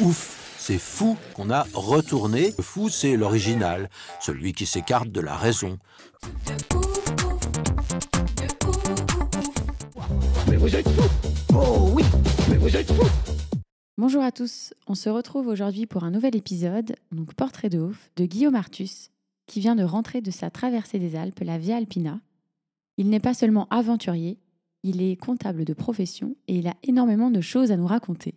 Ouf, c'est fou qu'on a retourné. Le fou, c'est l'original, celui qui s'écarte de la raison. Mais vous êtes fous Oh oui Mais vous êtes fous Bonjour à tous, on se retrouve aujourd'hui pour un nouvel épisode, donc Portrait de ouf, de Guillaume Artus, qui vient de rentrer de sa traversée des Alpes, la Via Alpina. Il n'est pas seulement aventurier, il est comptable de profession et il a énormément de choses à nous raconter.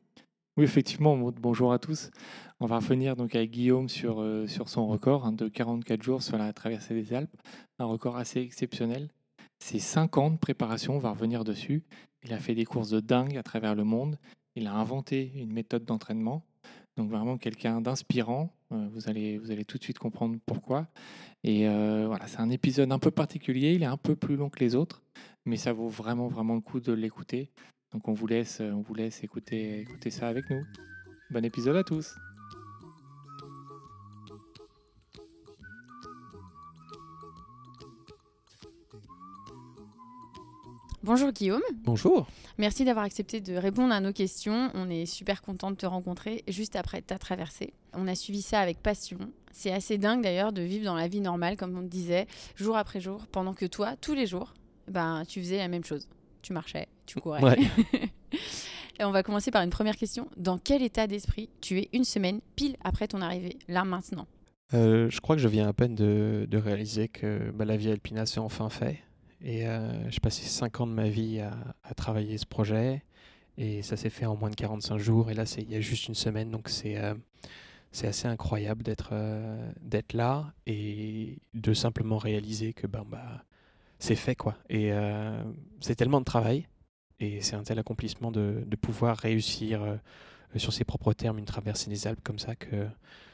Oui, effectivement, bonjour à tous. On va revenir donc avec Guillaume sur, euh, son record hein, de 44 jours sur la traversée des Alpes. Un record assez exceptionnel. C'est 5 ans de préparation, on va revenir dessus. Il a fait des courses de dingue à travers le monde. Il a inventé une méthode d'entraînement. Donc vraiment quelqu'un d'inspirant. Euh, vous, allez, vous allez tout de suite comprendre pourquoi. Et euh, voilà, c'est un épisode un peu particulier. Il est un peu plus long que les autres, mais ça vaut vraiment, vraiment le coup de l'écouter. Donc on vous laisse, on vous laisse écouter, écouter ça avec nous. Bon épisode à tous. Bonjour Guillaume, Bonjour. merci d'avoir accepté de répondre à nos questions. On est super content de te rencontrer juste après ta traversée. On a suivi ça avec passion. C'est assez dingue d'ailleurs de vivre dans la vie normale, comme on te disait, jour après jour, pendant que toi, tous les jours, ben, tu faisais la même chose. Tu marchais, tu courais. Ouais. Et on va commencer par une première question. Dans quel état d'esprit tu es une semaine pile après ton arrivée, là maintenant? Euh, je crois que je viens à peine de, de réaliser que bah, la vie alpina c'est enfin fait. Et euh, j'ai passé 5 ans de ma vie à, à travailler ce projet. Et ça s'est fait en moins de 45 jours. Et là, c'est il y a juste une semaine. Donc c'est euh, assez incroyable d'être euh, d'être là et de simplement réaliser que ben, bah, c'est fait. quoi. Et euh, c'est tellement de travail. Et c'est un tel accomplissement de, de pouvoir réussir euh, sur ses propres termes une traversée des Alpes comme ça que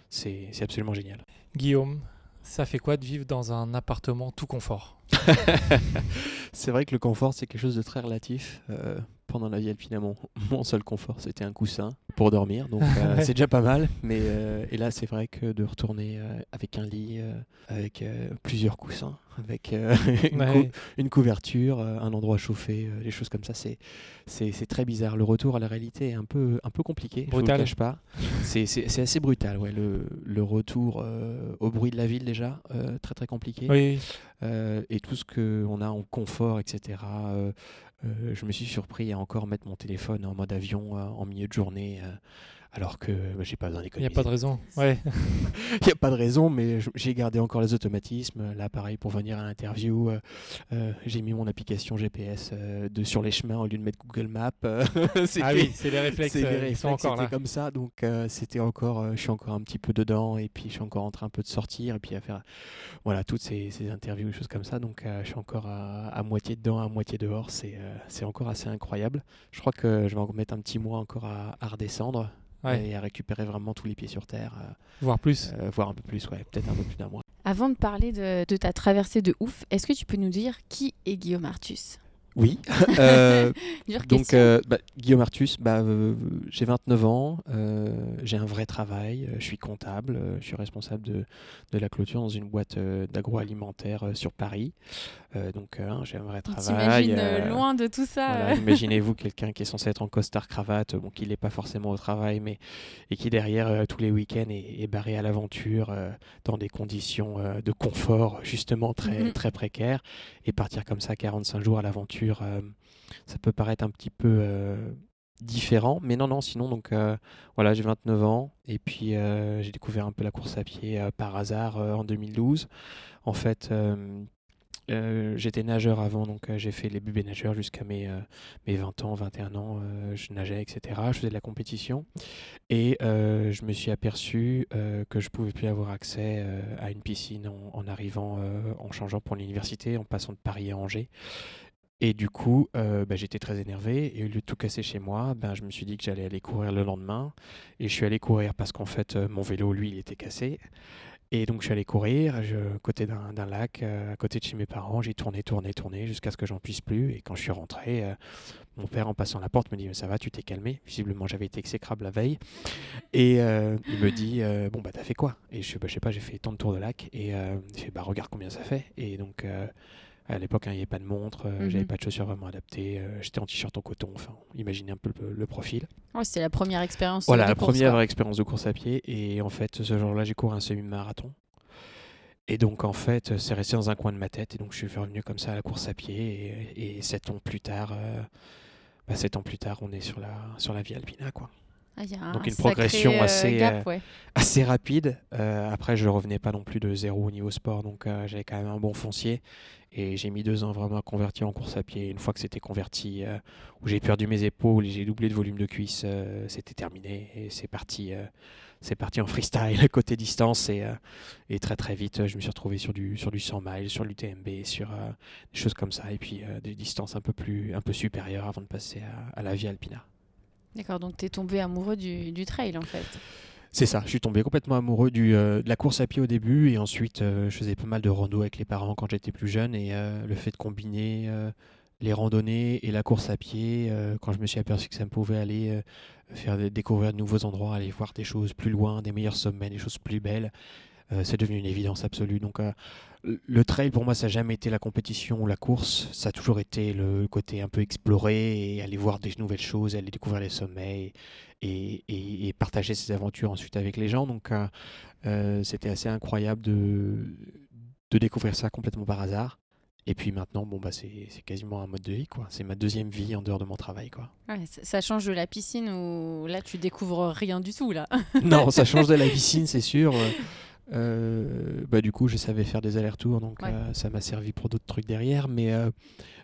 c'est c'est absolument génial. Guillaume, ça fait quoi de vivre dans un appartement tout confort? C'est vrai que le confort, c'est quelque chose de très relatif. Euh, pendant la vie alpine, mon, mon seul confort, c'était un coussin pour dormir. Donc, euh, c'est déjà pas mal. Mais, euh, et là, c'est vrai que de retourner euh, avec un lit, euh, avec euh, plusieurs coussins, avec euh, une, cou- Ouais. une couverture, euh, un endroit chauffé, euh, des choses comme ça, c'est, très bizarre. Le retour à la réalité est un peu, un peu compliqué. Je Brutal. vous le cache pas. C'est, assez brutal, ouais. Le, le retour euh, au bruit de la ville, déjà, euh, très très compliqué. Oui, et tout ce qu'on a en confort, etc. je me suis surpris à encore mettre mon téléphone en mode avion en milieu de journée, alors que bah, j'ai pas besoin il n'y a d'économiser. pas de raison. Ouais. Il n'y a pas de raison, mais j'ai gardé encore les automatismes. Là, pareil, pour venir à l'interview, euh, euh, j'ai mis mon application GPS euh, de, sur les chemins au lieu de mettre Google Maps. Ah oui, c'est les réflexes, c'est les réflexes, encore là. comme ça, donc euh, c'était encore, je suis encore un petit peu dedans, et puis je suis encore en train un peu de sortir, et puis à faire, voilà, toutes ces, ces interviews, des choses comme ça, donc je suis encore à, à moitié dedans, à moitié dehors, c'est c'est encore assez incroyable. Je crois que je vais en mettre un petit mois encore à, à redescendre Ouais. et à récupérer vraiment tous les pieds sur terre, Voire plus. euh, euh, voire un peu plus, ouais, peut-être un peu plus d'un mois. Avant de parler de, de ta traversée de ouf, est-ce que tu peux nous dire qui est Guillaume Artus? Oui. euh, Donc, euh, bah, Guillaume Artus, bah, euh, j'ai 29 ans, euh, j'ai un vrai travail, euh, je suis comptable, euh, je suis responsable de, de la clôture dans une boîte euh, d'agroalimentaire euh, sur Paris. Euh, donc, euh, hein, j'ai un vrai travail. euh, loin de tout ça. voilà. Imaginez-vous quelqu'un qui est censé être en costard-cravate, bon, qui n'est pas forcément au travail, mais et qui derrière euh, tous les week-ends est, est barré à l'aventure dans des conditions de confort justement très, Mhm. très précaires. Et partir comme ça 45 jours à l'aventure, ça peut paraître un petit peu différent, mais non, non, sinon, donc euh, voilà, j'ai 29 ans, et puis euh, j'ai découvert un peu la course à pied euh, par hasard en 2012. En fait, euh, j'étais nageur avant, donc euh, j'ai fait les bébés nageurs jusqu'à mes, euh, mes 20 ans, 21 ans. je nageais, etc. Je faisais de la compétition. Et je me suis aperçu que je pouvais plus avoir accès à une piscine en, arrivant, en changeant pour l'université, en passant de Paris à Angers. Et du coup, bah, j'étais très énervé. Et au lieu de tout casser chez moi, ben, je me suis dit que j'allais aller courir le lendemain. Et je suis allé courir parce qu'en fait, mon vélo, lui, il était cassé. Et donc, je suis allé courir je, côté d'un lac, euh, à côté de chez mes parents. J'ai tourné, tourné, tourné jusqu'à ce que j'en puisse plus. Et quand je suis rentré, euh, mon père, en passant la porte, me dit Mais ça va, tu t'es calmé. Visiblement, j'avais été exécrable la veille. Et euh, il me dit Bon, bah, t'as fait quoi? Et je, bah, je sais pas, j'ai fait tant de tours de lac. Et il fait Bah, regarde combien ça fait. Et donc. À l'époque, hein, il n'y avait pas de montre, euh, j'avais Mhm. pas de chaussures vraiment adaptées, euh, j'étais en t-shirt en coton, enfin, imaginez un peu le, le profil. Ouais, c'était la première expérience. Voilà, de la course, première quoi. expérience de course à pied. Et en fait, ce jour-là, j'ai couru un semi-marathon. Et donc, en fait, c'est resté dans un coin de ma tête. Et donc, je suis revenu comme ça à la course à pied. Et, et sept ans plus tard, euh, bah, sept ans plus tard, on est sur la, sur la vie Alpina, quoi. Ah, il y a un Donc une progression euh, assez, gap, euh, ouais. Assez rapide. Euh, après, je revenais pas non plus de zéro au niveau sport. Donc, euh, j'avais quand même un bon foncier. Et j'ai mis deux ans vraiment à convertir en course à pied. Une fois que c'était converti, où j'ai perdu mes épaules et j'ai doublé de volume de cuisse, c'était terminé. Et c'est parti, c'est parti en freestyle côté distance. Et, et très très vite, je me suis retrouvé sur du, sur du 100 miles, sur l'UTMB, sur des choses comme ça. Et puis des distances un peu, plus, un peu supérieures avant de passer à, à la Via Alpina. D'accord, donc tu es tombé amoureux du, trail en fait. C'est ça, je suis tombé complètement amoureux du, euh, de la course à pied au début et ensuite euh, je faisais pas mal de rando avec les parents quand j'étais plus jeune et euh, le fait de combiner les randonnées et la course à pied, quand je me suis aperçu que ça me pouvait aller faire découvrir de nouveaux endroits, aller voir des choses plus loin, des meilleurs sommets, des choses plus belles, euh, c'est devenu une évidence absolue. Donc euh, le- trail pour moi ça n'a jamais été la compétition ou la course, ça a toujours été le côté un peu explorer et aller voir des nouvelles choses, aller découvrir les sommets et, et- et partager ses aventures ensuite avec les gens. Donc euh, c'était assez incroyable de, de découvrir ça complètement par hasard. Et puis maintenant, bon, bah, c'est quasiment un mode de vie. quoi. C'est ma deuxième vie en dehors de mon travail. Quoi. Ouais, ça change de la piscine où là tu découvres rien du tout là. non, ça change de la piscine, c'est sûr. Euh, bah, du coup, je savais faire des allers-retours, donc Ouais. euh, ça m'a servi pour d'autres trucs derrière. Mais, euh,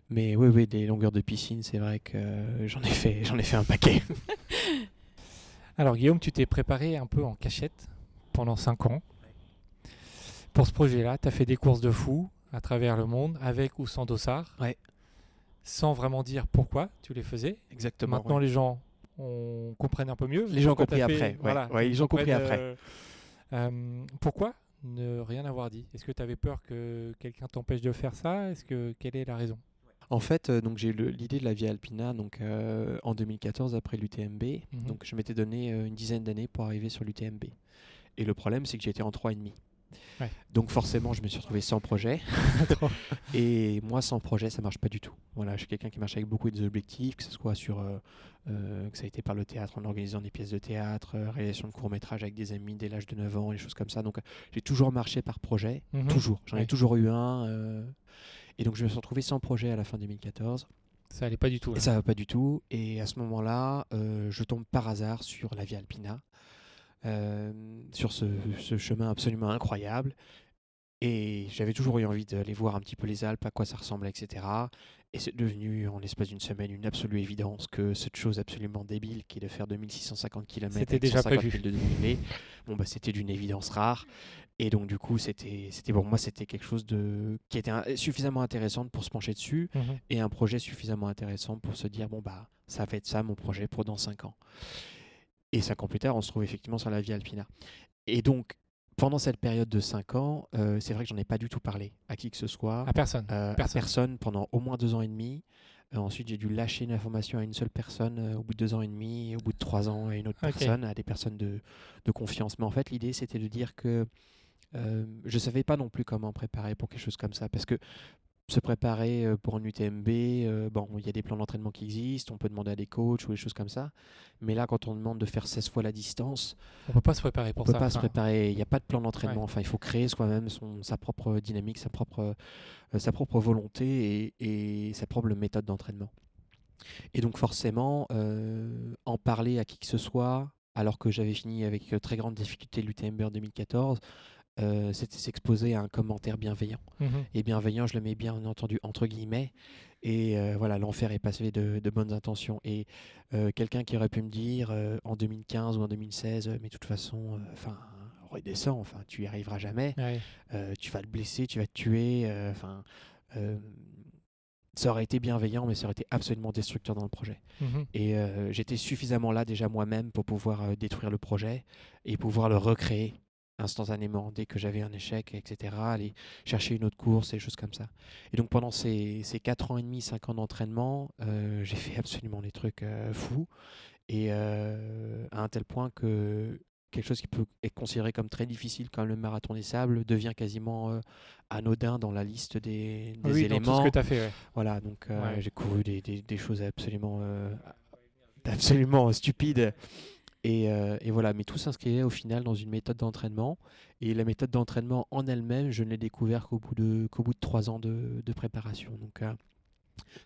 mais oui, oui, des longueurs de piscine, c'est vrai que j'en ai, fait- j'en ai fait un paquet. Alors Guillaume, tu t'es préparé un peu en cachette pendant 5 ans. Pour ce projet-là, tu as fait des courses de fou à travers le monde, avec ou sans dossard, Ouais. sans vraiment dire pourquoi tu les faisais. Exactement. Maintenant, ouais. les gens on comprennent un peu mieux. Les gens ont compris t'as fait- après, ouais. Voilà, Ouais, ils ont compris après. euh, euh, pourquoi ne rien avoir dit? Est-ce que tu avais peur que quelqu'un t'empêche de faire ça? Est-ce que quelle est la raison? En fait, euh, donc j'ai l'idée de la Via Alpina donc, euh, en 2014 après l'UTMB. Mhm. Donc je m'étais donné euh, une dizaine d'années pour arriver sur l'UTMB. Et le problème, c'est que j'étais en 3,5. Ouais. Donc forcément, je me suis retrouvé sans projet. Et moi, sans projet, ça marche pas du tout. Voilà, je suis quelqu'un qui marche avec beaucoup d'objectifs, que ce soit sur, euh, euh, que ça a été par le théâtre, en organisant des pièces de théâtre, euh, réalisation de courts métrages avec des amis dès l'âge de 9 ans, des choses comme ça. Donc j'ai toujours marché par projet, Mhm. toujours. J'en ai Ouais. toujours eu un. et donc je me suis retrouvé sans projet à la fin 2014. Ça allait pas du tout. Et là. ça va pas du tout. Et à ce moment-là, je tombe par hasard sur la Via Alpina, sur ce, ce chemin absolument incroyable. Et j'avais toujours eu envie d'aller voir un petit peu les Alpes, à quoi ça ressemblait, etc. Et c'est devenu, en l'espace d'une semaine, une absolue évidence que cette chose absolument débile qui est de faire 2650 km C'était déjà 150 prévu. 000 de dénivelé, bon, bah, c'était d'une évidence rare. Et donc, du coup, c'était, c'était pour moi, c'était quelque chose de, qui était un- suffisamment intéressant pour se pencher dessus Mhm. et un projet suffisamment intéressant pour se dire bon bah ça va être ça mon projet pour dans 5 ans. Et 5 ans plus tard, on se trouve effectivement sur la Via Alpina. Et donc pendant cette période de 5 ans, euh, c'est vrai que j'en ai pas du tout parlé à qui que ce soit, À personne. euh, à personne. personne pendant au moins deux ans et demi. Euh, ensuite, j'ai dû lâcher une information à une seule personne au bout de deux ans et demi, au bout de trois ans à une autre personne, à des personnes de, de confiance. Mais en fait, l'idée, c'était de dire que je savais pas non plus comment préparer pour quelque chose comme ça. Parce que se préparer euh, pour un UTMB, euh, bon, il y a des plans d'entraînement qui existent, on peut demander à des coachs ou des choses comme ça. Mais là, quand on demande de faire 16 fois la distance, On peut pas se préparer on pour peut ça. pas se préparer. Il n'y a pas de plan d'entraînement. Ouais. Enfin, il faut créer soi-même son, sa propre dynamique, sa propre, euh, sa propre volonté et, et sa propre méthode d'entraînement. Et donc, forcément, euh, en parler à qui que ce soit, alors que j'avais fini avec euh, très grande difficulté l'UTMB en 2014, euh, c'était s'exposer à un commentaire bienveillant. mhm. Et bienveillant, je le mets bien entendu entre guillemets. Et euh, voilà, l'enfer est passé de, de bonnes intentions. Et euh, quelqu'un qui aurait pu me dire en 2015 ou en 2016, euh, mais de toute façon, enfin, redescends, enfin, tu y arriveras jamais. Ouais. Tu vas te blesser, tu vas te tuer. Enfin, ça aurait été bienveillant, mais ça aurait été absolument destructeur dans le projet. Mhm. Et j'étais suffisamment là déjà moi-même pour pouvoir détruire le projet et pouvoir le recréer instantanément dès que j'avais un échec, etc. Aller chercher une autre course et des choses comme ça. Et donc pendant ces, ces 4 ans et demi, 5 ans d'entraînement, euh, j'ai fait absolument des trucs euh, fous. Et euh, à un tel point que quelque chose qui peut être considéré comme très difficile, comme le marathon des sables, devient quasiment euh, anodin dans la liste des, des oui, dans tout éléments. ce que tu as fait. ouais. Voilà, donc euh, Ouais. j'ai couru des, des- des choses absolument, euh, absolument stupides. Et, euh, et voilà, mais tout s'inscrivait au final dans une méthode d'entraînement. Et la méthode d'entraînement en elle-même, je ne l'ai découvert qu'au bout de bout de trois ans de, de préparation. Donc euh,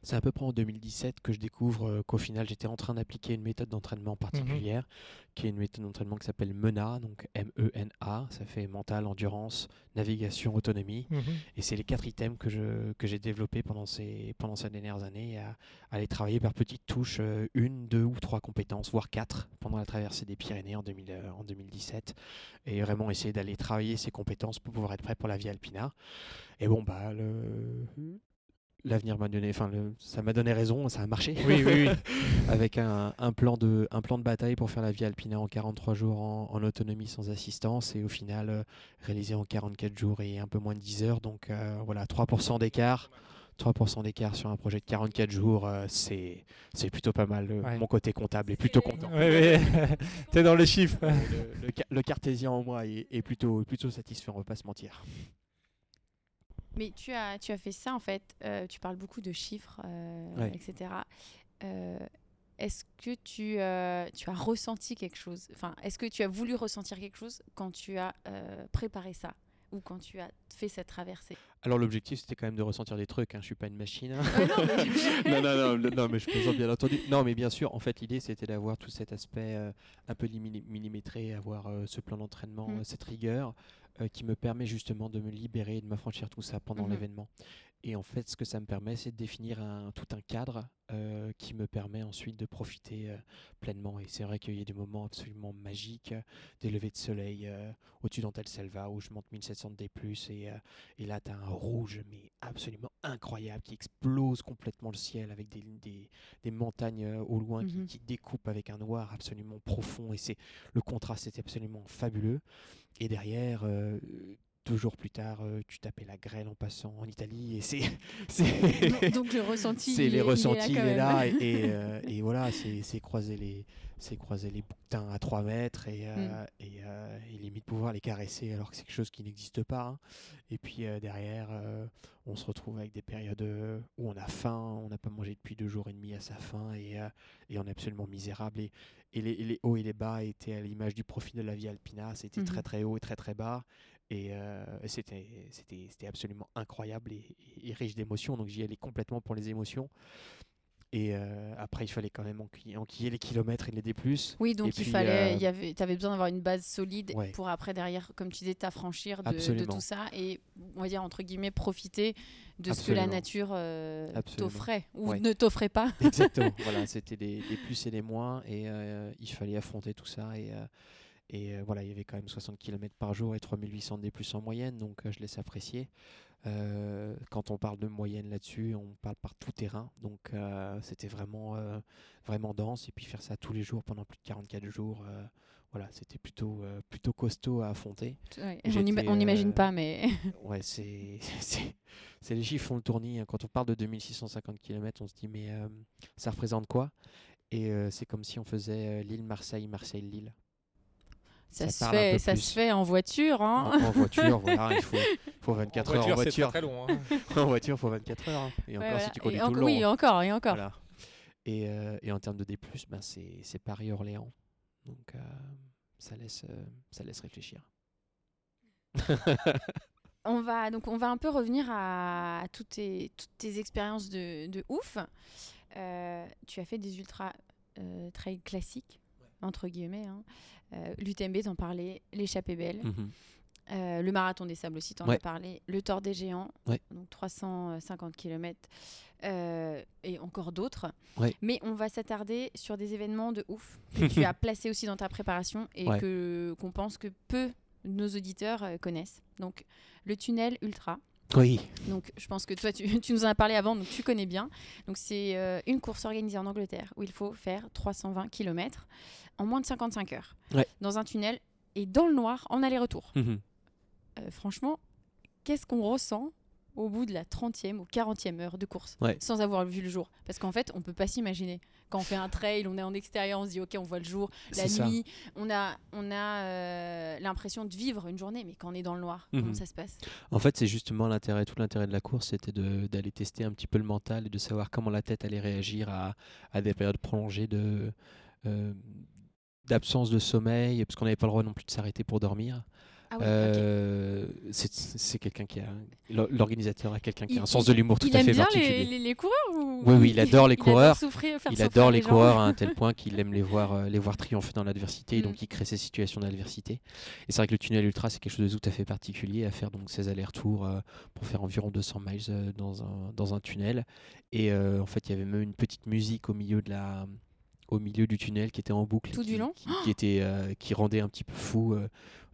c'est à peu près en 2017 que je découvre euh, qu'au final j'étais en train d'appliquer une méthode d'entraînement particulière, qui est une méthode d'entraînement qui s'appelle MENA, donc M-E-N-A, ça fait mental, endurance, navigation, autonomie. Mhm. Et c'est les quatre items que je que j'ai développés pendant ces pendant ces dernières années à, à aller travailler par petites touches, euh, une, deux ou trois compétences, voire quatre pendant la traversée des Pyrénées en, 2000, euh, en 2017, et vraiment essayer d'aller travailler ces compétences pour pouvoir être prêt pour la Via Alpina. Et bon bah le L'avenir m'a donné, enfin le- ça m'a donné raison, ça a marché. Oui, oui, oui. Avec un, un plan de, un plan de bataille pour faire la Via Alpina en 43 jours en, en autonomie sans assistance et au final euh, réalisé en 44 jours et un peu moins de 10 heures. Donc euh, voilà, 3% d'écart. 3% d'écart sur un projet de 44 jours, euh, c'est c'est plutôt pas mal. Ouais. Mon côté comptable est plutôt content. Oui, oui. T'es dans les chiffres. Le, le le cartésien en moi est, est plutôt, plutôt satisfait, on va pas se mentir. Mais tu as, tu as fait ça en fait, euh, tu parles beaucoup de chiffres, euh, Ouais. etc. Euh, est-ce que tu, tu as ressenti quelque chose? Enfin, est-ce que tu as voulu ressentir quelque chose quand tu as préparé ça? Ou quand tu as fait cette traversée Alors l'objectif c'était quand même de ressentir des trucs, hein. je suis pas une machine. hein. Non, mais- non, non, non, le- non, mais je plaisante bien entendu. Non, mais bien sûr, en fait, l'idée c'était d'avoir tout cet aspect euh, un peu millimétré, avoir euh, ce plan d'entraînement, Mm. euh, cette rigueur euh, qui me permet justement de me libérer et de m'affranchir tout ça pendant Mhm. l'événement. Et en fait, ce que ça me permet, c'est de définir un, tout un cadre euh, qui me permet ensuite de profiter euh, pleinement. Et c'est vrai qu'il y a des moments absolument magiques, euh, des levées de soleil au-dessus d'Antel Selva où je monte 1700 D+, et, et là, tu as un rouge, mais absolument incroyable, qui explose complètement le ciel avec des, des, des montagnes au loin qui, Mhm. qui découpent avec un noir absolument profond. Et c'est le contraste est absolument fabuleux. Et derrière, deux jours plus tard, euh, tu tapais la grêle en passant en Italie. Et c'est. donc, donc le ressenti, c'est les est- ressentis, il il est là. et, et, euh, et voilà, c'est croiser les, c'est croiser les bouquetins à 3 mètres et, euh, Mm. et, et limite pouvoir les caresser alors que c'est quelque chose qui n'existe pas. hein. Et puis derrière, on se retrouve avec des périodes où on a faim, on n'a pas mangé depuis deux jours et demi à sa faim et, et on est absolument misérable. Et, et les, les hauts et les bas étaient à l'image du profil de la Via Alpina, c'était Mhm. très très haut et très très bas. Et euh, c'était absolument incroyable et, et- et riche d'émotions. Donc j'y allais complètement pour les émotions. Et euh, après, il fallait quand même enquiller, enquiller les kilomètres et les D+. Oui, donc Et il puis, fallait, euh, y avait, avais besoin d'avoir une base solide Ouais. pour après derrière, comme tu disais, t'affranchir de, tout ça et on va dire entre guillemets profiter de ce que la nature euh, t'offrait ou Ouais. ne t'offrait pas. Exactement. voilà, c'était des, des plus et des moins. Et il fallait affronter tout ça. Et, et euh, voilà, il y avait quand même 60 km par jour et 3800 D plus en moyenne. Donc euh, je laisse apprécier. Euh, quand on parle de moyenne là-dessus, on parle par tout terrain. Donc c'était vraiment, vraiment dense. Et puis faire ça tous les jours pendant plus de 44 jours. voilà, c'était plutôt, plutôt costaud à affronter. Ouais, on n'ima- on n'imagine pas, mais Ouais, c'est les chiffres font le tournis. hein. Quand on parle de 2650 km, on se dit mais ça représente quoi? Et c'est comme si on faisait Lille-Marseille, Marseille-Lille. Ça, ça se fait, ça plus. se fait en voiture. En, Hein en voiture, voilà, il faut, faut 24 heures en voiture. très, très long. hein. en voiture, il faut 24 heures. hein. Et Ouais, encore si tu conduis Et tout enco- le long. Oui, encore, et encore. Voilà. Et, euh, et en termes de D+, ben c'est Paris-Orléans. Donc euh, ça, laisse, euh, ça laisse réfléchir. On va donc on va un peu revenir à, à toutes tes toutes tes expériences de, de ouf. Euh, tu as fait des ultra euh, trails classiques entre guillemets. hein. Euh, L'UTMB t'en parlais, l'échappée belle, Mhm. Euh, le marathon des sables aussi t'en Ouais. as parlé, le Tour des géants, Ouais. donc 350 km et encore d'autres. Ouais. Mais on va s'attarder sur des événements de ouf que tu as placés aussi dans ta préparation et que qu'on pense que peu de nos auditeurs euh, connaissent. Donc le tunnel ultra. Oui. Donc, je pense que toi, tu, tu nous en as parlé avant, donc tu connais bien. Donc, c'est euh, une course organisée en Angleterre où il faut faire 320 km en moins de 55 heures Ouais. dans un tunnel et dans le noir en aller-retour. Mhm. Euh, franchement, qu'est-ce qu'on ressent au bout de la 30e ou 40e heure de course Ouais. sans avoir vu le jour Parce qu'en fait, on peut pas s'imaginer. Quand on fait un trail, on est en extérieur, on se dit ok, on voit le jour, la ça. nuit, on a, on a euh, l'impression de vivre une journée, mais quand on est dans le noir, comment Mhm. ça se passe? En fait, c'est justement l'intérêt, tout l'intérêt de la course, c'était de- d'aller tester un petit peu le mental et de savoir comment la tête allait réagir à, à des périodes prolongées de euh, d'absence de sommeil, parce qu'on n'avait pas le droit non plus de s'arrêter pour dormir. Ah oui. Euh, c'est- C'est quelqu'un qui a, l'or- l'organisateur a quelqu'un qui a Il- un sens de l'humour tout il à aime fait bien particulier. les, les- les coureurs ou... Oui, oui, il adore les coureurs. souffrir, Il adore les coureurs à un tel point qu'il aime les voir, euh, les voir triompher dans l'adversité, et Mm. donc il crée ces situations d'adversité. Et c'est vrai que le tunnel ultra, c'est quelque chose de tout à fait particulier à faire donc ces allers-retours euh, pour faire environ 200 miles dans, un, dans un tunnel. Et euh, en fait, il y avait même une petite musique au milieu de la au milieu du tunnel qui était en boucle, Tout qui, du long qui, qui était euh, qui rendait un petit peu fou. euh,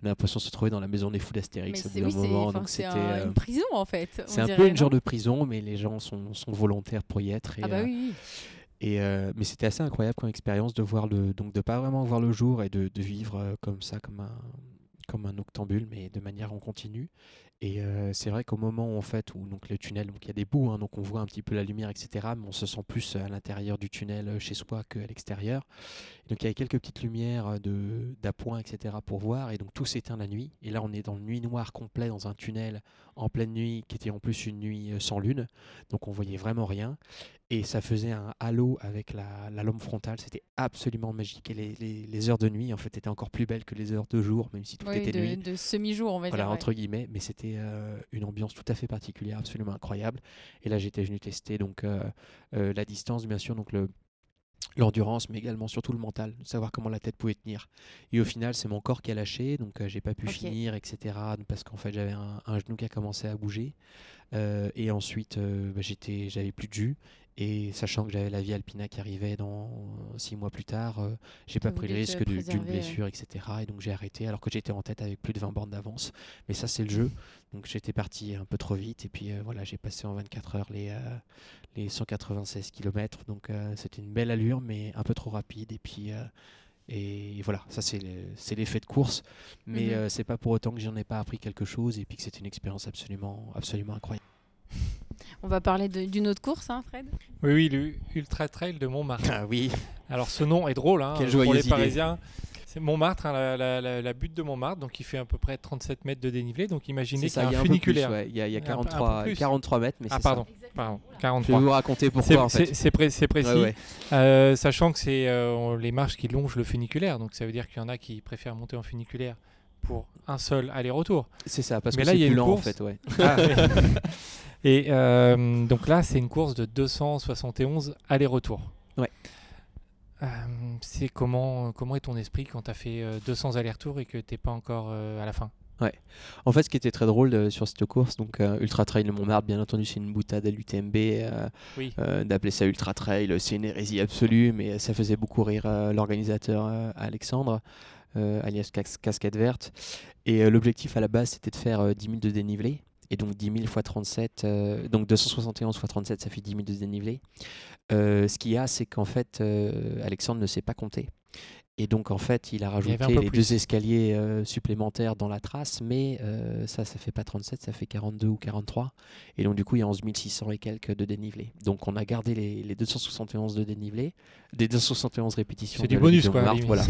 on a l'impression de se trouver dans la maison des fous d'Astérix au bout c'est d'un oui, moment. Donc c'était un- euh, une prison en fait. c'est un dirait, peu une genre de prison, mais les gens sont, sont volontaires pour y être. Et, Ah bah euh, oui, oui. et, euh, mais c'était assez incroyable comme expérience de voir le donc de pas vraiment voir le jour et de, de vivre euh, comme ça comme un comme un octambule mais de manière en continu. Et euh, c'est vrai qu'au moment en fait où donc le tunnel il y a des bouts hein, donc on voit un petit peu la lumière etc mais on se sent plus à l'intérieur du tunnel euh, chez soi qu'à l'extérieur. Donc il y avait quelques petites lumières euh, d'appoint etc pour voir. Et donc tout s'éteint la nuit. Et là on est dans le nuit noire complet dans un tunnel en pleine nuit qui était en plus une nuit euh, sans lune donc on voyait vraiment rien et ça faisait un halo avec la, la lampe frontale. C'était absolument magique. Et les, les- les heures de nuit, en fait, étaient encore plus belles que les heures de jour, même si tout Oui, était de, nuit. de semi-jour, on va Voilà, dire. entre guillemets. Mais c'était euh, une ambiance tout à fait particulière, absolument incroyable. Et là, j'étais venu tester donc euh, euh, la distance, bien sûr, donc le l'endurance mais également surtout le mental savoir comment la tête pouvait tenir. Et au final c'est mon corps qui a lâché donc euh, j'ai pas pu finir etc parce qu'en fait j'avais un, un genou qui a commencé à bouger et ensuite euh, bah, j'étais j'avais plus de jus. Et sachant que j'avais la vie alpina qui arrivait dans six mois plus tard euh, j'ai pas pris le risque d'une ouais. blessure etc et donc j'ai arrêté alors que j'étais en tête avec plus de 20 bornes d'avance. Mais ça c'est le jeu. Donc j'étais parti un peu trop vite. Et puis euh, voilà j'ai passé en 24 heures les euh, les 196 km donc euh, c'était une belle allure mais un peu trop rapide. Et puis euh, et voilà ça c'est le- c'est l'effet de course mais Mhm. euh, c'est pas pour autant que j'en ai pas appris quelque chose et puis que c'était une expérience absolument absolument incroyable On va parler d'une autre course, hein, Fred? Oui, oui, le Ultra Trail de Montmartre. ah oui Alors ce nom est drôle hein, Quelle pour les idée. Parisiens. C'est Montmartre, hein, la, la- la- la butte de Montmartre, donc il fait à peu près 37 mètres de dénivelé. Donc imaginez c'est qu'il ça y il y a un un peu plus funiculaire. ouais. il y a, il y a Un peu- un peu 43 plus. 43 mètres mais Ah c'est pardon, ça. pardon, je vais 43. vous raconter C'est- pourquoi en c'est- fait pré- précis. Ouais, ouais. Euh, sachant que c'est euh, les marches qui longent le funiculaire, donc ça veut dire qu'il y en a qui préfèrent monter en funiculaire pour un seul aller-retour. c'est ça parce Mais que là, il c'est y a plus une lent en course. fait ouais Et euh, donc là, c'est une course de 271 aller-retour. Ouais. Euh, c'est comment, comment est ton esprit quand tu as fait euh, 200 allers-retours et que tu n'es pas encore euh, à la fin? En fait, ce qui était très drôle euh, sur cette course, donc euh, Ultra Trail de Montmartre, bien entendu, c'est une boutade à l'UTMB. euh, Oui. euh, D'appeler ça Ultra Trail, c'est une hérésie absolue, mais ça faisait beaucoup rire euh, l'organisateur euh, Alexandre, euh, alias Cas- Casquette Verte. Et euh, l'objectif à la base, c'était de faire euh, 10 000 de dénivelé. Et donc 10 000 x 37, euh, donc 271 x 37, ça fait 10 000 de dénivelé. Euh, ce qu'il y a, c'est qu'en fait, euh, Alexandre ne sait pas compter. Et donc, en fait, il a rajouté peu les plus. deux escaliers euh, supplémentaires dans la trace, mais euh, ça, ça fait pas 37, ça fait 42 ou 43. Et donc, du coup, il y a 11 600 et quelques de dénivelé. Donc, on a gardé les, les 271 de dénivelé, des 271 répétitions. C'est du bonus, quoi. Voilà,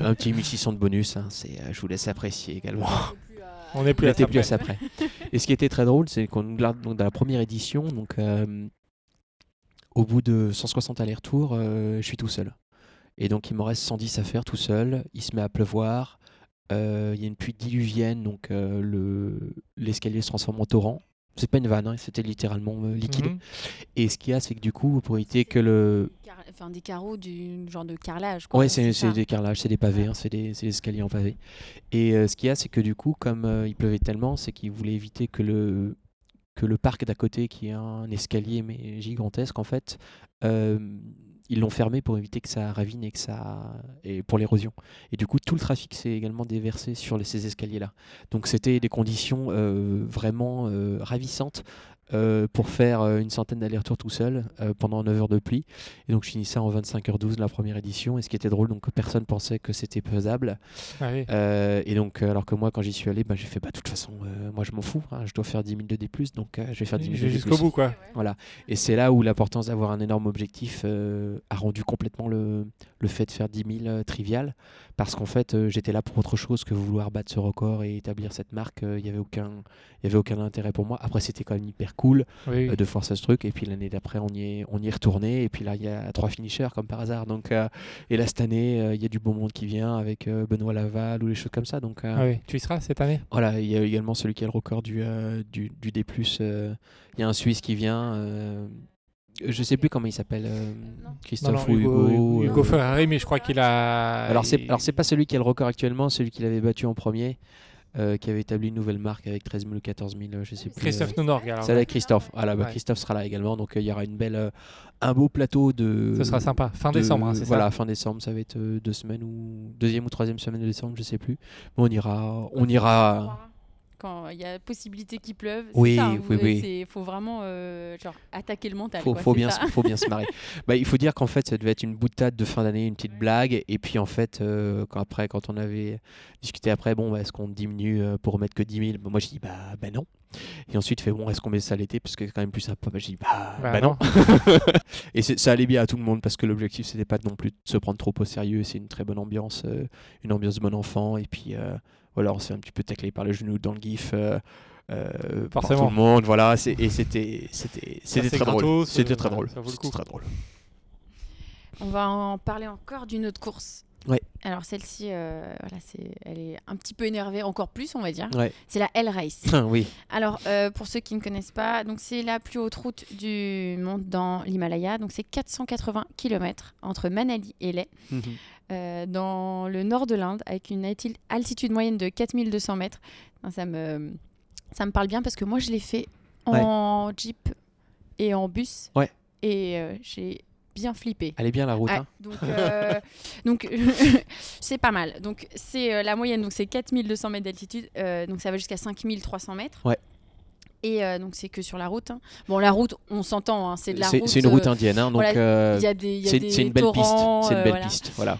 un petit 1600 de bonus, hein, c'est, euh, je vous laisse apprécier également. On n'est plus à ça plus à près. ça près. Et ce qui était très drôle, c'est qu'on garde donc, dans la première édition, donc euh, au bout de 160 allers-retours, euh, je suis tout seul. Et donc il me reste 110 à faire tout seul. Il se met à pleuvoir. Euh, Il y a une pluie diluvienne, donc le l'escalier se transforme en torrent. C'est pas une vanne, hein, c'était littéralement euh, liquide. Mhm. Et ce qu'il y a, c'est que du coup, pour éviter que le, Car- Enfin, des carreaux du genre de carrelage. Quoi. Ouais, c'est des carrelages, c'est des pavés, Ouais. hein, c'est des, c'est des escaliers en pavé. Et euh, ce qu'il y a, c'est que du coup, comme euh, il pleuvait tellement, c'est qu'ils voulaient éviter que le, que le parc d'à côté, qui est un escalier mais gigantesque en fait, euh, ils l'ont fermé pour éviter que ça ravine et que ça et pour l'érosion. Et du coup, tout le trafic s'est également déversé sur ces escaliers-là. Donc c'était des conditions euh, vraiment euh, ravissantes euh, pour faire euh, une centaine d'allers-retours tout seul euh, pendant 9 heures de pluie. Et donc je finissais en 25h12 la première édition. Et ce qui était drôle, donc personne pensait que c'était faisable. Ah oui. Euh, et donc, alors que moi, quand j'y suis allé, bah, j'ai fait, bah, de toute façon, euh, moi je m'en fous. hein, je dois faire 10 000 de D, donc euh, je vais faire 10 000 Je de vais D+. jusqu'au bout, quoi. Voilà. Et c'est là où l'importance d'avoir un énorme objectif euh, a rendu complètement le, le fait de faire 10 000 euh, trivial. Parce qu'en fait, euh, j'étais là pour autre chose que vouloir battre ce record et établir cette marque. Il n'y avait, aucun, il y avait aucun intérêt pour moi. Après, c'était quand même hyper cool Oui, euh, de forcer ce truc. Et puis l'année d'après, on y est, on y est retourné. Et puis là, il y a trois finishers comme par hasard. Donc, euh, et là, cette année, euh, il y a du beau monde qui vient avec euh, Benoît Laval ou les choses comme ça. Donc, euh, Ah oui. Tu y seras cette année? voilà, il y a également celui qui a le record du, euh, du, du D+. euh, Il y a un Suisse qui vient. euh, je sais plus comment il s'appelle. euh. Christophe Non, non, ou Hugo. euh. Hugo Ferrari, mais je crois qu'il a. Alors c'est alors c'est pas celui qui a le record actuellement, celui qu'il avait battu en premier, euh, qui avait établi une nouvelle marque avec 13 000 ou 14 000, euh, je sais plus. Christophe euh, Nounorg. alors. c'est Christophe. Voilà, bah, Ouais. Christophe sera là également, donc il y aura une belle, un beau plateau de. Ce sera sympa. Fin de- décembre, hein, c'est Voilà, ça fin décembre, ça va être deux semaines ou deuxième ou troisième semaine de décembre, je sais plus. Mais on ira, on ira. Quand il y a possibilité qu'il pleuve, Oui, ça, hein, oui, vous- oui. c'est- faut vraiment euh, genre, attaquer le mental. faut, quoi, faut bien, ça. faut bien se marrer. Bah, il faut dire qu'en fait, ça devait être une boutade de fin d'année, une petite blague. Et puis en fait, euh, quand, après, quand on avait discuté après, bon, bah, est-ce qu'on diminue euh, pour remettre que 10 000 Bah, Moi, je dis, bah, bah non. Et ensuite, il fait, bon, est-ce qu'on met ça l'été? Parce que c'est quand même plus sympa. Bah, je dis, bah, Bah bah non. et ça allait bien à tout le monde parce que l'objectif, c'était pas non plus de se prendre trop au sérieux. C'est une très bonne ambiance, euh, une ambiance de bon enfant. Et puis, euh, voilà, on s'est un petit peu taclé par le genou dans le gif. euh, euh, par tout le monde, voilà, c'est- et c'était c'était c'était très drôle. C'était euh, très drôle. C'était très drôle. On va en parler encore d'une autre course. Ouais. Alors celle-ci, euh, voilà, c'est, elle est un petit peu énervée, encore plus, on va dire. Ouais. C'est la L Race. oui. Alors, euh, pour ceux qui ne connaissent pas, donc c'est la plus haute route du monde dans l'Himalaya. Donc, c'est 480 km entre Manali et Leh, euh, dans le nord de l'Inde, avec une alti- altitude moyenne de 4200 mètres. Enfin, ça, me, ça me parle bien parce que moi, je l'ai fait en jeep et en bus. Ouais. Et j'ai bien flippé. Elle est bien la route. Ah, hein. donc, euh, donc c'est pas mal. Donc, c'est euh, la moyenne, donc c'est 4200 mètres d'altitude. euh, donc, ça va jusqu'à 5300 mètres. Ouais. Et donc, c'est que sur la route. hein. Bon, la route, on s'entend, hein, c'est de la route. c'est une route indienne, donc voilà, y a des, il y a c'est des c'est une belle piste. C'est une belle voilà. piste, voilà.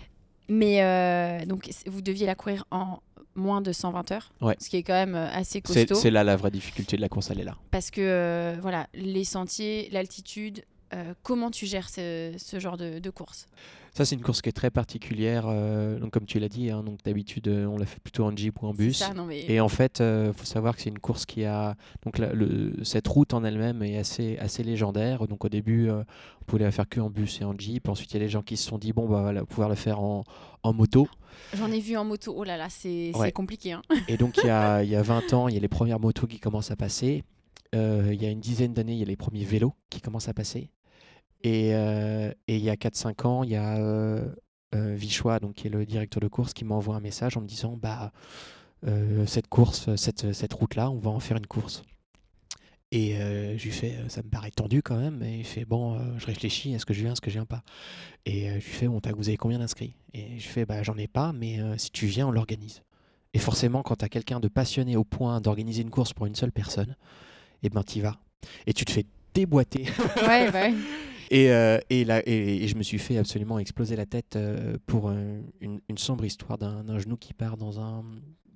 Mais donc, vous deviez la courir en moins de 120 heures. Ouais. Ce qui est quand même assez costaud. c'est là la vraie difficulté de la course, elle est là. Parce que, euh, voilà, les sentiers, l'altitude, euh, comment tu gères ce, ce genre de, de course Ça, c'est une course qui est très particulière. euh, donc, comme tu l'as dit, hein, donc d'habitude, euh, on l'a fait plutôt en jeep ou en bus. ça, non, mais... Et en fait, il faut savoir que c'est une course qui a donc la- le, cette route en elle-même est assez assez légendaire. Donc au début, on pouvait la faire que en bus et en jeep. Ensuite, il y a des gens qui se sont dit bon bah voilà, pouvoir le faire en, en moto. J'en ai vu en moto. Oh là là, c'est Ouais. compliqué. Hein. Et donc il y a il y a 20 ans, il y a les premières motos qui commencent à passer. Euh, il y a une dizaine d'années, il y a les premiers vélos qui commencent à passer. Et, euh, et il y a 4-5 ans, il y a euh, euh, Vichois, donc, qui est le directeur de course, qui m'envoie un message en me disant bah, cette course, cette, cette route-là, on va en faire une course. Et euh, je lui fais, ça me paraît tendu quand même. Et il fait, bon, euh, je réfléchis, est-ce que je viens, est-ce que je viens pas? Et euh, je lui fais, bon, vous avez combien d'inscrits? Et je fais, bah, j'en ai pas, mais si tu viens, on l'organise. Et forcément, quand tu as quelqu'un de passionné au point d'organiser une course pour une seule personne, et ben t'y vas. Et tu te fais déboîter. Ouais, bah ouais. Et, euh, et, là, et, et je me suis fait absolument exploser la tête euh, pour une, une sombre histoire d'un genou qui part dans un,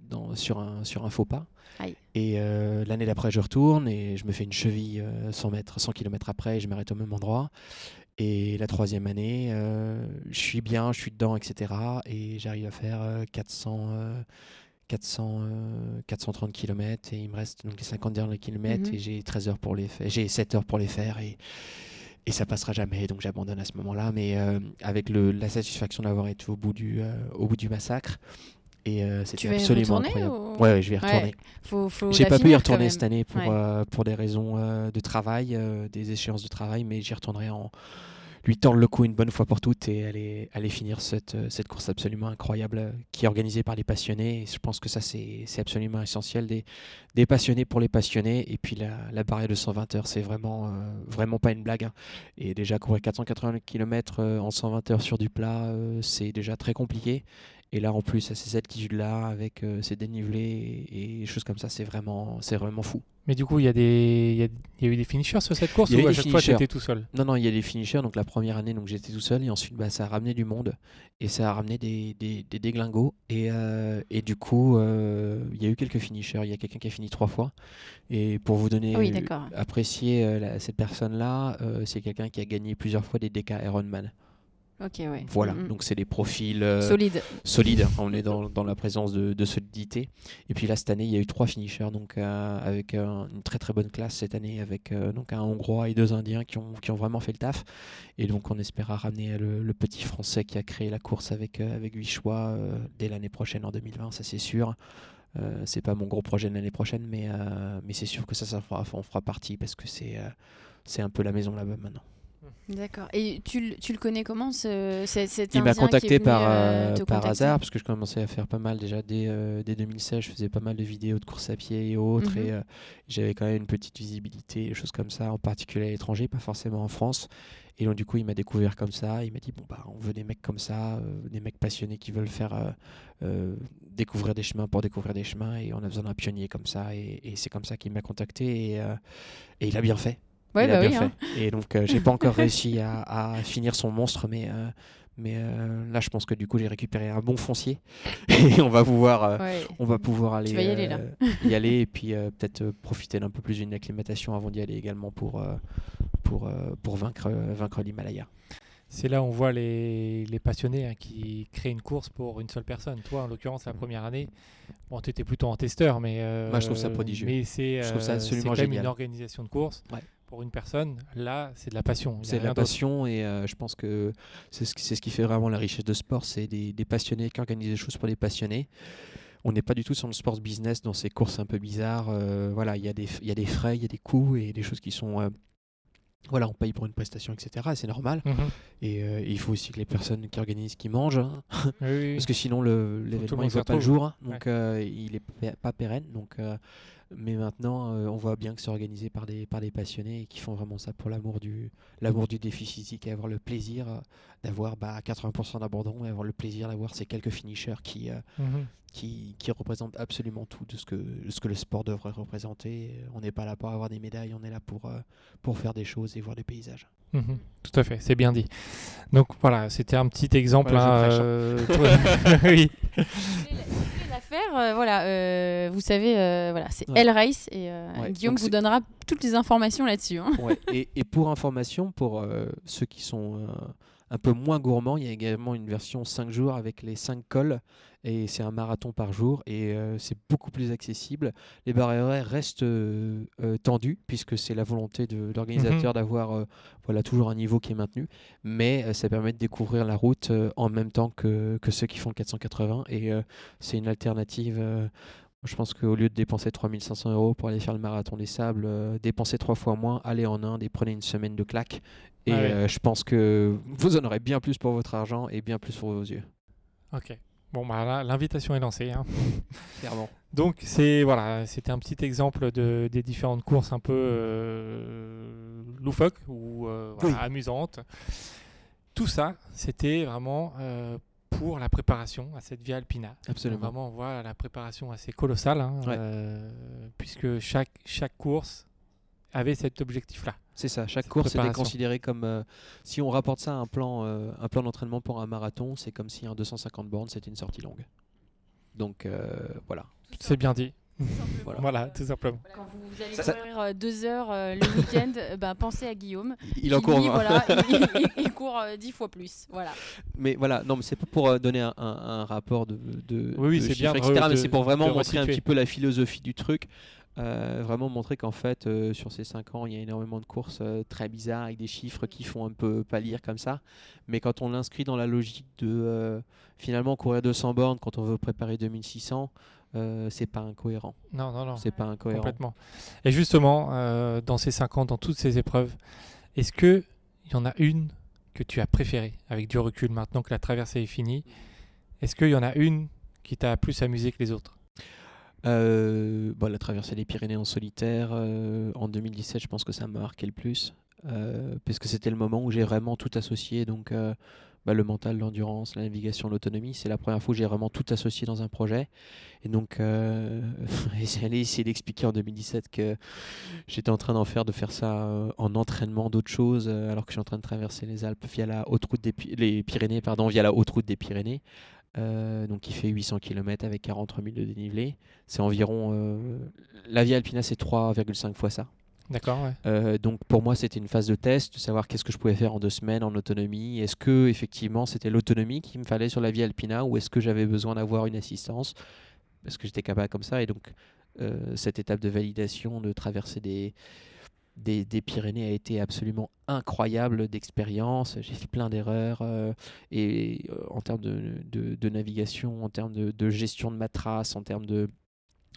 dans, sur, un, sur un faux pas. Aïe. Et euh, l'année d'après, je retourne et je me fais une cheville euh, 100 mètres, 100 km après et je m'arrête au même endroit. Et la troisième année, je suis bien, je suis dedans, etc. Et j'arrive à faire euh, 400, euh, 400, euh, 430 km et il me reste donc les 50 derniers kilomètres Mhm. et j'ai 13 heures pour les faire, j'ai 7 heures pour les faire et, et ça passera jamais, donc j'abandonne à ce moment-là. Mais euh, avec le, la satisfaction d'avoir été au bout du, euh, au bout du massacre. Et euh, c'était absolument incroyable. ou- Ouais, ouais, je vais y Ouais, retourner. Faut J'ai pas pu y retourner cette année pour, Ouais. euh, pour des raisons de travail, des échéances de travail, mais j'y retournerai en. Lui tordre le cou une bonne fois pour toutes et aller, finir cette, euh, cette course absolument incroyable euh, qui est organisée par les passionnés. Et je pense que ça, c'est absolument essentiel. Des, des passionnés pour les passionnés. Et puis la, barrière de 120 heures, c'est vraiment, euh, vraiment pas une blague. hein. Et déjà, courir 480 km en 120 heures sur du plat, c'est déjà très compliqué. Et là, en plus, à ces altitudes-là, avec euh, ces dénivelés et, et choses comme ça, c'est vraiment, c'est vraiment fou. Mais du coup, il y, a des... il y, a... il y a eu des finishers sur cette course Il y a ou eu à des chaque fois, finishers. tu étais tout seul? Non, non, il y a des finishers. Donc la première année, donc j'étais tout seul et ensuite, bah, ça a ramené du monde et ça a ramené des, des, des déglingos. Et, euh, et du coup, euh, il y a eu quelques finishers. Il y a quelqu'un qui a fini trois fois. Et pour vous donner, oui, apprécier euh, la- cette personne-là, euh, c'est quelqu'un qui a gagné plusieurs fois des DK Ironman. Ok, ouais. Voilà, Mm, mm. donc c'est des profils euh, Solide. solides. On est dans, dans la présence de, de solidité. Et puis là, cette année, il y a eu trois finishers, donc euh, avec euh, une très très bonne classe cette année, avec donc un Hongrois et deux Indiens qui ont, qui ont vraiment fait le taf. Et donc on espéra ramener le, le petit Français qui a créé la course avec, avec 8 choix dès l'année prochaine, en 2020, ça c'est sûr. C'est pas mon gros projet de l'année prochaine, mais, mais c'est sûr que ça, ça fera, on fera partie parce que c'est c'est un peu la maison là-bas maintenant. D'accord. Et tu, le- tu le connais comment ce, ce- cet Il m'a contacté par, euh, euh, par hasard parce que je commençais à faire pas mal déjà dès, euh, dès 2016 je faisais pas mal de vidéos de course à pied et autres Mhm. et euh, j'avais quand même une petite visibilité des choses comme ça en particulier à l'étranger pas forcément en France et donc du coup il m'a découvert comme ça il m'a dit bon bah on veut des mecs comme ça des mecs passionnés qui veulent faire découvrir des chemins pour découvrir des chemins et on a besoin d'un pionnier comme ça et, et c'est comme ça qu'il m'a contacté et, et il a bien fait Ouais, il bah a bien oui. hein. fait. Et donc, euh, j'ai pas encore réussi à, à finir son monstre, mais, euh, mais euh, là, je pense que du coup, j'ai récupéré un bon foncier et on va pouvoir, euh, Ouais. on va pouvoir aller, Tu vas y aller, là. y aller et puis euh, peut-être euh, profiter d'un peu plus d'une acclimatation avant d'y aller également pour, pour, euh, pour vaincre, vaincre l'Himalaya. C'est là où on voit les, les passionnés hein, qui créent une course pour une seule personne. Toi, en l'occurrence, la première année, bon, tu étais plutôt en testeur, mais. euh, Moi, je trouve ça prodigieux. Mais c'est euh, absolument c'est quand même génial. une organisation de course Ouais. Pour une personne. Là, c'est de la passion. C'est de la passion et euh, je pense que c'est ce, qui- c'est ce qui fait vraiment la richesse de sport, c'est des, des passionnés qui organisent des choses pour des passionnés. On n'est pas du tout sur le sport business dans ces courses un peu bizarres. euh, voilà, il y, a des f- il y a des frais, il y a des coûts et des choses qui sont... euh, voilà, on paye pour une prestation, etc. et C'est normal. Mhm. Et euh, il faut aussi que les personnes qui organisent, qui mangent, hein, Oui, oui, parce que sinon l'événement s'y voit pas le jour, hein. donc euh, il est pé- pas pérenne. Donc, euh, mais maintenant, euh, on voit bien que c'est organisé par des par des passionnés et qui font vraiment ça pour l'amour du l'amour du défi physique et avoir le plaisir euh, d'avoir bah, 80% d'abandon et avoir le plaisir d'avoir ces quelques finishers qui euh, Mhm. qui, qui représentent absolument tout de ce que de ce que le sport devrait représenter. On n'est pas là pour avoir des médailles, on est là pour euh, pour faire des choses et voir des paysages. Mhm. Tout à fait, c'est bien dit. Donc voilà, c'était un petit exemple. Voilà, hein, prêche, euh, oui. L'affaire, euh, voilà, euh, vous savez, euh, voilà, c'est Ouais. L Race et euh, Ouais, Guillaume donc vous donnera toutes les informations là-dessus. hein. Ouais, et, et pour information, pour euh, ceux qui sont euh, un peu moins gourmands, il y a également une version 5 jours avec les 5 cols. Et c'est un marathon par jour et euh, c'est beaucoup plus accessible. Les barrières horaires restent euh, euh, tendues puisque c'est la volonté de l'organisateur d'avoir euh, voilà, toujours un niveau qui est maintenu. Mais ça permet de découvrir la route en même temps que, que ceux qui font le 480. Et c'est une alternative. je pense qu'au lieu de dépenser 3500 euros pour aller faire le marathon des sables, euh, dépensez trois fois moins, allez en Inde et prenez une semaine de claque. Et Ah ouais. euh, je pense que vous en aurez bien plus pour votre argent et bien plus pour vos yeux. Ok. Bon, bah là, l'invitation est lancée. hein. Clairement. Donc c'est voilà, c'était un petit exemple de, des différentes courses un peu euh, loufoques ou euh, voilà, Oui. amusantes. Tout ça, c'était vraiment pour la préparation à cette Via Alpina. Absolument. Donc, Vraiment, on voit la préparation assez colossale, hein, Ouais. puisque chaque, chaque course avait cet objectif-là. C'est ça, chaque course était considérée comme. euh, si on rapporte ça à un plan, euh, un plan d'entraînement pour un marathon, c'est comme si un 250 bornes c'était une sortie longue. Donc euh, voilà. C'est bien dit. Voilà. Voilà, tout simplement. Quand vous allez Ça- courir deux heures euh, le week-end, ben, pensez à Guillaume. Il en court lui, 20. voilà, il, il- il court euh, dix fois plus. Voilà. Mais voilà, non, mais c'est pas pour euh, donner un, un- un rapport de, de, Oui, oui, de c'est chiffres, bien etc., mais c'est pour vraiment montrer un petit peu la philosophie du truc. Euh, vraiment montrer qu'en fait, euh, sur ces 5 ans, il y a énormément de courses euh, très bizarres avec des chiffres qui font un peu pâlir comme ça. Mais quand on l'inscrit dans la logique de finalement courir 200 bornes quand on veut préparer 2600, euh, c'est pas incohérent. Non, non, non. C'est pas incohérent. Complètement. Et justement, dans ces 50, dans toutes ces épreuves, est-ce que il y en a une que tu as préférées avec du recul maintenant que la traversée est finie Est-ce qu'il y en a une qui t'a plus amusé que les autres? Bon, la traversée des Pyrénées en solitaire, euh, en 2017, je pense que ça m'a marqué le plus. euh, parce que c'était le moment où j'ai vraiment tout associé. Donc, euh, bah, le mental, l'endurance, la navigation, l'autonomie. C'est la première fois où j'ai vraiment tout associé dans un projet. Et donc, euh, j'allais essayer d'expliquer en 2017 que j'étais en train d'en faire, de faire ça euh, en entraînement d'autres choses, euh, alors que je suis en train de traverser les Alpes via la haute route des Pyrénées, pardon, via la haute route des Pyrénées. Euh, donc qui fait 800 km avec 43 000 de dénivelé. C'est environ... euh, la Via Alpina, c'est 3,5 fois ça. D'accord, ouais. Euh, donc pour moi, c'était une phase de test, de savoir qu'est-ce que je pouvais faire en deux semaines en autonomie. Est-ce que effectivement c'était l'autonomie qu'il me fallait sur la Via Alpina ou est-ce que j'avais besoin d'avoir une assistance? Parce que j'étais capable comme ça. Et donc cette étape de validation, de traverser des, des, Pyrénées a été absolument incroyable d'expérience. J'ai fait plein d'erreurs euh, et euh, en termes de, navigation, en termes de gestion de ma trace, en termes de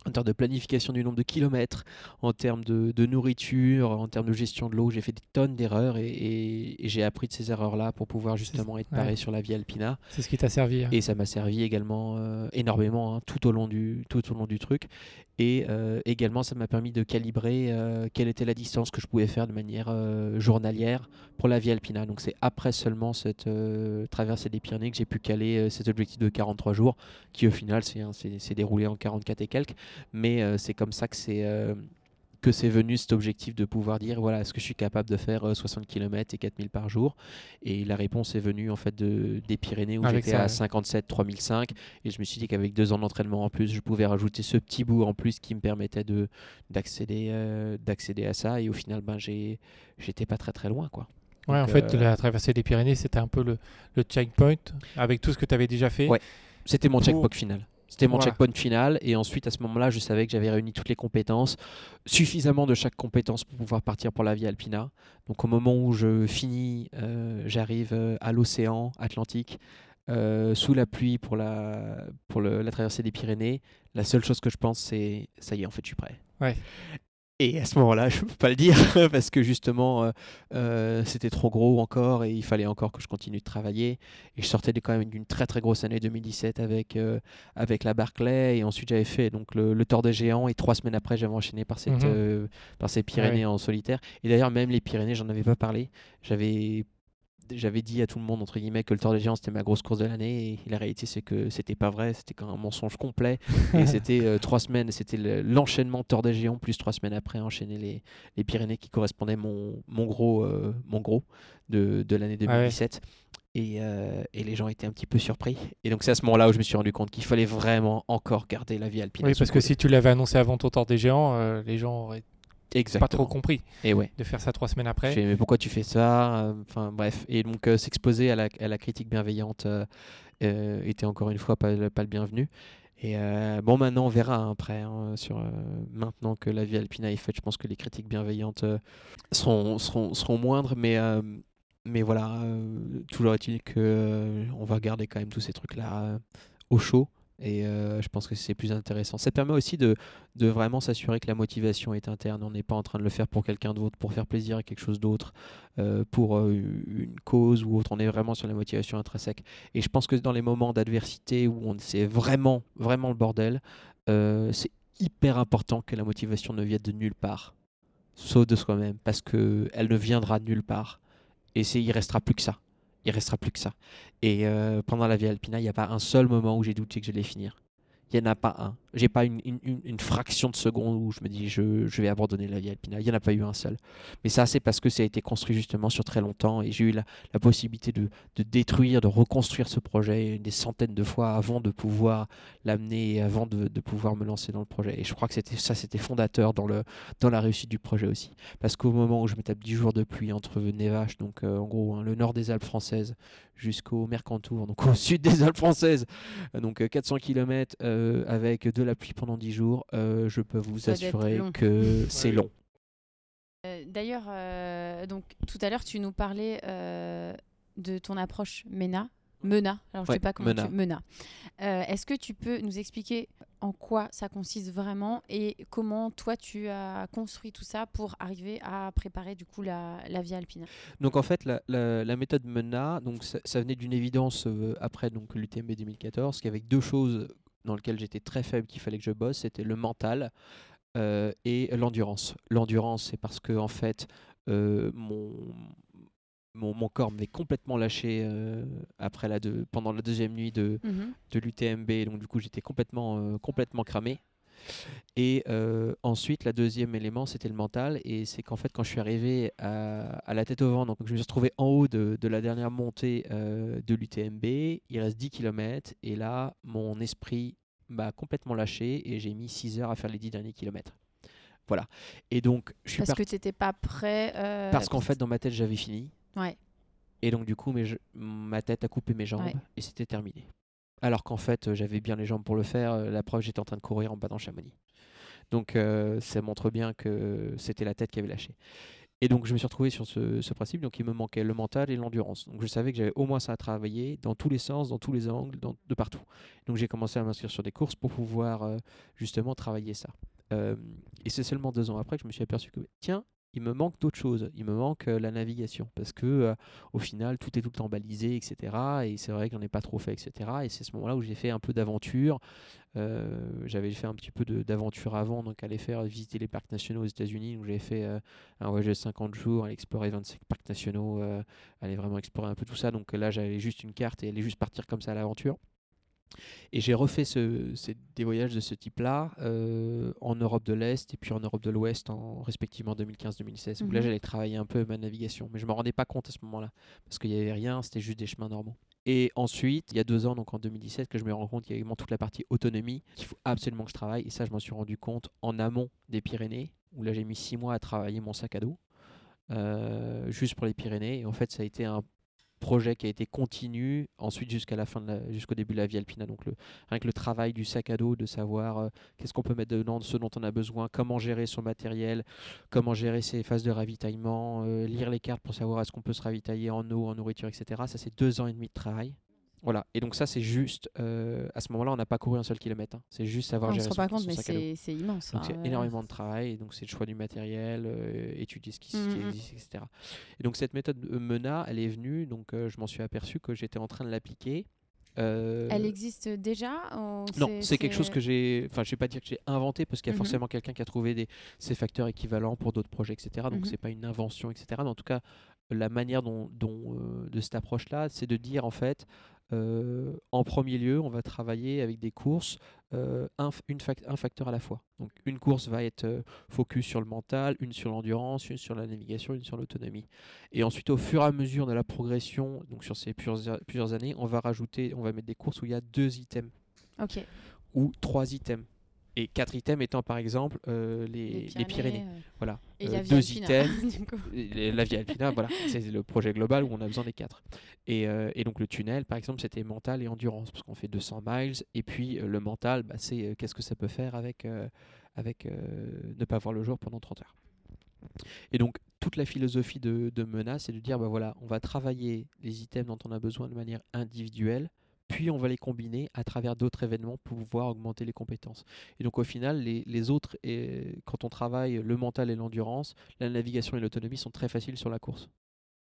en termes de planification du nombre de kilomètres, en termes de, de nourriture, en termes de gestion de l'eau, j'ai fait des tonnes d'erreurs et, et- et j'ai appris de ces erreurs-là pour pouvoir justement être paré ouais. sur la Via Alpina. C'est ce qui t'a servi. hein. Et ça m'a servi également euh, énormément hein, tout, au long du, tout au long du truc. Et euh, également, ça m'a permis de calibrer euh, quelle était la distance que je pouvais faire de manière journalière pour la Via Alpina. Donc c'est après seulement cette traversée des Pyrénées que j'ai pu caler cet objectif de 43 jours, qui au final s'est déroulé en 44 et quelques. Mais euh, c'est comme ça que c'est... euh, que c'est venu cet objectif de pouvoir dire voilà est-ce que je suis capable de faire euh, 60 km et 4000 par jour? Et la réponse est venue en fait de, des Pyrénées où j'étais à ouais. 57 3005 et je me suis dit qu'avec deux ans d'entraînement en plus je pouvais rajouter ce petit bout en plus qui me permettait de d'accéder euh, d'accéder à ça et au final ben j'étais pas très très loin quoi Ouais, en fait, euh, la traversée des Pyrénées, c'était un peu le, le checkpoint avec tout ce que tu avais déjà fait. Ouais. c'était mon Pour- checkpoint final c'était mon Voilà. checkpoint final et ensuite à ce moment-là je savais que j'avais réuni toutes les compétences suffisamment de chaque compétence pour pouvoir partir pour la Via Alpina donc au moment où je finis euh, j'arrive euh, à l'océan Atlantique euh, sous la pluie pour la, pour le- la traversée des Pyrénées, la seule chose que je pense, c'est ça y est, en fait, je suis prêt. Ouais. Et à ce moment-là, je ne peux pas le dire parce que justement, euh, euh, c'était trop gros encore et il fallait encore que je continue de travailler. Et je sortais de- quand même d'une très très grosse année 2017 avec, euh, avec la Barclay et ensuite j'avais fait donc, le, le Tour des Géants et trois semaines après, j'avais enchaîné par, cette, Mhm. par ces Pyrénées Ouais. en solitaire. Et d'ailleurs, même les Pyrénées, j'en avais pas parlé. J'avais j'avais dit à tout le monde entre guillemets que le Tour des Géants c'était ma grosse course de l'année. Et la réalité c'est que c'était pas vrai. C'était quand même un mensonge complet. Et c'était euh, trois semaines c'était le- l'enchaînement Tour des Géants plus trois semaines après enchaîner les, les Pyrénées qui correspondaient mon, mon gros euh, mon gros de, de l'année Ah ouais. 2017 et, euh, et les gens étaient un petit peu surpris. Et donc c'est à ce moment là où je me suis rendu compte qu'il fallait vraiment encore garder la vie alpine Oui, parce que si tu l'avais annoncé avant ton Tour des Géants, euh, les gens auraient exactement pas trop compris et ouais de faire ça trois semaines Je après. fais, mais pourquoi tu fais ça Euh, Enfin bref. Et donc euh, s'exposer à la, à la critique bienveillante euh, euh, était encore une fois pas, le- pas le bienvenu. Et euh, bon, maintenant on verra hein, après. hein, sur, euh, maintenant que la vie alpina est faite, je pense que les critiques bienveillantes euh, seront, seront, seront moindres. Mais, mais voilà, toujours est-il que euh, on va garder quand même tous ces trucs-là au chaud. Et euh, je pense que c'est plus intéressant. Ça permet aussi de, vraiment s'assurer que la motivation est interne. On n'est pas en train de le faire pour quelqu'un d'autre, pour faire plaisir à quelque chose d'autre, euh, pour euh, une cause ou autre. On est vraiment sur la motivation intrinsèque. Et je pense que dans les moments d'adversité où on c'est vraiment, vraiment le bordel, c'est hyper important que la motivation ne vienne de nulle part, sauf de soi-même, parce qu'elle ne viendra de nulle part. Et il restera plus que ça. Il restera plus que ça. Et euh, pendant la Via Alpina, il n'y a pas un seul moment où j'ai douté que j'allais finir. Il n'y en a pas un. J'ai pas une, fraction de seconde où je me dis je, vais abandonner la Via Alpina. Il n'y en a pas eu un seul. Mais ça, c'est parce que ça a été construit justement sur très longtemps et j'ai eu la, possibilité de, détruire, de reconstruire ce projet des centaines de fois avant de pouvoir l'amener et avant de, pouvoir me lancer dans le projet. Et je crois que c'était ça, c'était fondateur dans, la réussite du projet aussi. Parce qu'au moment où je me tape 10 jours de pluie entre Nevache, donc euh, en gros hein, le nord des Alpes françaises, jusqu'au Mercantour, donc au sud des Alpes françaises, euh, donc euh, 400 km avec de la pluie pendant 10 jours, euh, je peux vous Ça assurer long. que c'est long. Euh, D'ailleurs, euh, donc tout à l'heure, tu nous parlais euh, de ton approche MENA. MENA, alors je Ouais, sais pas comment MENA. tu MENA. Euh, Est-ce que tu peux nous expliquer en quoi ça consiste vraiment et comment toi tu as construit tout ça pour arriver à préparer du coup la, la Via Alpina? Donc en fait, la, la- la méthode MENA, donc ça, ça venait d'une évidence euh, après donc l'UTMB 2014, qu'avec deux choses dans lesquelles j'étais très faible qu'il fallait que je bosse, c'était le mental euh, et l'endurance. L'endurance, c'est parce que en fait, euh, mon, mon, mon corps m'avait complètement lâché euh, après la deux- pendant la deuxième nuit de, de l'UTMB, donc du coup j'étais complètement, complètement cramé. Et euh, ensuite, la deuxième élément, c'était le mental. Et c'est qu'en fait, quand je suis arrivé à, à la tête au vent, donc je me suis retrouvé en haut de, de la dernière montée euh, de l'UTMB, il reste 10 km. Et là, mon esprit m'a complètement lâché et j'ai mis 6 heures à faire les 10 derniers kilomètres. Voilà. Et donc, je suis Parce que tu n'étais pas prêt. euh, Parce qu'en fait, dans ma tête, j'avais fini. Ouais. Et donc, du coup, mes je- ma tête a coupé mes jambes Ouais. et c'était terminé. Alors qu'en fait, euh, j'avais bien les jambes pour le faire. euh, La preuve, j'étais en train de courir en bas dans Chamonix. Donc, euh, ça montre bien que c'était la tête qui avait lâché. Et donc, je me suis retrouvé sur ce, principe. Donc, il me manquait le mental et l'endurance. Donc, je savais que j'avais au moins ça à travailler dans tous les sens, dans tous les angles, de partout. Donc, j'ai commencé à m'inscrire sur des courses pour pouvoir justement travailler ça. Et c'est seulement deux ans après que je me suis aperçu que, tiens, il me manque d'autres choses. Il me manque euh, la navigation parce que euh, au final, tout est tout le temps balisé, etc. Et c'est vrai que j'en ai pas trop fait, etc. Et c'est ce moment-là où j'ai fait un peu d'aventure. Euh, j'avais fait un petit peu d'aventure avant, donc aller faire visiter les parcs nationaux aux États-Unis. Donc j'avais fait un voyage de 50 jours, aller explorer 25 parcs nationaux, aller vraiment explorer un peu tout ça. Donc là, j'avais juste une carte et aller juste partir comme ça à l'aventure. Et j'ai refait ce, ces- des voyages de ce type-là euh, en Europe de l'Est et puis en Europe de l'Ouest, en, respectivement 2015-2016. Où là, Mhm. j'allais travailler un peu ma navigation. Mais je ne me rendais pas compte à ce moment-là, parce qu'il n'y avait rien, c'était juste des chemins normaux. Et ensuite, il y a deux ans, donc en 2017, que je me rends compte qu'il y a également toute la partie autonomie qu'il faut absolument que je travaille. Et ça, je m'en suis rendu compte en amont des Pyrénées, où là, j'ai mis six mois à travailler mon sac à dos, euh, juste pour les Pyrénées. Et en fait, ça a été un projet qui a été continu ensuite jusqu'à la fin de jusqu'au début de la Via Alpina. Donc le, rien que le travail du sac à dos de savoir euh, qu'est-ce qu'on peut mettre dedans ce dont on a besoin comment gérer son matériel comment gérer ses phases de ravitaillement euh, lire les cartes pour savoir est-ce qu'on peut se ravitailler en eau en nourriture etc ça c'est deux ans et demi de travail voilà et donc ça c'est juste euh, à ce moment-là on n'a pas couru un seul kilomètre hein. c'est juste savoir on ne gérer se rend pas compte, mais c'est immense. donc hein, c'est ouais. énormément de travail, et donc c'est le choix du matériel, euh, étudier ce qui, Mhm. existe, etc. Et donc cette méthode euh, MENA, elle est venue, donc euh, je m'en suis aperçu que j'étais en train de l'appliquer. Euh, Elle existe déjà non, c'est quelque chose que j'ai, enfin je vais pas dire que j'ai inventé parce qu'il y a Mhm. forcément quelqu'un qui a trouvé des, ces facteurs équivalents pour d'autres projets, etc. Donc Mhm. c'est pas une invention, etc. Mais en tout cas, la manière dont, dont, euh, de cette approche-là, c'est de dire en fait, euh, en premier lieu, on va travailler avec des courses, euh, un, une fac- un facteur à la fois. Donc une course va être euh, focus sur le mental, une sur l'endurance, une sur la navigation, une sur l'autonomie. Et ensuite, au fur et à mesure de la progression, donc sur ces plusieurs, plusieurs années, on va rajouter, on va mettre des courses où il y a deux items Ok. ou trois items. Et quatre items étant par exemple euh, les, les Pyrénées. euh, Voilà. Et Euh, deux Alpina, items. Et La Via Alpina, voilà, c'est le projet global où on a besoin des quatre. Et, euh, et donc le tunnel, par exemple, c'était mental et endurance, parce qu'on fait 200 miles. Et puis euh, le mental, bah, c'est qu'est-ce que ça peut faire avec, avec ne pas voir le jour pendant 30 heures. Et donc toute la philosophie de, de Mena, c'est de dire, bah voilà, on va travailler les items dont on a besoin de manière individuelle, puis on va les combiner à travers d'autres événements pour pouvoir augmenter les compétences. Et donc au final, les, autres, et, quand on travaille le mental et l'endurance, la navigation et l'autonomie sont très faciles sur la course.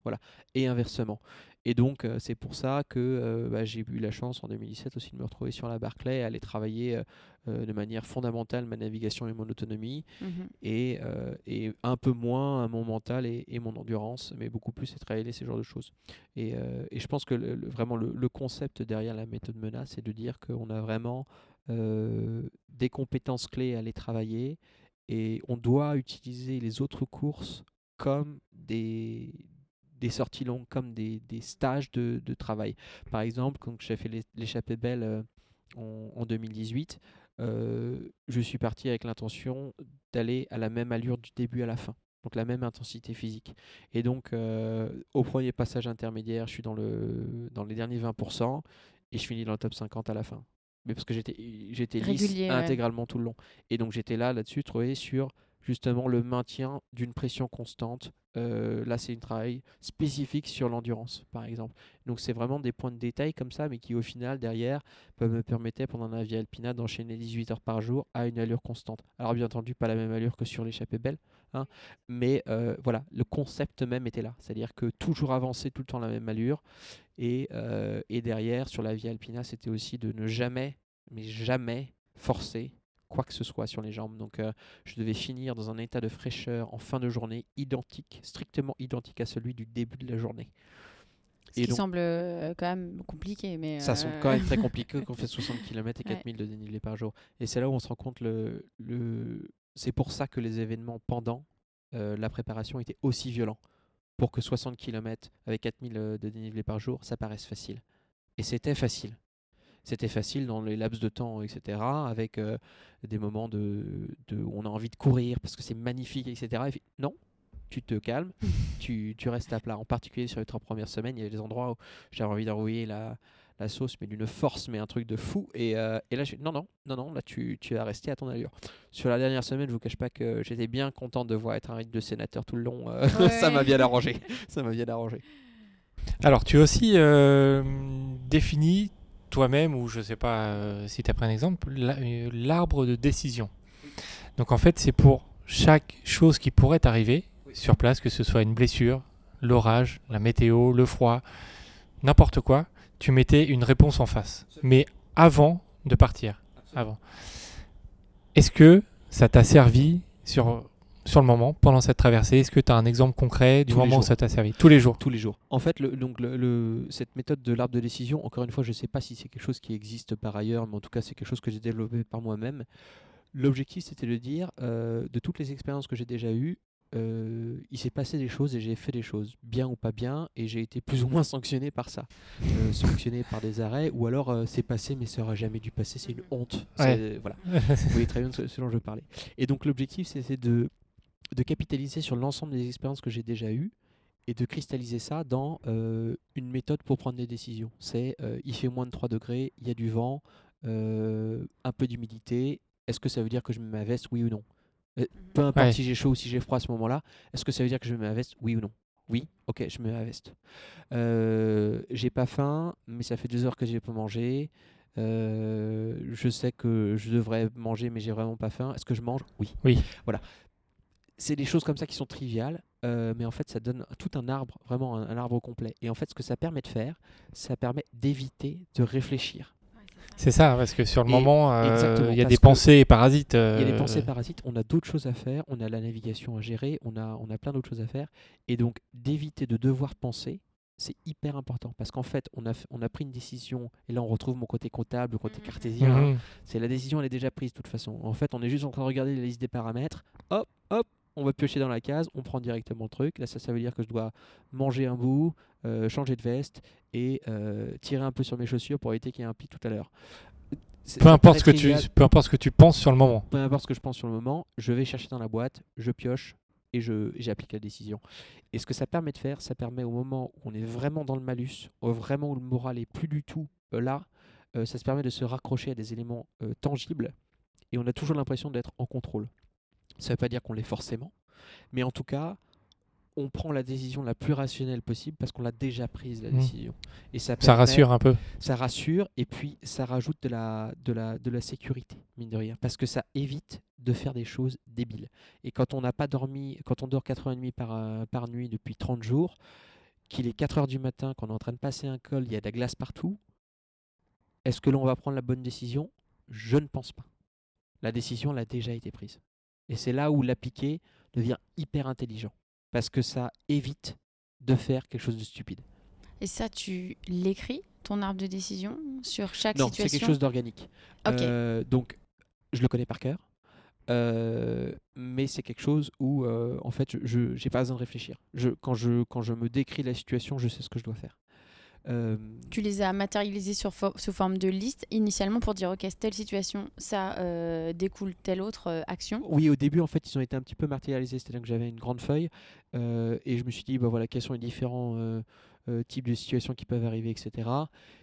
Voilà. Et inversement. Et donc, euh, c'est pour ça que euh, bah, j'ai eu la chance en 2017 aussi de me retrouver sur la Barclay, aller travailler euh, de manière fondamentale ma navigation et mon autonomie, Mhm. et, et un peu moins mon mental et, et mon endurance, mais beaucoup plus c'est travailler ces genres de choses. Et, et je pense que le- le- vraiment le, le concept derrière la méthode MENA, c'est de dire qu'on a vraiment des compétences clés à les travailler et on doit utiliser les autres courses comme des, des sorties longues, comme des, des stages de, de travail. Par exemple, quand j'ai fait l'é- l'échappée belle euh, en, en 2018, euh, je suis parti avec l'intention d'aller à la même allure du début à la fin. Donc la même intensité physique. Et donc euh, au premier passage intermédiaire, je suis dans, le, dans les derniers 20% et je finis dans le top 50 à la fin. Mais parce que j'étais lisse ouais. intégralement tout le long. Et donc j'étais là, là-dessus, trouvé sur justement le maintien d'une pression constante. Euh, là, c'est un travail spécifique sur l'endurance, par exemple. Donc, c'est vraiment des points de détail comme ça, mais qui, au final, derrière, peuvent me permettre, pendant la vie alpina, d'enchaîner 18 heures par jour à une allure constante. Alors, bien entendu, pas la même allure que sur l'échappée belle, hein, mais euh, voilà, le concept même était là. C'est-à-dire que toujours avancer tout le temps la même allure. Et, euh, et derrière, sur la vie alpina, c'était aussi de ne jamais, mais jamais forcer quoi que ce soit sur les jambes. Donc euh, je devais finir dans un état de fraîcheur en fin de journée identique, strictement identique à celui du début de la journée. Ce Et qui donc- semble euh, quand même compliqué. Mais, Ça semble euh, quand même très compliqué quand on fait 60 km et Ouais. 4000 de dénivelé par jour. Et c'est là où on se rend compte le, le... c'est pour ça que les événements pendant euh, la préparation étaient aussi violents. Pour que 60 km avec 4000 euh, de dénivelé par jour, ça paraisse facile. Et c'était facile. C'était facile dans les laps de temps, etc. Avec euh, des moments de, de, où on a envie de courir parce que c'est magnifique, etc. Et puis, non, tu te calmes, tu, tu restes à plat. En particulier sur les trois premières semaines, il y a des endroits où j'avais envie d'envoyer la, la sauce, mais d'une force, mais un truc de fou. Et, euh, et là, je non, non, non, non, là, tu, tu vas rester à ton allure. Sur la dernière semaine, je vous cache pas que j'étais bien content de voir être un rythme de sénateur tout le long. euh, ça m'a bien arrangé. ça m'a bien arrangé. Alors, tu as aussi euh, défini toi-même, ou je sais pas euh, si tu as pris un exemple, euh, l'arbre de décision. Donc, en fait, c'est pour chaque chose qui pourrait arriver sur place, que ce soit une blessure, l'orage, la météo, le froid, n'importe quoi, tu mettais une réponse en face. Mais avant de partir. Avant. Est-ce que ça t'a servi sur, sur le moment, pendant cette traversée Est-ce que tu as un exemple concret du Tous moment où ça t'a servi? Tous les jours. Tous les jours. En fait, le, donc le, le- cette méthode de l'arbre de décision, encore une fois, je ne sais pas si c'est quelque chose qui existe par ailleurs, mais en tout cas, c'est quelque chose que j'ai développé par moi-même. L'objectif, c'était de dire, euh, de toutes les expériences que j'ai déjà eues, euh, il s'est passé des choses et j'ai fait des choses, bien ou pas bien, et j'ai été plus ou moins sanctionné par ça. Euh, sanctionné par des arrêts, ou alors euh, c'est passé, mais ça aurait jamais dû passer, c'est une honte. Ouais. Voilà. Vous voyez très bien ce, ce dont je parlais. Et donc l'objectif, c'était de, de capitaliser sur l'ensemble des expériences que j'ai déjà eues et de cristalliser ça dans euh, une méthode pour prendre des décisions. C'est euh, il fait moins de 3 degrés, il y a du vent, euh, un peu d'humidité. Est-ce que ça veut dire que je mets ma veste, oui ou non? Euh, Peu importe Ouais. si j'ai chaud ou si j'ai froid à ce moment-là, est-ce que ça veut dire que je mets ma veste, oui ou non? Oui, ok, je mets ma veste. Euh, j'ai pas faim, mais ça fait deux heures que j'ai pas mangé. Euh, je sais que je devrais manger, mais j'ai vraiment pas faim. Est-ce que je mange? Oui. Oui. Voilà. C'est des choses comme ça qui sont triviales, euh, mais en fait, ça donne tout un arbre, vraiment un, un arbre complet. Et en fait, ce que ça permet de faire, ça permet d'éviter de réfléchir. C'est ça, parce que sur le Et- moment, euh, il y a des pensées parasites. Il y a des euh, pensées parasites, on a d'autres choses à faire, on a la navigation à gérer, on a, on a plein d'autres choses à faire. Et donc, d'éviter de devoir penser, c'est hyper important. Parce qu'en fait, on a, f- on a pris une décision, et là, on retrouve mon côté comptable, le côté Mhm. cartésien. hein. mhm. C'est la décision, elle est déjà prise de toute façon. En fait, on est juste en train de regarder la liste des paramètres. Hop, hop, on va piocher dans la case, on prend directement le truc. Là, ça, ça veut dire que je dois manger un bout, euh, changer de veste et euh, tirer un peu sur mes chaussures pour éviter qu'il y ait un pic tout à l'heure. Peu importe, ce que tu, peu importe ce que tu penses sur le moment. peu importe ce que je pense sur le moment, je vais chercher dans la boîte, je pioche et j'applique la décision. Et ce que ça permet de faire, ça permet au moment où on est vraiment dans le malus, au vraiment où le moral est plus du tout euh, là, euh, ça se permet de se raccrocher à des éléments tangibles et on a toujours l'impression d'être en contrôle. Ça ne veut pas dire qu'on l'est forcément, mais en tout cas, on prend la décision la plus rationnelle possible parce qu'on l'a déjà prise la Mhm. décision. Et ça, rassure un peu. ça rassure et puis ça rajoute de la, de la, de la sécurité, mine de rien, parce que ça évite de faire des choses débiles. Et quand on n'a pas dormi, quand on dort 4h30 par, euh, par nuit depuis 30 jours, qu'il est 4h du matin, qu'on est en train de passer un col, il y a de la glace partout, est-ce que l'on va prendre la bonne décision? Je ne pense pas. La décision, elle a déjà été prise. Et c'est là où l'appliquer devient hyper intelligent, parce que ça évite de faire quelque chose de stupide. Et ça, tu l'écris, ton arbre de décision, sur chaque Non, c'est situation quelque chose d'organique. Euh, donc, je le connais par cœur. Euh, mais c'est quelque chose où, euh, en fait, je n'ai pas besoin de réfléchir. Je, quand, je, quand je me décris la situation, je sais ce que je dois faire. Euh, Tu les as matérialisés sur fo- sous forme de liste, initialement pour dire, OK, telle situation, ça euh, découle telle autre euh, action. oui, au début, en fait, ils ont été un petit peu matérialisés. C'est-à-dire que j'avais une grande feuille et je me suis dit, bah voilà, quels sont les différents euh, types de situations qui peuvent arriver, etc.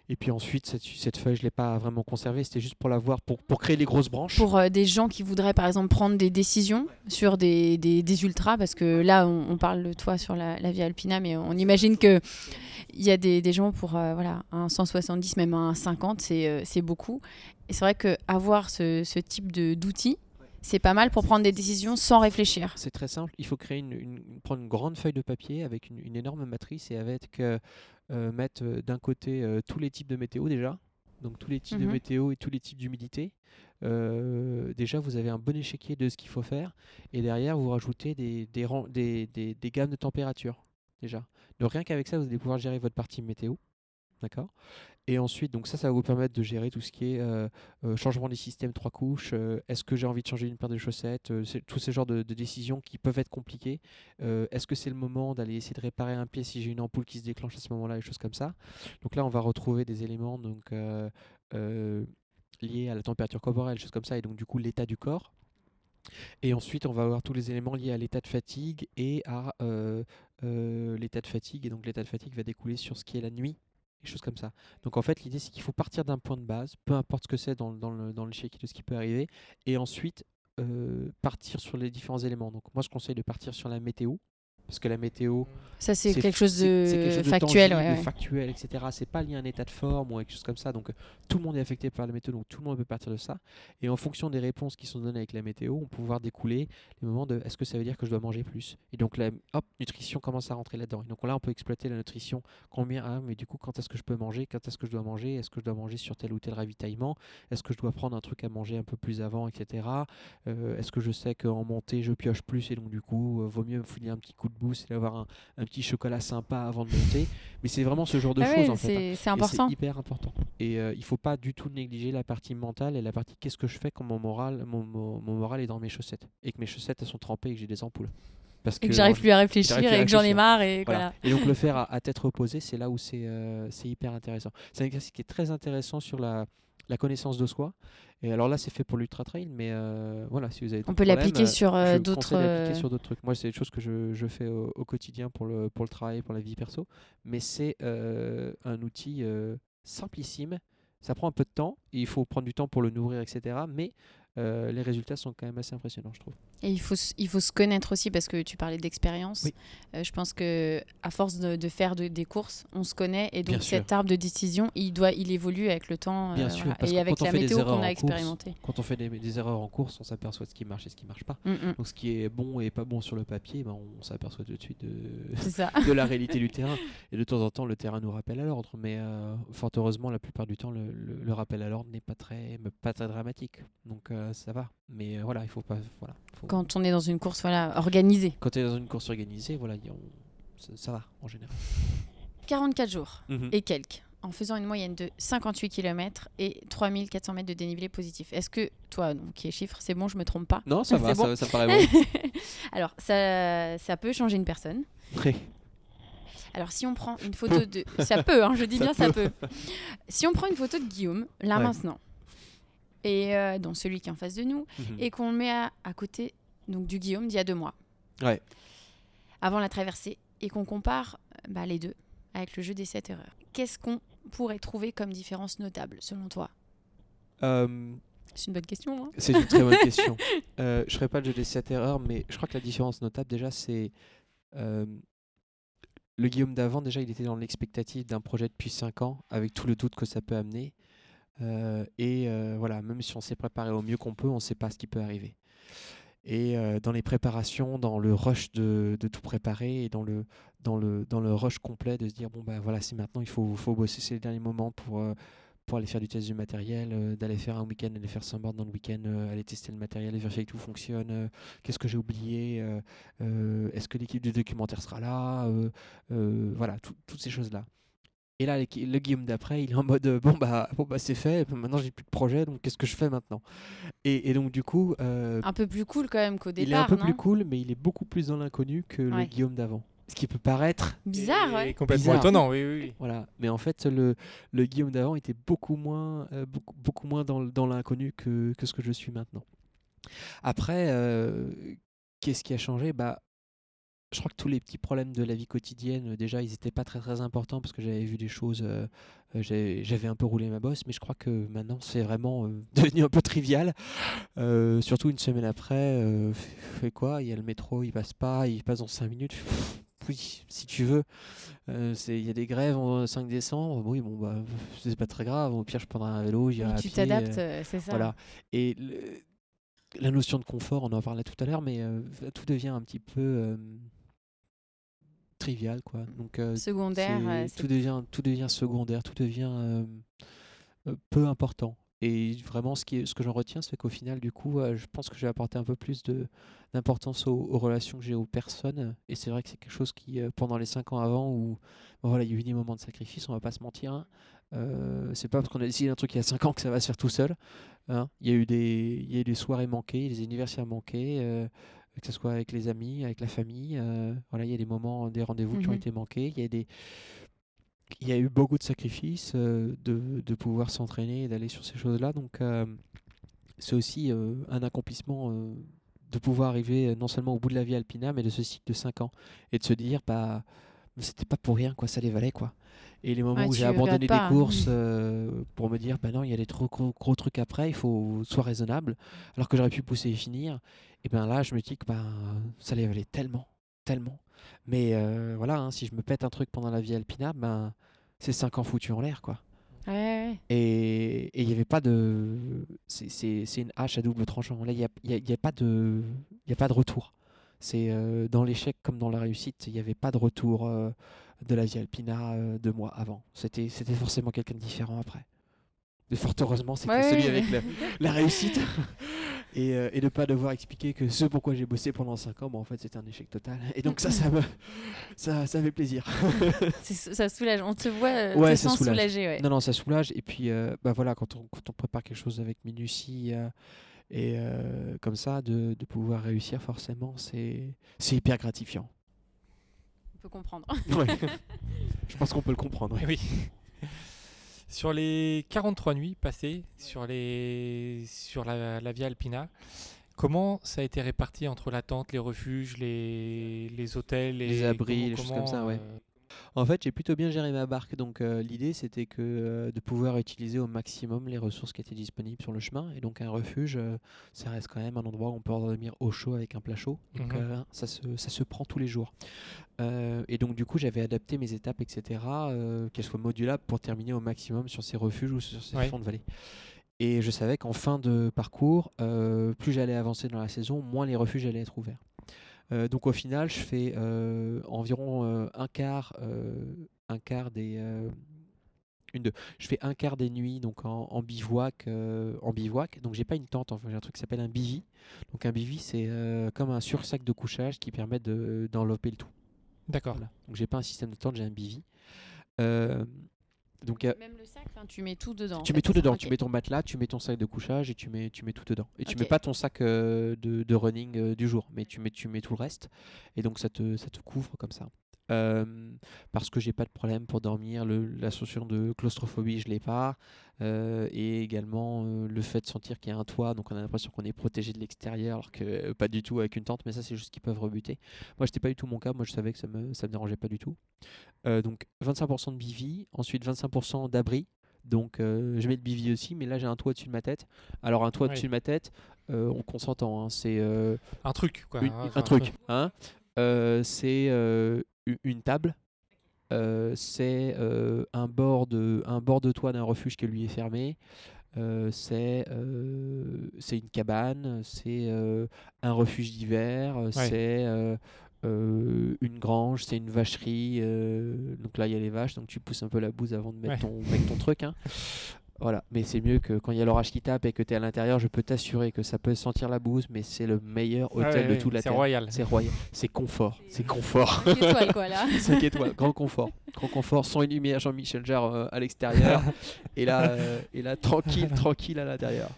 Et puis ensuite, cette, feuille, je ne l'ai pas vraiment conservée, c'était juste pour la voir, pour, pour créer les grosses branches. Pour euh, des gens qui voudraient par exemple prendre des décisions sur des, des, ultras, parce que là on, parle de toi sur la, Via Alpina, mais on imagine que il y a des, gens pour euh, voilà, un 170, même un 50, c'est euh, c'est beaucoup. Et c'est vrai qu'avoir ce, ce type d'outils, c'est pas mal pour prendre des décisions sans réfléchir. C'est très simple. Il faut créer une, une- prendre une grande feuille de papier avec une, une énorme matrice et avec euh, euh, mettre euh, d'un côté euh, tous les types de météo déjà, donc tous les types de Mhm. météo et tous les types d'humidité. Euh, déjà, vous avez un bon échiquier de ce qu'il faut faire et derrière, vous rajoutez des, des, ran- des, des- des gammes de température déjà. Donc rien qu'avec ça, vous allez pouvoir gérer votre partie météo. D'accord? Et ensuite, donc ça, ça va vous permettre de gérer tout ce qui est euh, euh, changement des systèmes trois couches, euh, est-ce que j'ai envie de changer une paire de chaussettes, tous ces genres de, décisions qui peuvent être compliquées. Est-ce que c'est le moment d'aller essayer de réparer un pied si j'ai une ampoule qui se déclenche à ce moment-là, des choses comme ça. Donc là, on va retrouver des éléments donc, liés à la température corporelle, choses comme ça, et donc du coup l'état du corps. Et ensuite, on va avoir tous les éléments liés à l'état de fatigue et à l'état de fatigue. Et donc l'état de fatigue va découler sur ce qui est la nuit, Donc en fait, l'idée c'est qu'il faut partir d'un point de base, peu importe ce que c'est dans, dans le dans l'échiquier de ce qui peut arriver, et ensuite euh, partir sur les différents éléments. Donc moi, je conseille de partir sur la météo, parce que la météo, Ça, c'est quelque chose de, c'est quelque chose de factuel. tangible, ouais, de ouais. factuel, etc. C'est pas lié à un état de forme ou quelque chose comme ça. Donc tout le monde est affecté par la météo, donc tout le monde peut partir de ça. Et en fonction des réponses qui sont données avec la météo, on peut pouvoir découler les moments de est-ce que ça veut dire que je dois manger plus? Et donc la hop, nutrition commence à rentrer là-dedans. Et donc là, on peut exploiter la nutrition. Combien Ah, mais du coup, quand est-ce que je peux manger? Quand est-ce que je dois manger? Est-ce que je dois manger sur tel ou tel ravitaillement? Est-ce que je dois prendre un truc à manger un peu plus avant, etc. Euh, est-ce que je sais qu'en montée, je pioche plus et donc du coup, euh, vaut mieux me filer un petit coup de boost et avoir un, un petit chocolat sympa avant de monter. Mais c'est vraiment ce genre de Ah choses en fait. hein. c'est c'est important. C'est hyper important. Et euh, il faut pas du tout négliger la partie mentale et la partie qu'est-ce que je fais quand mon moral, mon, mon- mon moral est dans mes chaussettes et que mes chaussettes elles sont trempées et que j'ai des ampoules. Parce Et que j'arrive plus à réfléchir et que j'en ai marre et voilà. voilà. Et donc le faire à, à tête reposée, c'est là où c'est euh, c'est hyper intéressant. C'est un exercice qui est très intéressant sur la, la connaissance de soi. Et alors là, c'est fait pour l'ultra trail, mais euh, voilà, si vous avez On peut l'appliquer sur euh, d'autres. euh, sur d'autres trucs. Moi, c'est des choses que je, je fais au, au quotidien pour le, pour le travail, pour la vie perso. Mais c'est euh, un outil simplissime. Ça prend un peu de temps. il faut prendre du temps pour le nourrir, etc. Mais les résultats sont quand même assez impressionnants, je trouve. Et il faut, se- il faut se connaître aussi parce que tu parlais d'expérience. Oui. Euh, je pense que à force de, de faire de- des courses, on se connaît et donc Bien sûr. cet arbre de décision, il doit, il évolue avec le temps. Bien euh, sûr, voilà. parce et avec la météo qu'on a course, expérimenté. Quand on fait des, des erreurs en course, on s'aperçoit de ce qui marche et ce qui marche pas. Mm, mm. Donc ce qui est bon et pas bon sur le papier, ben, on s'aperçoit tout de suite de, de la réalité du terrain. Et de temps en temps, le terrain nous rappelle à l'ordre. Mais euh, fort heureusement, la plupart du temps, le, le- le rappel à l'ordre n'est pas très, pas très dramatique. Donc euh, ça va. Mais voilà, il faut pas. Voilà, faut- Quand on est dans une course voilà, organisée. Quand tu es dans une course organisée, voilà, on- ça, ça va en général. 44 jours Mhm. et quelques, en faisant une moyenne de 58 km et 3400 mètres de dénivelé positif. Est-ce que toi, donc, qui est chiffre, c'est bon, je me trompe pas? Non, ça va, bon. ça, ça paraît bon. Alors, ça, ça peut changer une personne. Ouais. Alors, si on prend une photo de. Ça peut, hein, je dis Ça bien ça peut. Si on prend une photo de Guillaume, là Ouais. maintenant, et euh, donc celui qui est en face de nous, Mhm. et qu'on le met à, à côté donc, du Guillaume d'il y a deux mois, Ouais. avant la traversée, et qu'on compare euh, bah, les deux avec le jeu des 7 erreurs, qu'est-ce qu'on pourrait trouver comme différence notable, selon toi? Euh, C'est une bonne question. hein C'est une très bonne question. Euh, je ne ferai pas le jeu des 7 erreurs, mais je crois que la différence notable, déjà, c'est. le Guillaume d'avant, déjà, il était dans l'expectative d'un projet depuis 5 ans, avec tout le doute que ça peut amener. Euh, et euh, voilà, même si on s'est préparé au mieux qu'on peut, on ne sait pas ce qui peut arriver. Et euh, dans les préparations, dans le rush de, tout préparer et dans le, rush complet de se dire bon, bah voilà, c'est maintenant, il faut, bosser ces derniers moments pour, pour aller faire du test du matériel, d'aller faire un week-end, aller faire Sunboard dans le week-end, euh, aller tester le matériel et vérifier que tout fonctionne. Qu'est-ce que j'ai oublié Est-ce que l'équipe du documentaire sera là Voilà, tout- toutes ces choses-là. Et là, le Guillaume d'après, il est en mode euh, bon bah, bon, bah c'est fait, maintenant j'ai plus de projet, donc qu'est-ce que je fais maintenant? Et, et donc du coup, euh, Un peu plus cool quand même qu'au départ. il est un peu non plus cool, mais il est beaucoup plus dans l'inconnu que le. Guillaume d'avant. Ce qui peut paraître Bizarre, Et- ouais. et complètement Bizarre. étonnant, oui, oui. oui. Voilà, mais en fait, le, le Guillaume d'avant était beaucoup moins, euh, beaucoup, beaucoup moins dans, l'inconnu que, que ce que je suis maintenant. Après, euh, qu'est-ce qui a changé? Bah, je crois que tous les petits problèmes de la vie quotidienne, déjà, ils n'étaient pas très très importants parce que j'avais vu des choses, euh, euh, j'avais un peu roulé ma bosse, mais je crois que maintenant c'est vraiment euh, devenu un peu trivial. Euh, surtout une semaine après, fais quoi? Il y a le métro, il passe pas, il passe dans 5 minutes. Pff, Oui, si tu veux. Il y a des grèves en 5 décembre. Oui, bon, bah, c'est pas très grave. Au pire, je prendrai un vélo, j'irai à tu t'adaptes, c'est ça. voilà. Et le- la notion de confort, on en parlait tout à l'heure, mais tout devient un petit peu trivial, quoi. Donc euh, Secondaire, euh, tout devient tout devient secondaire, tout devient euh, euh, peu important. Et vraiment, ce, qui est, ce que j'en retiens, c'est qu'au final, du coup, euh, je pense que j'ai apporté un peu plus de d'importance aux, aux relations que j'ai aux personnes. Et c'est vrai que c'est quelque chose qui, euh, pendant les cinq ans avant, où bon, voilà, il y a eu des moments de sacrifice, on va pas se mentir. hein. Euh, c'est pas parce qu'on a décidé un truc il y a 5 ans que ça va se faire tout seul. hein. Il y a eu des, il y a eu des soirées manquées, des anniversaires manqués, euh, que ce soit avec les amis, avec la famille. euh, voilà, il y a des moments, des rendez-vous qui ont Mhm. été manqués. Il y a des, il y a eu beaucoup de sacrifices euh, de, de pouvoir s'entraîner et d'aller sur ces choses-là. Donc, euh, c'est aussi euh, un accomplissement de pouvoir arriver non seulement au bout de la vie alpina, mais de ce cycle de 5 ans. Et de se dire, bah, c'était pas pour rien, quoi, ça les valait, quoi. Et les moments Ouais, où j'ai abandonné pas. des courses pour me dire, bah non, il y a des trop gros, gros trucs après, il faut soit raisonnable, alors que j'aurais pu pousser et finir. Et bien là, je me dis que bah, ça les valait tellement, tellement. Mais euh, voilà, hein, si je me pète un truc pendant la vie alpina, ben, c'est 5 ans foutus en l'air, quoi. Ouais, ouais. Et et il n'y avait pas de. C'est une hache à double tranchant. Là, il n'y a, y a- y a pas de y a pas de retour. C'est euh, dans l'échec comme dans la réussite, il n'y avait pas de retour euh, de la vie alpina euh, de moi avant. C'était forcément quelqu'un de différent après. Et fort heureusement, c'était Ouais, celui avec la, la réussite. et, euh, et de pas devoir expliquer que ce pourquoi j'ai bossé pendant 5 ans, bah, en fait, c'était un échec total. Et donc, ça, ça me. Ça, ça fait plaisir. Ça soulage. On te voit, euh, Ouais, te ça sens soulage. soulagé. Ouais. Non, non, ça soulage. Et puis, euh, bah voilà, quand on, quand on prépare quelque chose avec minutie euh, et euh, comme ça, de, de pouvoir réussir, forcément, c'est c'est hyper gratifiant. On peut comprendre. Je pense qu'on peut le comprendre. ouais. Oui. Sur les 43 nuits passées sur, les... sur la, la Via Alpina, comment ça a été réparti entre la tente, les refuges, les, les hôtels et Les abris, comment- les choses comme ça, ouais. euh, En fait, j'ai plutôt bien géré ma barque. Donc, euh, l'idée, c'était que euh, de pouvoir utiliser au maximum les ressources qui étaient disponibles sur le chemin. Et donc, un refuge, euh, ça reste quand même un endroit où on peut dormir au chaud avec un plat chaud. Donc, Mhm. ça, se, ça se prend tous les jours. Et donc, du coup, j'avais adapté mes étapes, etc., qu'elles soient modulables pour terminer au maximum sur ces refuges ou sur ces Ouais. fonds de vallée. Et je savais qu'en fin de parcours, plus j'allais avancer dans la saison, moins les refuges allaient être ouverts. Euh, donc au final, je fais euh, environ euh, un quart, un quart des, une deux. Je fais un quart des nuits donc en, en bivouac, euh, en bivouac. Donc j'ai pas une tente, enfin j'ai un truc qui s'appelle un bivy. Donc un bivy c'est euh, comme un sursac de couchage qui permet de d'envelopper le tout. D'accord. Voilà. Donc j'ai pas un système de tente, j'ai un bivy. Euh, donc euh, Même le sac, enfin, tu mets tout dedans. tu fait, mets tout c'est ça dedans, Ok. tu mets ton matelas, tu mets ton sac de couchage et tu mets, tu mets tout dedans. Et tu mets pas ton sac euh, de, de running euh, du jour, mais tu mets, tu mets tout le reste. Et donc ça te, ça te couvre comme ça. Euh, parce que j'ai pas de problème pour dormir, le, la sensation de claustrophobie je l'ai pas, Euh, et également euh, le fait de sentir qu'il y a un toit, donc on a l'impression qu'on est protégé de l'extérieur, alors que pas du tout avec une tente, mais ça c'est juste qu'ils peuvent rebuter. Moi c'était pas du tout mon cas, moi je savais que ça me, ça me dérangeait pas du tout. Donc 25% de bivy, ensuite 25% d'abri, donc euh, je mets le bivy aussi, mais là j'ai un toit au-dessus de ma tête. Alors un toit Oui. au-dessus de ma tête, euh, on qu'on s'entend, hein, c'est euh, Un truc, quoi. une- un truc. Hein c'est euh, une table. Euh, c'est euh, un, bord de, un bord de toit d'un refuge qui lui est fermé. Euh, c'est euh, une cabane. C'est euh, un refuge d'hiver. euh, C'est euh, euh, une grange. C'est une vacherie. euh, donc là, il y a les vaches. Donc tu pousses un peu la bouse avant de mettre, Ouais. ton, mettre ton truc. hein. Voilà, mais c'est mieux que quand il y a l'orage qui tape et que tu es à l'intérieur, je peux t'assurer que ça peut sentir la bouse, mais c'est le meilleur Ouais, hôtel ouais, de toute la C'est Terre. royal. C'est royal, c'est confort, c'est confort. Cinq étoiles, quoi, là. 5 étoiles, grand confort. Grand confort, sans une lumière Jean-Michel Jarre euh, à l'extérieur. et, là, euh, et là, tranquille, tranquille à l'intérieur.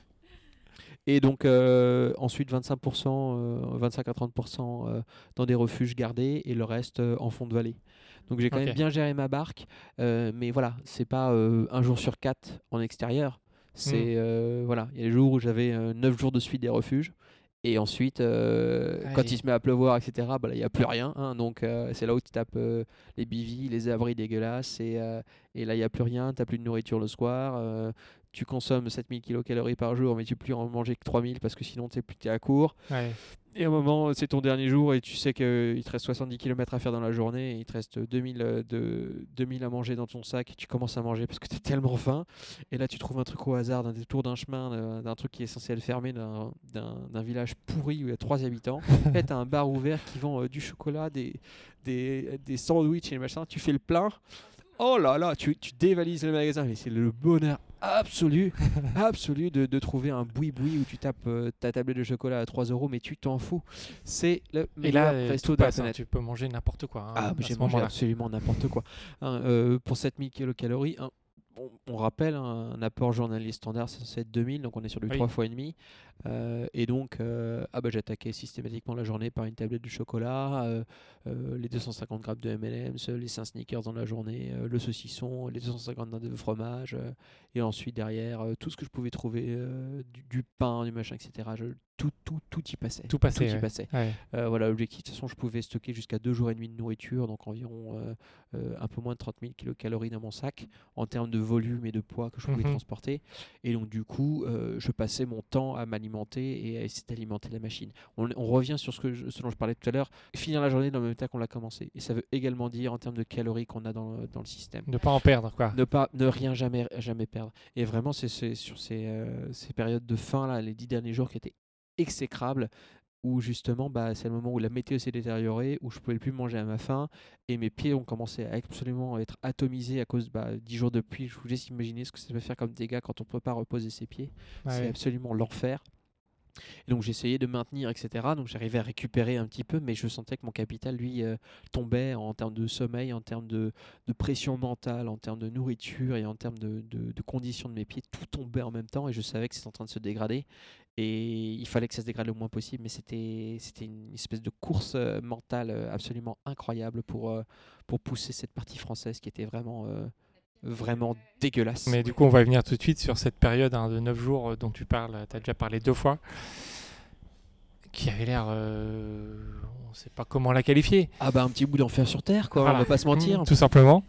Et donc, euh, ensuite, 25%, euh, 25 à 30% euh, dans des refuges gardés et le reste euh, en fond de vallée. Donc, j'ai quand même bien géré ma barque. euh, mais voilà, c'est pas euh, un jour sur quatre en extérieur. C'est Mm. euh, voilà, il y a des jours où j'avais 9 jours de suite des refuges Et ensuite, quand il se met à pleuvoir, etc., bah, il n'y a plus rien. hein. donc, c'est là où tu tapes les bivis, les abris dégueulasses. Et, et là, il n'y a plus rien. Tu n'as plus de nourriture le soir. Tu consommes 7000 kcal par jour, mais tu peux plus en manger que 3000 parce que sinon, tu es à court. Ouais. Et à un moment, c'est ton dernier jour et tu sais qu'il te reste 70 km à faire dans la journée. Et il te reste 2000, euh, de, 2000 à manger dans ton sac. Et tu commences à manger parce que tu as tellement faim. Et là, tu trouves un truc au hasard, d'un détour d'un chemin, d'un- truc qui est censé être fermé, d'un- village pourri où il y a 3 habitants. Et là, tu as un bar ouvert qui vend euh, du chocolat, des, des, des sandwichs et machin. Tu fais le plein. Oh là là, tu, tu dévalises le magasin. Mais c'est le bonheur absolu, absolu de, de trouver un boui-boui où tu tapes euh, ta tablette de chocolat à 3 euros, mais tu t'en fous. C'est le meilleur là, euh, resto de la hein, tu peux manger n'importe quoi. hein, Ah, j'ai mangé absolument n'importe quoi. Hein, euh, pour 7000 kilocalories, on, on rappelle, un apport journalier standard, c'est censé être 2000, donc on est sur du Oui. 3 fois et demi. Euh, et donc, euh, ah bah, j'attaquais systématiquement la journée par une tablette de chocolat, euh, les 250 grammes de M&M's, les 5 sneakers dans la journée, le saucisson, les 250 grammes de fromage, et ensuite derrière, tout ce que je pouvais trouver, du, du pain, du machin, etc. Je, tout, tout, tout y passait. Tout passait, y ouais. passait. Ouais. Voilà, l'objectif, de toute façon, je pouvais stocker jusqu'à deux jours et demi de nourriture, donc environ un peu moins de 30 000 kilocalories dans mon sac, en termes de volume et de poids que je pouvais Mhm. transporter. Et donc, du coup, je passais mon temps à m'alimenter et à essayer d'alimenter la machine. On, on revient sur ce, que je- ce dont je parlais tout à l'heure, finir la journée dans le même temps qu'on l'a commencé. Et ça veut également dire, en termes de calories qu'on a dans, le- dans le système, Ne pas en perdre, quoi. ne pas ne rien jamais jamais perdre et vraiment c'est c'est sur ces, euh, ces périodes de faim là les dix derniers jours qui étaient exécrables où justement bah, c'est le moment où la météo s'est détériorée où je pouvais plus manger à ma faim et mes pieds ont commencé à absolument être atomisés à cause bah, 10 jours de pluie je vous laisse imaginer ce que ça peut faire comme dégâts quand on peut pas reposer ses pieds c'est Ouais. absolument l'enfer. Donc j'essayais de maintenir, etc. Donc j'arrivais à récupérer un petit peu, mais je sentais que mon capital, lui, euh, tombait en termes de sommeil, en termes de, pression mentale, en termes de nourriture et en termes de, de- de conditions de mes pieds. Tout tombait en même temps et je savais que c'était en train de se dégrader. Et il fallait que ça se dégrade le moins possible, mais c'était une espèce de course euh, mentale euh, absolument incroyable pour, pour pousser cette partie française qui était vraiment, vraiment dégueulasse. Mais du coup, on va venir tout de suite sur cette période hein, de 9 jours euh, dont tu parles, tu as déjà parlé deux fois, qui avait l'air. euh, on ne sait pas comment la qualifier. Ah bah un petit bout d'enfer sur Terre, quoi, Voilà. on va pas se mentir. Mmh, Tout simplement.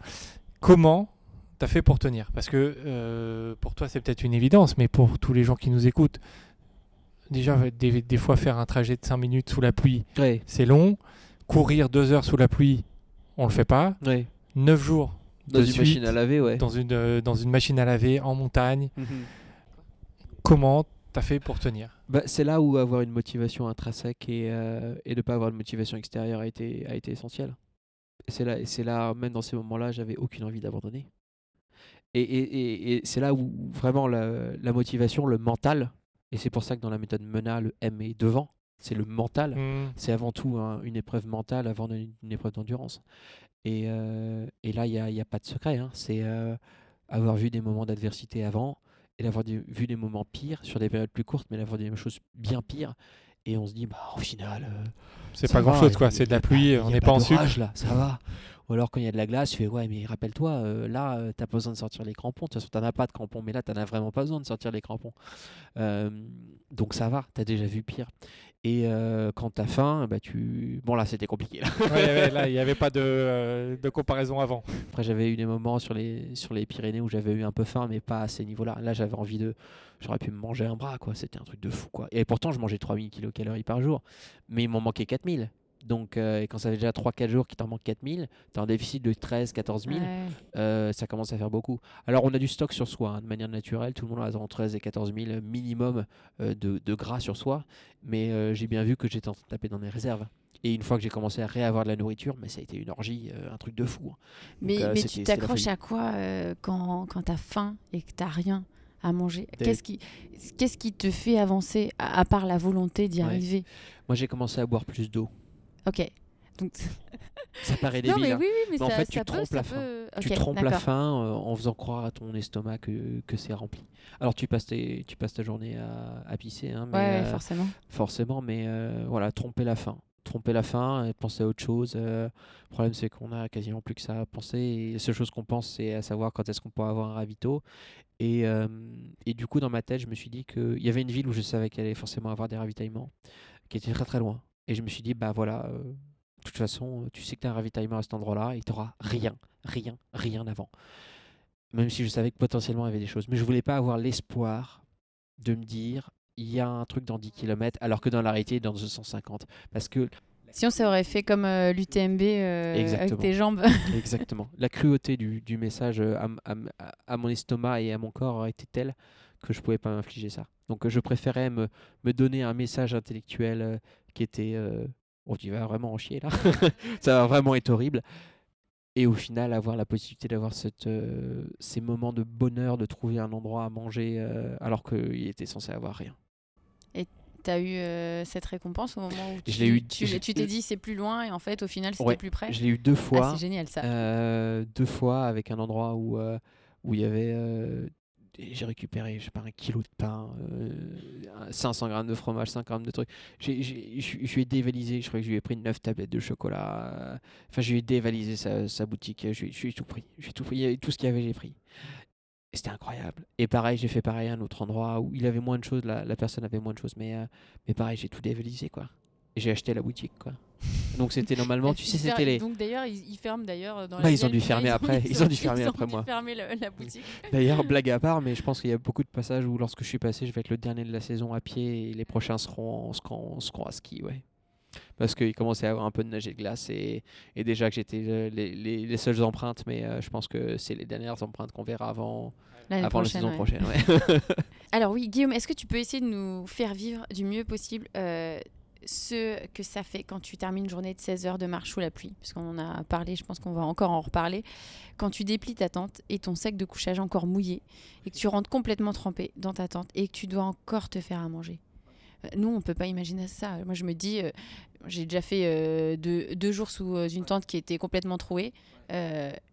Comment tu as fait pour tenir? Parce que euh, pour toi, c'est peut-être une évidence, mais pour tous les gens qui nous écoutent, déjà, des, des fois, faire un trajet de 5 minutes sous la pluie, Ouais, c'est long. Courir 2 heures sous la pluie, on le fait pas. ouais. 9 jours Dans de une suite, machine à laver, ouais. dans, une, euh, dans une machine à laver en montagne. Mhm. Comment t'as fait pour tenir? Bah, c'est là où avoir une motivation intrinsèque et, euh, et de ne pas avoir de motivation extérieure a été, a été essentiel. C'est là, c'est là, même dans ces moments-là, j'avais aucune envie d'abandonner. Et, et, et, et c'est là où vraiment la, la motivation, le mental, et c'est pour ça que dans la méthode MENA, le M est devant, c'est le mental. Mmh. c'est avant tout un- une épreuve mentale avant une, une épreuve d'endurance. Et, euh, et là, il n'y a, y a pas de secret. hein. C'est euh, avoir vu des moments d'adversité avant et d'avoir vu des moments pires sur des périodes plus courtes, mais d'avoir des choses bien pires. Et on se dit, bah, au final, euh, C'est pas va, grand chose il y quoi, c'est de la pas- pluie, on n'est pas en sucre. là, ça va. Ou alors quand il y a de la glace, tu fais ouais, mais rappelle-toi, là, euh, t'as pas besoin de sortir les crampons. De toute façon, t'en as pas de crampons, mais là, t'en as vraiment pas besoin de sortir les crampons. Donc ça va, t'as déjà vu pire. Et euh, quand t'as faim, bah tu. Bon là, c'était compliqué. Là. Ouais, là, il n'y avait pas de, euh, de comparaison avant. Après, j'avais eu des moments sur les sur les Pyrénées où j'avais eu un peu faim, mais pas à ces niveaux-là. Là, j'avais envie de. J'aurais pu me manger un bras, quoi. C'était un truc de fou, quoi. Et pourtant, je mangeais 3000 kilocalories par jour, mais il m'en manquait 4000. Donc, euh, et quand ça fait déjà 3-4 jours qu'il t'en manque 4000, t'es en déficit de 13-14 000. Ouais. euh, ça commence à faire beaucoup. Alors, on a du stock sur soi, hein, de manière naturelle. Tout le monde a entre 13 et 14 000 minimum euh, de, de gras sur soi. Mais euh, j'ai bien vu que j'étais en train de taper dans mes réserves. Et une fois que j'ai commencé à réavoir de la nourriture, mais ça a été une orgie, euh, un truc de fou. hein. Mais, Donc, euh, mais tu t'accroches à quoi quand, quand tu as faim et que tu rien à manger? Qu'est-ce qui, qu'est-ce qui te fait avancer, à, à part la volonté d'y Ouais. arriver? Moi, j'ai commencé à boire plus d'eau. Ok. Donc, Ça paraît non, débile. mais hein. oui, oui, mais, Mais en ça, fait, tu ça peut, trompes ça la faim. peut- tu trompes la faim euh, en faisant croire à ton estomac que, que c'est rempli. Alors tu passes, tes- tu passes ta journée à, à pisser, hein, mais, Ouais, euh, forcément. forcément, mais euh, voilà, tromper la faim. tromper la fin et penser à autre chose. Euh, le problème, c'est qu'on a quasiment plus que ça à penser. Et la seule chose qu'on pense, c'est à savoir quand est-ce qu'on pourra avoir un ravito. Et, et, du coup, dans ma tête, je me suis dit qu'il y avait une ville où je savais qu'elle allait forcément avoir des ravitaillements, qui était très très loin. Et je me suis dit, bah voilà, euh, de toute façon, tu sais que tu as un ravitaillement à cet endroit-là et tu n'auras rien, rien, rien avant. Même si je savais que potentiellement il y avait des choses. Mais je voulais pas avoir l'espoir de me dire, il y a un truc dans 10 km, alors que dans la réalité, dans 250. Parce que. Si on s'aurait fait comme euh, l'UTMB euh, avec tes jambes. Exactement. La cruauté du, du message euh, à, à, à, mon estomac et à mon corps était telle que je pouvais pas m'infliger ça. Donc je préférais me, me, donner un message intellectuel qui était. on dit va vraiment en chier là. ça va vraiment être horrible et au final avoir la possibilité d'avoir cette, ces moments de bonheur, de trouver un endroit à manger alors alors qu'il était censé avoir rien. Et tu as eu euh, cette récompense au moment où tu, eu, t'es dit c'est plus loin et en fait au final c'était plus près? Je l'ai eu deux ah, fois. c'est génial ça. Euh, deux fois avec un endroit où euh, où il y avait j'ai récupéré, je sais pas, un kilo de pain, 500 grammes de fromage, 5 grammes de trucs. Je lui ai dévalisé, je crois que je lui ai pris 9 tablettes de chocolat. Enfin, je lui ai dévalisé sa, sa boutique. Je lui ai tout pris. J'ai tout pris. Tout ce qu'il y avait, j'ai pris. C'était incroyable. Et pareil, j'ai fait pareil à un autre endroit où il avait moins de choses, la, la personne avait moins de choses. Mais, euh, mais pareil, j'ai tout dévalisé, quoi. J'ai acheté la boutique, quoi. Donc c'était normalement, tu sais, c'était les. Donc d'ailleurs, ils, ferment d'ailleurs dans bah, ils ont dû fermer après. Ils ont dû fermer après moi. Fermer la boutique. D'ailleurs, blague à part, mais je pense qu'il y a beaucoup de passages où lorsque je suis passé, je vais être le dernier de la saison à pied et les prochains seront, seront, seront à ski, ouais parce qu'il commençait à avoir un peu de neige et de glace et, et déjà que j'étais les, les, les, seules empreintes, mais euh, je pense que c'est les dernières empreintes qu'on verra avant, avant la saison prochaine. Alors oui, Guillaume, est-ce que tu peux essayer de nous faire vivre du mieux possible euh, ce que ça fait quand tu termines une journée de 16 heures de marche sous la pluie Parce qu'on en a parlé, je pense qu'on va encore en reparler. Quand tu déplies ta tente et ton sac de couchage encore mouillé et que tu rentres complètement trempé dans ta tente et que tu dois encore te faire à manger. Nous, on peut pas imaginer ça. Moi, je me dis, euh, j'ai déjà fait euh, deux, jours sous euh, une tente qui était complètement trouée.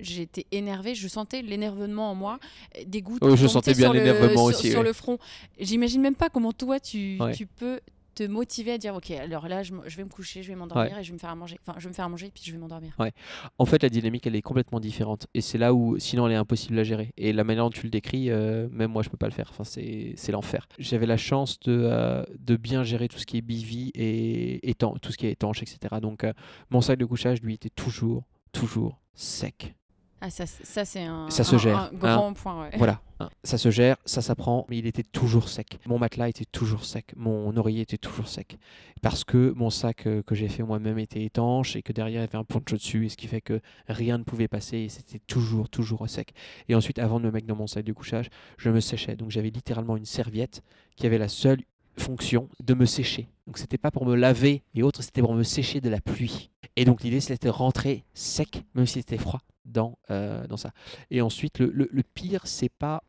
J'étais énervée, je sentais l'énervement en moi, des gouttes oh, je sentais bien l'énervement aussi sur le front. J'imagine même pas comment toi tu, tu peux te motiver à dire ok alors là je, vais me coucher je vais m'endormir et je vais me faire à manger. Enfin je vais me faire à manger puis je vais m'endormir. Ouais. En fait la dynamique elle est complètement différente. Et c'est là où sinon elle est impossible à gérer. Et la manière dont tu le décris euh, même moi je peux pas le faire. Enfin c'est l'enfer. J'avais la chance de, euh, de bien gérer tout ce qui est bivy et étanche, tout ce qui est étanche etc donc euh, mon sac de couchage lui était toujours toujours sec ah, ça, ça c'est un, ça se gère, un grand point. Ouais. Voilà, hein, ça se gère, ça s'apprend, mais il était toujours sec. Mon matelas était toujours sec, mon oreiller était toujours sec. Parce que mon sac euh, que j'ai fait moi-même était étanche et que derrière il y avait un poncho dessus, et ce qui fait que rien ne pouvait passer et c'était toujours, toujours sec. Et ensuite, avant de me mettre dans mon sac de couchage, je me séchais. Donc j'avais littéralement une serviette qui avait la seule fonction de me sécher. Donc c'était pas pour me laver et autres, c'était pour me sécher de la pluie. Et donc l'idée c'était de rentrer sec, même si c'était froid, dans, euh, dans ça. Et ensuite, le, le, le pire, c'est pas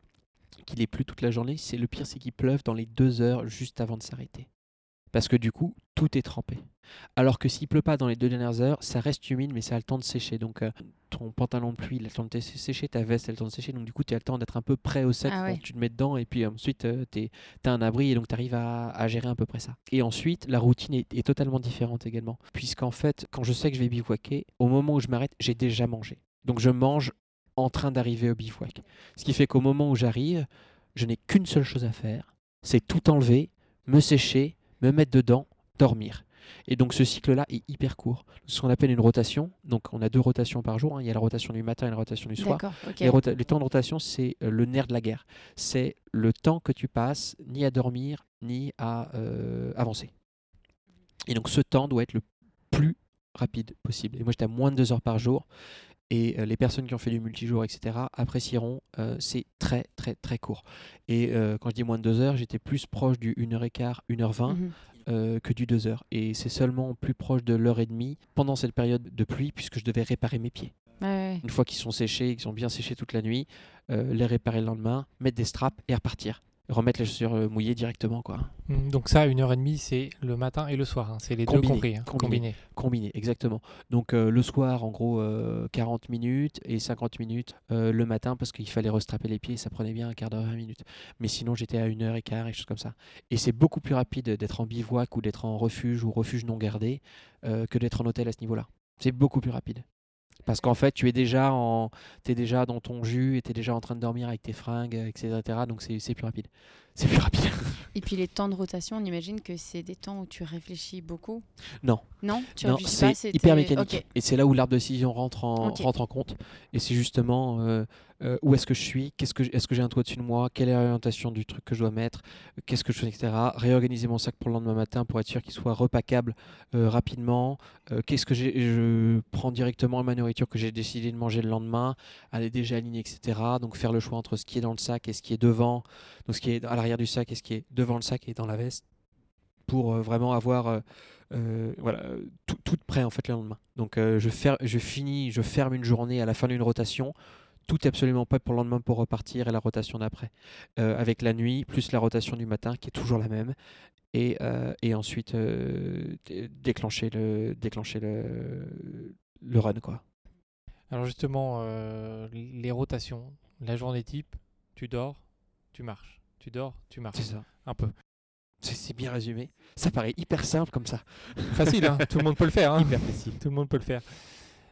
qu'il ait plu toute la journée, c'est le pire, c'est qu'il pleuve dans les deux heures juste avant de s'arrêter. Parce que du coup, tout est trempé. Alors que s'il pleut pas dans les deux dernières heures, ça reste humide, mais ça a le temps de sécher. Donc euh, ton pantalon de pluie, il a le temps de sécher, ta veste, elle a le temps de sécher. Donc du coup, tu as le temps d'être un peu prêt au sec ah tu te mets dedans. Et puis ensuite, euh, tu as un abri et donc tu arrives à, gérer à peu près ça. Et ensuite, la routine est, est totalement différente également. Puisqu'en fait, quand je sais que je vais bivouaquer, au moment où je m'arrête, j'ai déjà mangé. Donc je mange en train d'arriver au bivouac. Ce qui fait qu'au moment où j'arrive, je n'ai qu'une seule chose à faire, c'est tout enlever, me sécher, me mettre dedans, dormir. Et donc ce cycle-là est hyper court. Ce qu'on appelle une rotation, donc on a deux rotations par jour, hein. il y a la rotation du matin et la rotation du soir. Les, temps de rotation, c'est euh, le nerf de la guerre. C'est le temps que tu passes ni à dormir, ni à euh, avancer. Et donc ce temps doit être le plus rapide possible. Et moi j'étais à moins de deux heures par jour. Et euh, les personnes qui ont fait du multijour, etc., apprécieront. Euh, c'est très, très, très court. Et euh, quand je dis moins de 2 heures, j'étais plus proche du 1h15, 1h20 mhm. que du 2 heures. Et c'est seulement plus proche de l'heure et demie pendant cette période de pluie, puisque je devais réparer mes pieds. Une fois qu'ils sont séchés, qu'ils sont bien séchés toute la nuit, les réparer le lendemain, mettre des straps et repartir. Remettre les chaussures euh, mouillées directement. quoi. Mm, Donc ça, une heure et demie, c'est le matin et le soir. hein. C'est les Combiné, deux compris. hein, combiné. exactement. Donc euh, le soir, en gros, euh, 40 minutes et 50 minutes euh, le matin parce qu'il fallait restrapper les pieds, ça prenait bien un quart d'heure, 20 minutes. Mais sinon, j'étais à une heure et quart et choses comme ça. Et c'est beaucoup plus rapide d'être en bivouac ou d'être en refuge ou refuge non gardé que d'être en hôtel à ce niveau-là. C'est beaucoup plus rapide. Parce qu'en fait, tu es déjà, en, es déjà dans ton jus et tu es déjà en train de dormir avec tes fringues, etc. Donc c'est plus rapide. C'est plus rapide. Et puis les temps de rotation, on imagine que c'est des temps où tu réfléchis beaucoup. Non. Non? Tu Non, réfléchis pas, c'est hyper mécanique. Et c'est là où l'arbre de décision rentre en, rentre en compte. Et c'est justement euh, euh, où est-ce que je suis, est-ce que j'ai un toit dessus de moi, quelle est l'orientation du truc que je dois mettre, qu'est-ce que je fais, etc. Réorganiser mon sac pour le lendemain matin pour être sûr qu'il soit repackable euh, rapidement. Euh, qu'est-ce que je prends directement ma nourriture que j'ai décidé de manger le lendemain, elle est déjà alignée, etc. Donc faire le choix entre ce qui est dans le sac et ce qui est devant, donc ce qui est à l'arrière du sac et ce qui est devant le sac et dans la veste pour vraiment avoir voilà, tout, tout prêt en fait le lendemain. Donc je, fer- je finis, je ferme une journée à la fin d'une rotation. Tout est absolument prêt pour le lendemain pour repartir et la rotation d'après. Euh, avec la nuit, plus la rotation du matin qui est toujours la même. Et, euh, et ensuite euh, dé- déclencher, le, déclencher le, le run. Quoi. Alors justement, les rotations, la journée type, tu dors, tu marches. Tu dors, tu marches. C'est ça. Un peu. C'est c'est bien résumé. Ça paraît hyper simple comme ça. Facile, hein tout le monde peut le faire. hein. Hyper facile. Tout le monde peut le faire.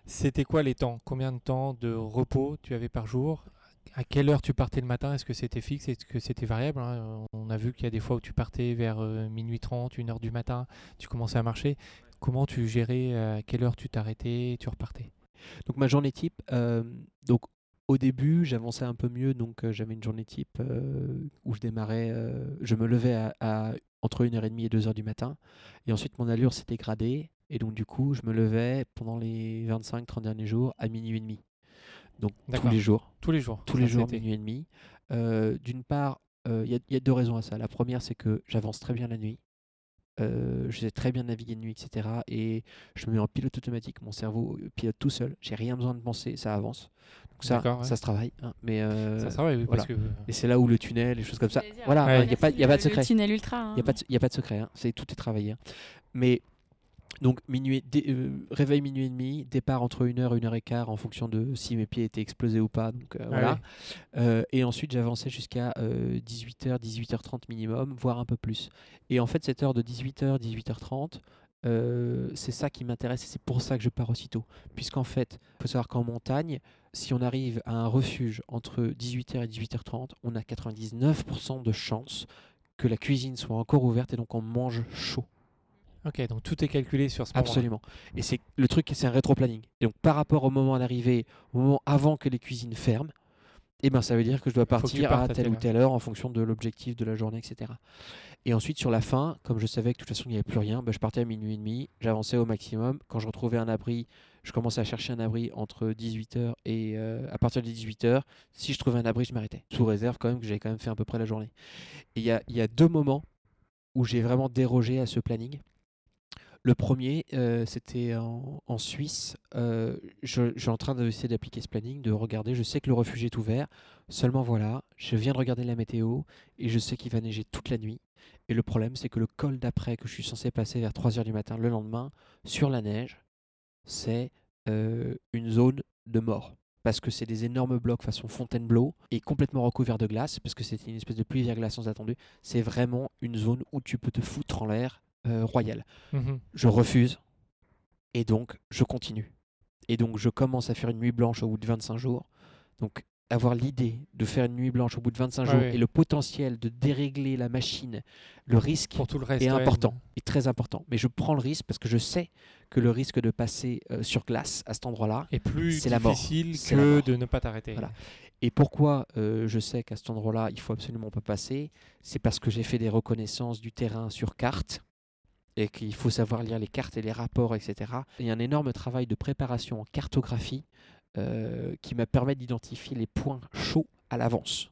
C'était quoi les temps? Combien de temps de repos tu avais par jour? À quelle heure tu partais le matin? Est-ce que c'était fixe? Est-ce que c'était variable hein? On a vu qu'il y a des fois où tu partais vers euh, minuit 30, 1 heure du matin, tu commençais à marcher. Comment tu gérais euh, À quelle heure tu t'arrêtais Tu repartais? Donc ma journée type, euh, donc au début j'avançais un peu mieux, donc j'avais une journée type où je démarrais, je me levais à, à entre 1h30 et 2h du matin, et ensuite mon allure s'est dégradée, et donc du coup je me levais pendant les 25-30 derniers jours à minuit et demi. Donc tous les jours, Tous les jours tous les jours minuit et demi. Euh, D'une part, euh, il y, a- il y a deux raisons à ça. La première c'est que j'avance très bien la nuit. Euh, je sais très bien naviguer de nuit, etc. Et je me mets en pilote automatique. Mon cerveau pilote tout seul. J'ai rien besoin de penser, ça avance. Donc ça, D'accord, ouais. ça se travaille. hein. Mais euh, Ça, va, oui, voilà. parce que Et c'est là où le tunnel, les choses comme ça. Voilà, Ouais. il n'y a, pas- y a pas de secret. Le tunnel ultra. hein. Il n'y a, pas de- y a pas de secret. hein. C'est, tout est travaillé. hein. Mais donc, minuit, dé- euh, réveil minuit et demi, départ entre 1h et 1h15 en fonction de si mes pieds étaient explosés ou pas. Donc, euh, Ah voilà. ouais. Euh, et ensuite, j'avançais jusqu'à 18h, 18h30 minimum, voire un peu plus. Et en fait, cette heure de 18h, 18h30, euh, c'est ça qui m'intéresse et c'est pour ça que je pars aussitôt. Puisqu'en fait, il faut savoir qu'en montagne, si on arrive à un refuge entre 18h et 18h30, on a 99% de chances que la cuisine soit encore ouverte et donc on mange chaud. Ok, donc tout est calculé sur ce moment. Absolument. Et c'est le truc, c'est un rétro-planning. Et donc par rapport au moment d'arrivée, au moment avant que les cuisines ferment, eh ben, ça veut dire que je dois partir à telle ou telle heure en fonction de l'objectif de la journée, etc. Et ensuite, sur la fin, comme je savais que de toute façon il n'y avait plus rien, ben, je partais à minuit et demi, j'avançais au maximum. Quand je retrouvais un abri, je commençais à chercher un abri entre 18h et euh, à partir de 18h. Si je trouvais un abri, je m'arrêtais. Sous réserve quand même que j'avais quand même fait à peu près la journée. Et il y a, il y a deux moments où j'ai vraiment dérogé à ce planning. Le premier, euh, c'était en, Suisse. Euh, je, suis en train d'essayer d'appliquer ce planning, de regarder. Je sais que le refuge est ouvert. Seulement voilà, je viens de regarder la météo et je sais qu'il va neiger toute la nuit. Et le problème, c'est que le col d'après que je suis censé passer vers 3h du matin le lendemain, sur la neige, c'est euh, une zone de mort. Parce que c'est des énormes blocs façon Fontainebleau et complètement recouverts de glace, parce que c'est une espèce de pluie verglaçante attendue. C'est vraiment une zone où tu peux te foutre en l'air euh, royal Mhm. je refuse et donc je continue. Et donc je commence à faire une nuit blanche au bout de 25 jours. Donc avoir l'idée de faire une nuit blanche au bout de 25 Ouais, jours et le potentiel de dérégler la machine, le risque Pour tout le reste. est ouais. important, est très important. Mais je prends le risque parce que je sais que le risque de passer euh, sur glace à cet endroit-là, Et plus C'est la mort. difficile la que mort. de ne pas t'arrêter. Voilà. Et pourquoi euh, je sais qu'à cet endroit-là, il faut absolument pas passer C'est parce que j'ai fait des reconnaissances du terrain sur carte et qu'il faut savoir lire les cartes et les rapports, etc. Il y a un énorme travail de préparation en cartographie euh, qui m'a permis d'identifier les points chauds à l'avance.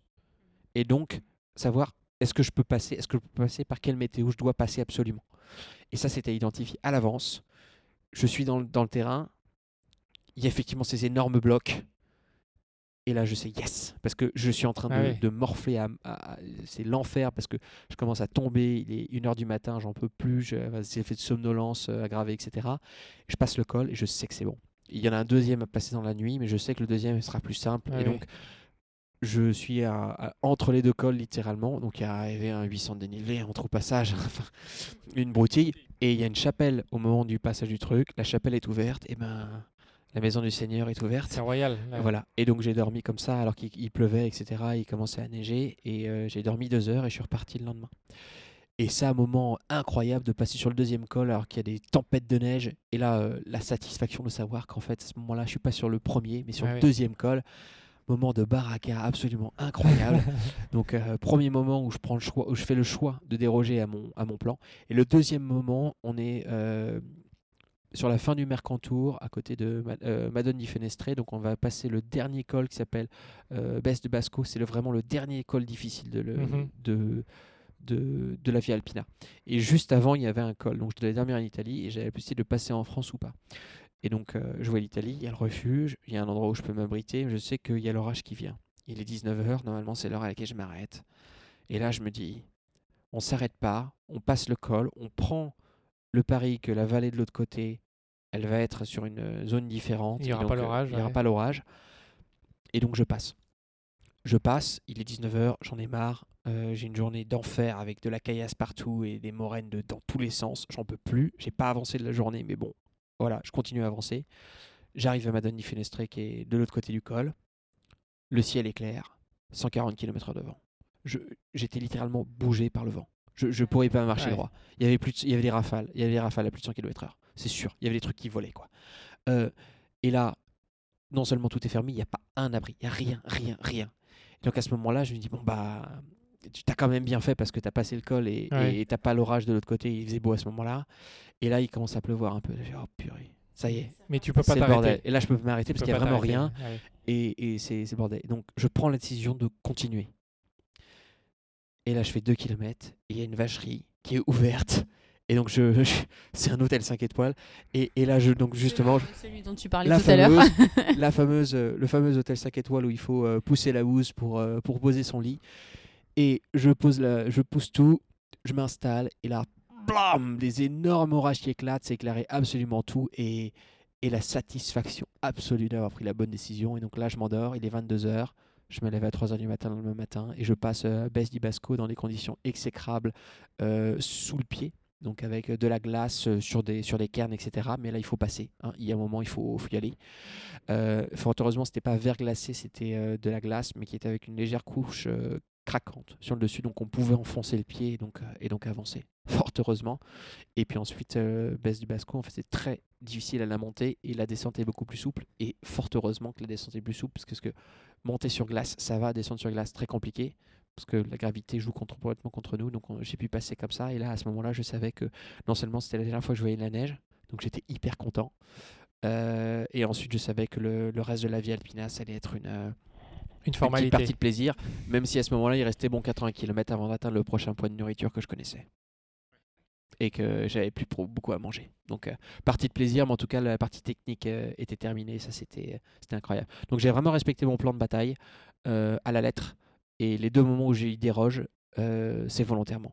Et donc, savoir est-ce que je peux passer, est-ce que je peux passer par quelle météo je dois passer absolument? Et ça, c'était identifié à l'avance. Je suis dans, le- dans le terrain, il y a effectivement ces énormes blocs Et là, je sais yes, parce que je suis en train de, Ah de morfler. À, à- c'est l'enfer parce que je commence à tomber. Il est 1h du matin, j'en peux plus. je- J'ai fait de somnolence euh, aggravée, etc. Je passe le col et je sais que c'est bon. Il y en a un deuxième à passer dans la nuit, mais je sais que le deuxième sera plus simple. Ah et oui. donc, je suis à- à- entre les deux cols littéralement. Donc, il y a arrivé un 800 de dénivelé, un trou passage, une broutille. Et il y a une chapelle au moment du passage du truc. La chapelle est ouverte. Et ben, la maison du Seigneur est ouverte. C'est royal. là. Voilà. Et donc j'ai dormi comme ça alors qu'il il pleuvait, etc. Il commençait à neiger et euh, j'ai dormi deux heures et je suis reparti le lendemain. Et c'est un moment incroyable de passer sur le deuxième col alors qu'il y a des tempêtes de neige. Et là, euh, la satisfaction de savoir qu'en fait, à ce moment-là, je suis pas sur le premier, mais sur Ah le oui. deuxième col. Moment de baraka absolument incroyable. donc euh, premier moment où je prends le choix, où je fais le choix de déroger à mon à mon plan. Et le deuxième moment, on est sur la fin du Mercantour, à côté de euh, Madone di Fenestre. Donc, on va passer le dernier col qui s'appelle euh, Besse de Basco. C'est vraiment le dernier col difficile de, le- Mhm. de, de, de la Via Alpina. Et juste avant, il y avait un col. Donc, je devais dormir en Italie et j'avais la possibilité de passer en France ou pas. Et donc, euh, je vois l'Italie, il y a le refuge, il y a un endroit où je peux m'abriter. Je sais qu'il y a l'orage qui vient. Il est 19h, normalement, c'est l'heure à laquelle je m'arrête. Et là, je me dis, on s'arrête pas, on passe le col, on prend le pari que la vallée de l'autre côté, elle va être sur une euh, zone différente. Il y Et aura donc, pas euh, l'orage, Il n'y aura ouais. pas l'orage. Et donc je passe. Je passe, il est 19h, j'en ai marre. euh, j'ai une journée d'enfer avec de la caillasse partout et des moraines de, dans tous les sens. J'en peux plus. J'ai pas avancé de la journée, mais bon, voilà, je continue à avancer. J'arrive à Madone di Fenestre qui est de l'autre côté du col. Le ciel est clair, 140 km devant. Je- J'étais littéralement bougé par le vent. Je ne pourrais pas marcher Ouais. droit. Il y avait plus de- il y avait des rafales, il y avait des rafales à plus de 100 km/h. C'est sûr. Il y avait des trucs qui volaient quoi. Euh, et là, non seulement tout est fermé, il n'y a pas un abri, il n'y a rien, rien, rien. Et donc à ce moment-là, je me dis bon bah tu t'as quand même bien fait parce que tu as passé le col et Ouais. t'as pas l'orage de l'autre côté, il faisait beau à ce moment-là. Et là, il commence à pleuvoir un peu. Je fais, oh purée, ça y est, Mais tu peux pas t'arrêter. Et là, je peux m'arrêter parce qu'il n'y a vraiment rien Ouais. et, et c'est c'est le bordel. Donc je prends la décision de continuer. Et là, je fais 2 km et il y a une vacherie qui est ouverte. Et donc, je, je- c'est un hôtel 5 étoiles. Et, et là, je, donc justement, je- Celui dont tu parlais la tout à l'heure. la fameuse, euh, le fameux hôtel 5 étoiles où il faut euh, pousser la housse pour, euh, pour poser son lit. Et je, pose la, je pousse tout, je m'installe, et là, blam, des énormes orages qui éclatent, c'est éclairé absolument tout, et, et la satisfaction absolue d'avoir pris la bonne décision. Et donc là, je m'endors, il est 22h, je me lève à 3h du matin le lendemain matin, et je passe euh, Besse di Basco dans des conditions exécrables euh, sous le pied. Donc avec de la glace euh, sur des, sur des cairns, etc. Mais là, il faut passer. hein. Il y a un moment, il faut, y aller. Euh, fort heureusement, c'était pas verglacé, c'était euh, de la glace, mais qui était avec une légère couche euh, craquante sur le dessus, donc on pouvait enfoncer le pied et donc, euh, avancer. Fort heureusement. Et puis ensuite, euh, baisse du Basco, en fait, c'est très difficile à la montée et la descente est beaucoup plus souple. Et fort heureusement que la descente est plus souple, parce que monter sur glace, ça va, descendre sur glace, très compliqué. Parce que la gravité joue contre, complètement contre nous, donc on- j'ai pu passer comme ça. Et là, à ce moment-là, je savais que non seulement c'était la dernière fois que je voyais de la neige, donc j'étais hyper content. Euh, et ensuite, je savais que le, le reste de la vie Alpina, ça allait être une, euh, Une une petite formalité. partie de plaisir, même si à ce moment-là, il restait bon 80 km avant d'atteindre le prochain point de nourriture que je connaissais. Et que j'avais plus beaucoup à manger. Donc, euh, partie de plaisir, mais en tout cas, la partie technique euh, était terminée. Ça, c'était c'était incroyable. Donc, j'ai vraiment respecté mon plan de bataille euh, à la lettre. Et les deux moments où j'ai eu déroge, euh, c'est volontairement.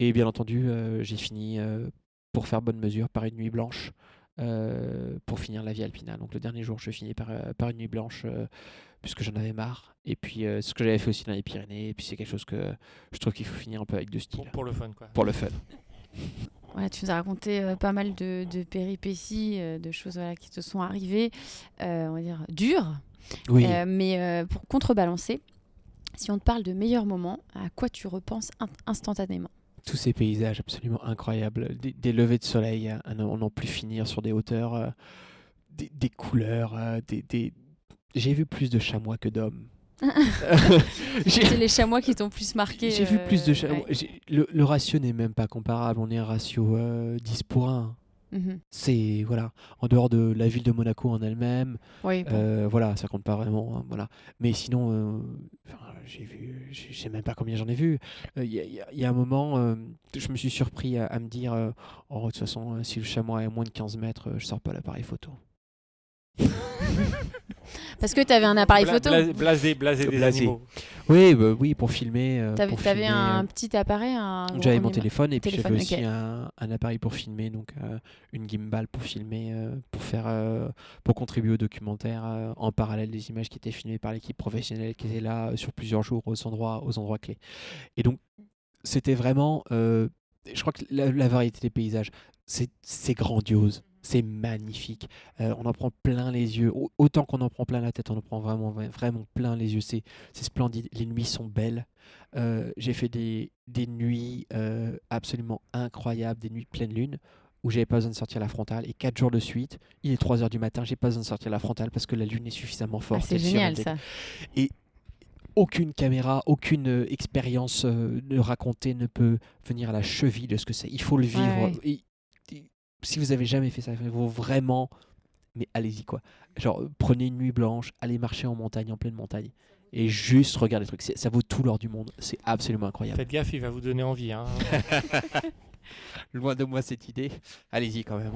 Et bien entendu, euh, j'ai fini euh, pour faire bonne mesure par une nuit blanche euh, pour finir la vie alpina. Donc le dernier jour, je finis par, euh, par une nuit blanche euh, puisque j'en avais marre. Et puis euh, ce que j'avais fait aussi dans les Pyrénées. Et puis c'est quelque chose que je trouve qu'il faut finir un peu avec de style Pour, pour le fun, quoi. pour le fun. Voilà, tu nous as raconté euh, pas mal de, de péripéties, euh, de choses voilà, qui te sont arrivées, euh, on va dire dures. Oui. Mais pour contrebalancer, si on te parle de meilleurs moments, à quoi tu repenses in- instantanément? Tous ces paysages absolument incroyables, des, des levées de soleil à, à n'en plus finir sur des hauteurs, des, des couleurs, des, des- j'ai vu plus de chamois que d'hommes. C'est les chamois qui t'ont plus marqué. J'ai vu plus de euh, chamois. ouais. Le, le ratio n'est même pas comparable. On est un ratio euh, 10 pour 1. Mhm. C'est voilà, en dehors de la ville de Monaco en elle-même, Oui, bon. euh, voilà, ça compte pas vraiment, hein, voilà. Mais sinon, euh, j'ai vu, je sais même pas combien j'en ai vu. Il y, a- y a- y a un moment, je me suis surpris à, à me dire, oh, de toute façon, si le chamois est à moins de 15 mètres, je sors pas l'appareil photo. Parce que tu avais un appareil Bla- photo. bla- Blasé, blasé des Blasé. animaux. Oui, bah oui, pour filmer. euh, T'avais pour t'avais filmer, un euh, petit appareil J'avais on mon téléphone et puis j'avais aussi un, un appareil pour filmer, donc euh, une gimbal pour filmer, euh, pour faire, euh, pour contribuer au documentaire euh, en parallèle des images qui étaient filmées par l'équipe professionnelle qui était là euh, sur plusieurs jours aux endroits, aux endroits clés. Et donc c'était vraiment, euh, je crois que la, la variété des paysages, c'est c'est grandiose. C'est magnifique. Euh, on en prend plein les yeux. Au- Autant qu'on en prend plein la tête, on en prend vraiment, vra- vraiment plein les yeux. C'est splendide. Les nuits sont belles. Euh, J'ai fait des, des nuits euh, absolument incroyables, des nuits de pleine lune, où j'avais pas besoin de sortir la frontale. Et quatre jours de suite, il est 3 heures du matin, j'ai pas besoin de sortir la frontale parce que la lune est suffisamment Ah, forte. c'est génial ça. Aucune caméra, aucune expérience euh, de raconter ne peut venir à la cheville de ce que c'est. Il faut le vivre. ouais. Et- et si vous avez jamais fait ça, il faut vraiment. Mais allez-y quoi. Genre, prenez une nuit blanche, allez marcher en montagne, en pleine montagne. Et juste regardez les trucs. C'est- Ça vaut tout l'or du monde. C'est absolument incroyable. Faites gaffe, il va vous donner envie. hein. Loin de moi cette idée. Allez-y quand même.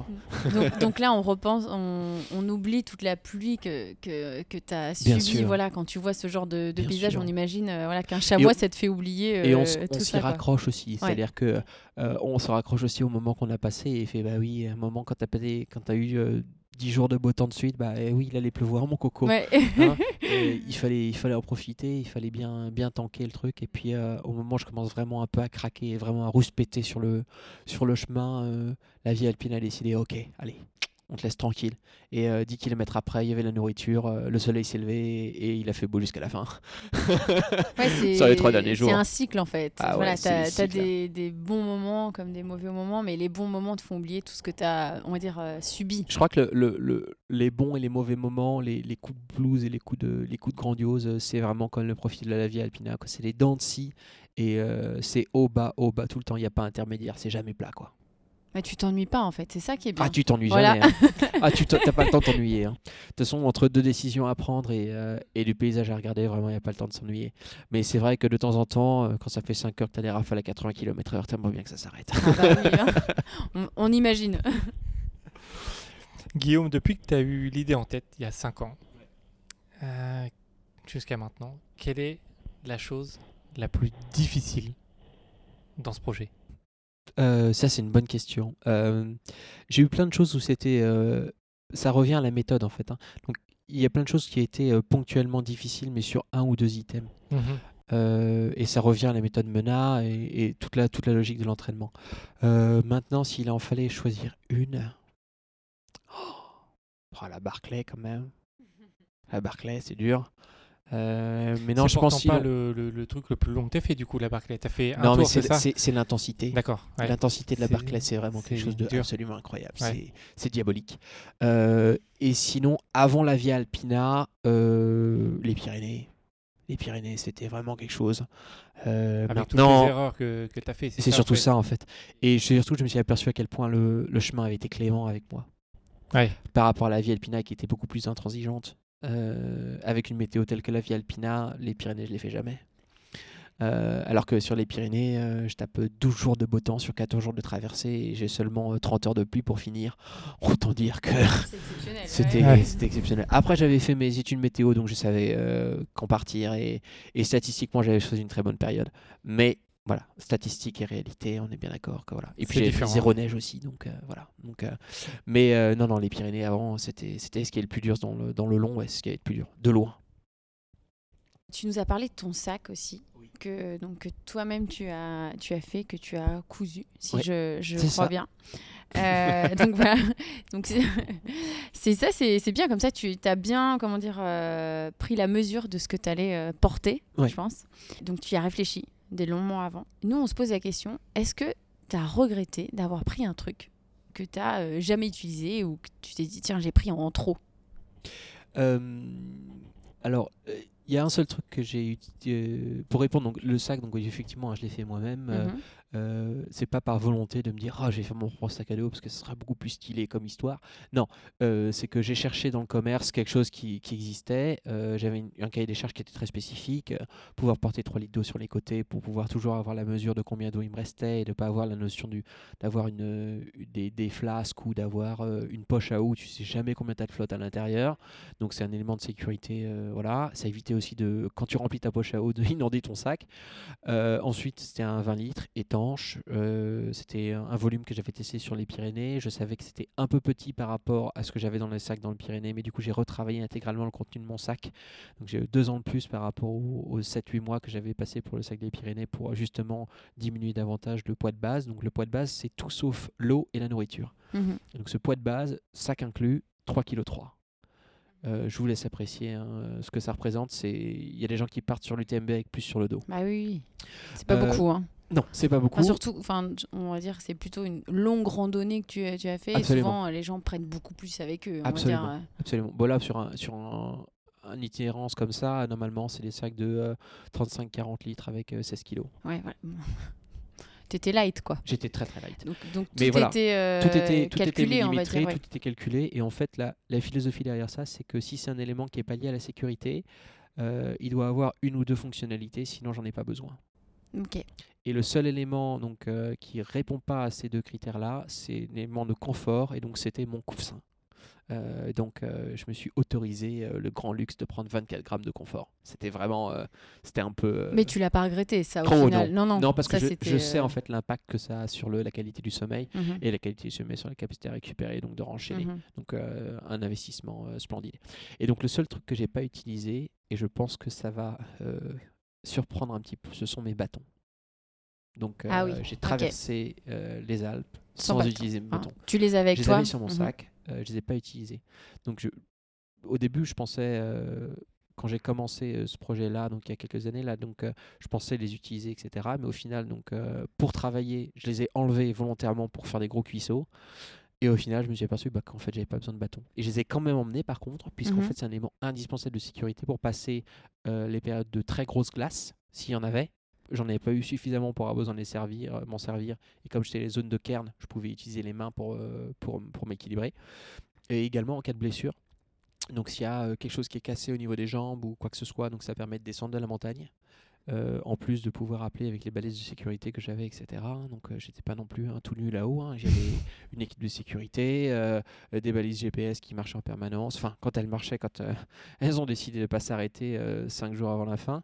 donc, donc là, on repense, on, on oublie toute la pluie que, que, que tu as Bien subie. sûr. Voilà, quand tu vois ce genre de, de paysage, sûr. on imagine euh, voilà, qu'un chamois, on- ça te fait oublier Et on, euh, on s'y quoi. raccroche aussi. C'est-à-dire que euh, on se raccroche aussi au moment qu'on a passé et fait bah oui, un moment quand quand t'as eu 10 jours de beau temps de suite, bah eh oui, il allait pleuvoir mon coco. Ouais. Hein, et il fallait il fallait en profiter, il fallait bien bien tanker le truc et puis euh, au moment où je commence vraiment un peu à craquer, vraiment à rouspéter sur le sur le chemin, euh, la vie alpine a décidé OK, allez. On te laisse tranquille. Et euh, 10 km après, il y avait la nourriture, euh, le soleil s'est levé et il a fait beau jusqu'à la fin. Ouais, Sur les trois derniers jours. C'est un cycle en fait. Ah ouais, voilà, t'as le as cycle. des, des bons moments comme des mauvais moments, mais les bons moments te font oublier tout ce que tu as, on va dire, euh, subi. Je crois que le, le- le- les bons et les mauvais moments, les, les coups de blues et les coups de, les coups de grandiose, euh, c'est vraiment comme le profil de la vie alpina. C'est les dents de scie et euh, c'est haut, bas, haut, bas tout le temps. Il n'y a pas intermédiaire, c'est jamais plat. quoi. Mais tu t'ennuies pas en fait, c'est ça qui est bien. Ah, tu t'ennuies Voilà. jamais. hein. ah, tu t'as pas le temps de t'ennuyer. hein. De toute façon, entre deux décisions à prendre et, euh, et du paysage à regarder, vraiment, il n'y a pas le temps de s'ennuyer. Mais c'est vrai que de temps en temps, euh, quand ça fait 5 heures que tu as des rafales à 80 km/h, t'aimerais bien que ça s'arrête. Ah bah oui, hein. on, on imagine. Guillaume, depuis que tu as eu l'idée en tête il y a 5 ans, euh, jusqu'à maintenant, quelle est la chose la plus difficile dans ce projet? Euh, ça, c'est une bonne question. Euh, j'ai eu plein de choses où c'était. euh, ça revient à la méthode, en fait. hein. Donc, il y a plein de choses qui étaient euh, ponctuellement difficiles, mais sur un ou deux items. Euh, et ça revient à la méthode MENA et, et toute, la, toute la logique de l'entraînement. Euh, maintenant, s'il en fallait choisir une. Oh, la Barclay, quand même. La Barclay, c'est dur. Euh, mais non, je pense pas le, le- le truc le plus long que tu as fait du coup, la Barclay. Tu as fait un Non, mais tour, c'est l'intensité. D'accord. ouais. L'intensité de la Barclay, c'est vraiment quelque chose de dur. absolument incroyable. Ouais. C'est- diabolique. Euh, et sinon, avant la Via Alpina, euh, les Pyrénées. Les Pyrénées, c'était vraiment quelque chose. Avec toutes maintenant, les erreurs que, que tu as fait. c'est en surtout fait. ça en fait. Et surtout, je me suis aperçu à quel point le, le chemin avait été clément avec moi. Ouais. Par rapport à la Via Alpina qui était beaucoup plus intransigeante. Euh, avec une météo telle que la Via Alpina, les Pyrénées, je les fais jamais. Euh, alors que sur les Pyrénées, euh, je tape 12 jours de beau temps sur 14 jours de traversée et j'ai seulement euh, 30 heures de pluie pour finir. Autant dire que c'était Ouais. c'était exceptionnel. Après, j'avais fait mes études météo, donc je savais euh, quand partir et, et statistiquement, j'avais choisi une très bonne période. Mais voilà, statistique et réalité, on est bien d'accord. Voilà. Et puis différent. zéro neige aussi, donc euh, voilà. Donc, euh, mais euh, non, non, les Pyrénées avant, c'était c'était ce qui est le plus dur dans le, dans le long, ouais, ce qui est le plus dur, de loin. Tu nous as parlé de ton sac aussi, que, donc, que toi-même tu as, tu as fait, que tu as cousu, si Ouais, je, je crois ça. bien. Euh, donc voilà, donc c'est- ça, c'est c'est bien comme ça, tu as bien, comment dire, euh, pris la mesure de ce que tu allais euh, porter, Ouais. je pense. Donc tu y as réfléchi des longs mois avant. Nous, on se pose la question, est-ce que tu as regretté d'avoir pris un truc que tu n'as jamais utilisé ou que tu t'es dit, tiens, j'ai pris en trop? Euh, alors, euh, il y a un seul truc que j'ai eu pour répondre. Donc, le sac, donc effectivement, je l'ai fait moi-même. Euh, Mhm. Euh, c'est pas par volonté de me dire ah j'ai fait mon propre sac à dos parce que ce sera beaucoup plus stylé comme histoire. Non, euh, c'est que j'ai cherché dans le commerce quelque chose qui, qui existait. Euh, J'avais un cahier des charges qui était très spécifique, euh, pouvoir porter 3 litres d'eau sur les côtés pour pouvoir toujours avoir la mesure de combien d'eau il me restait et de pas avoir la notion d'avoir des, des flasques ou d'avoir une poche à eau. Tu sais jamais combien tu as de flotte à l'intérieur. Donc c'est un élément de sécurité. voilà, ça évitait aussi de quand tu remplis ta poche à eau de inonder ton sac. Ensuite, c'était un 20 litres Euh, c'était un volume que j'avais testé sur les Pyrénées. Je savais que c'était un peu petit par rapport à ce que j'avais dans les sacs dans le Pyrénées, mais du coup, j'ai retravaillé intégralement le contenu de mon sac. Donc, j'ai eu deux ans de plus par rapport aux, aux 7-8 mois que j'avais passé pour le sac des Pyrénées pour justement diminuer davantage le poids de base. Donc, le poids de base, c'est tout sauf l'eau et la nourriture. Mhm. Donc, ce poids de base, sac inclus, 3 kg. je vous laisse apprécier hein, ce que ça représente. C'est Il y a des gens qui partent sur l'UTMB avec plus sur le dos. Bah oui, oui. c'est pas Euh, beaucoup. Hein. Non, c'est pas beaucoup. Enfin, surtout, enfin, on va dire que c'est plutôt une longue randonnée que tu, as- tu as fait. Et Absolument. souvent, euh, les gens prennent beaucoup plus avec eux. on va Absolument. dire, euh. Absolument. Bon, là, sur un, sur un, un itinérance comme ça, normalement, c'est des sacs de euh, 35-40 litres avec euh, 16 kilos. Ouais, voilà. T'étais light, quoi. J'étais très très light. Donc, donc Mais tout voilà. était, euh, tout était, tout était calculé, on va dire. ouais. tout était calculé. Et en fait, la, la philosophie derrière ça, c'est que si c'est un élément qui est pas lié à la sécurité, euh, il doit avoir une ou deux fonctionnalités, sinon j'en ai pas besoin. Ok. Et le seul élément donc, euh, qui répond pas à ces deux critères-là, c'est l'élément de confort, et donc c'était mon coussin. Euh, donc euh, je me suis autorisé euh, le grand luxe de prendre 24 grammes de confort. C'était vraiment, euh, c'était un peu... Mais tu l'as pas regretté, ça, au trop, final. Non, non. non, parce que je, sais en fait l'impact que ça a sur le, la qualité du sommeil mhm, et la qualité du sommeil sur la capacité à récupérer, donc de renchaîner. mhm. Donc un investissement splendide. Et donc le seul truc que j'ai pas utilisé, et je pense que ça va surprendre un petit peu, ce sont mes bâtons. Donc Ah euh, oui, j'ai traversé euh, les Alpes Sans utiliser mes Ah, bâtons. Tu les avais avec je les toi? avais sur mon Mhm. sac, euh, je les ai pas utilisés. Donc je, au début, je pensais quand j'ai commencé euh, ce projet-là, donc il y a quelques années là, donc euh, je pensais les utiliser, etc. Mais au final, donc euh, pour travailler, je les ai enlevés volontairement pour faire des gros cuisseaux. Et au final, je me suis aperçu bah, qu'en fait, j'avais pas besoin de bâton. Et je les ai quand même emmenés par contre, puisqu'en Mhm. fait, c'est un élément indispensable de sécurité pour passer les périodes de très grosse glace, s'il y en avait. J'en avais pas eu suffisamment pour avoir besoin de les servir, euh, m'en servir. Et comme j'étais les zones de cairn, je pouvais utiliser les mains pour, euh, pour, pour m'équilibrer. Et également en cas de blessure. Donc s'il y a euh, quelque chose qui est cassé au niveau des jambes ou quoi que ce soit, donc ça permet de descendre de la montagne. Euh, en plus de pouvoir appeler avec les balaises de sécurité que j'avais, etc. Donc euh, j'étais pas non plus un tout nu là-haut. hein. J'avais une équipe de sécurité, euh, des balises GPS qui marchaient en permanence. Enfin, quand elles marchaient, quand elles ont décidé de pas s'arrêter cinq jours avant la fin.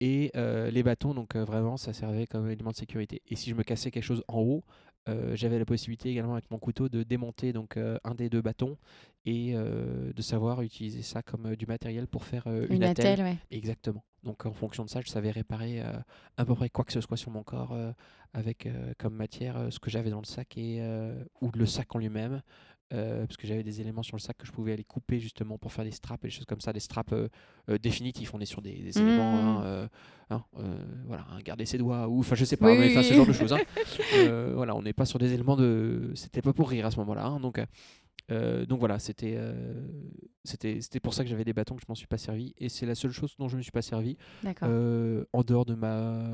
Et euh, les bâtons, donc euh, vraiment, ça servait comme élément de sécurité. Et si je me cassais quelque chose en haut, euh, j'avais la possibilité également avec mon couteau de démonter donc un des deux bâtons et de savoir utiliser ça comme du matériel pour faire euh, Une attelle, ouais. Exactement. Donc en fonction de ça, je savais réparer à peu près quoi que ce soit sur mon corps avec comme matière ce que j'avais dans le sac et ou le sac en lui-même. Euh, parce que j'avais des éléments sur le sac que je pouvais aller couper justement pour faire des straps et des choses comme ça, des straps euh, euh, définitifs. On est sur des, des éléments, hein, euh, hein, euh, voilà, hein, garder ses doigts ou enfin je sais pas, Oui, mais oui, enfin ce genre de choses. hein. Voilà, on n'est pas sur des éléments de, c'était pas pour rire à ce moment-là. hein, donc euh, donc voilà, c'était euh, c'était c'était pour ça que j'avais des bâtons que je m'en suis pas servi et c'est la seule chose dont je me suis pas servi euh, en dehors de ma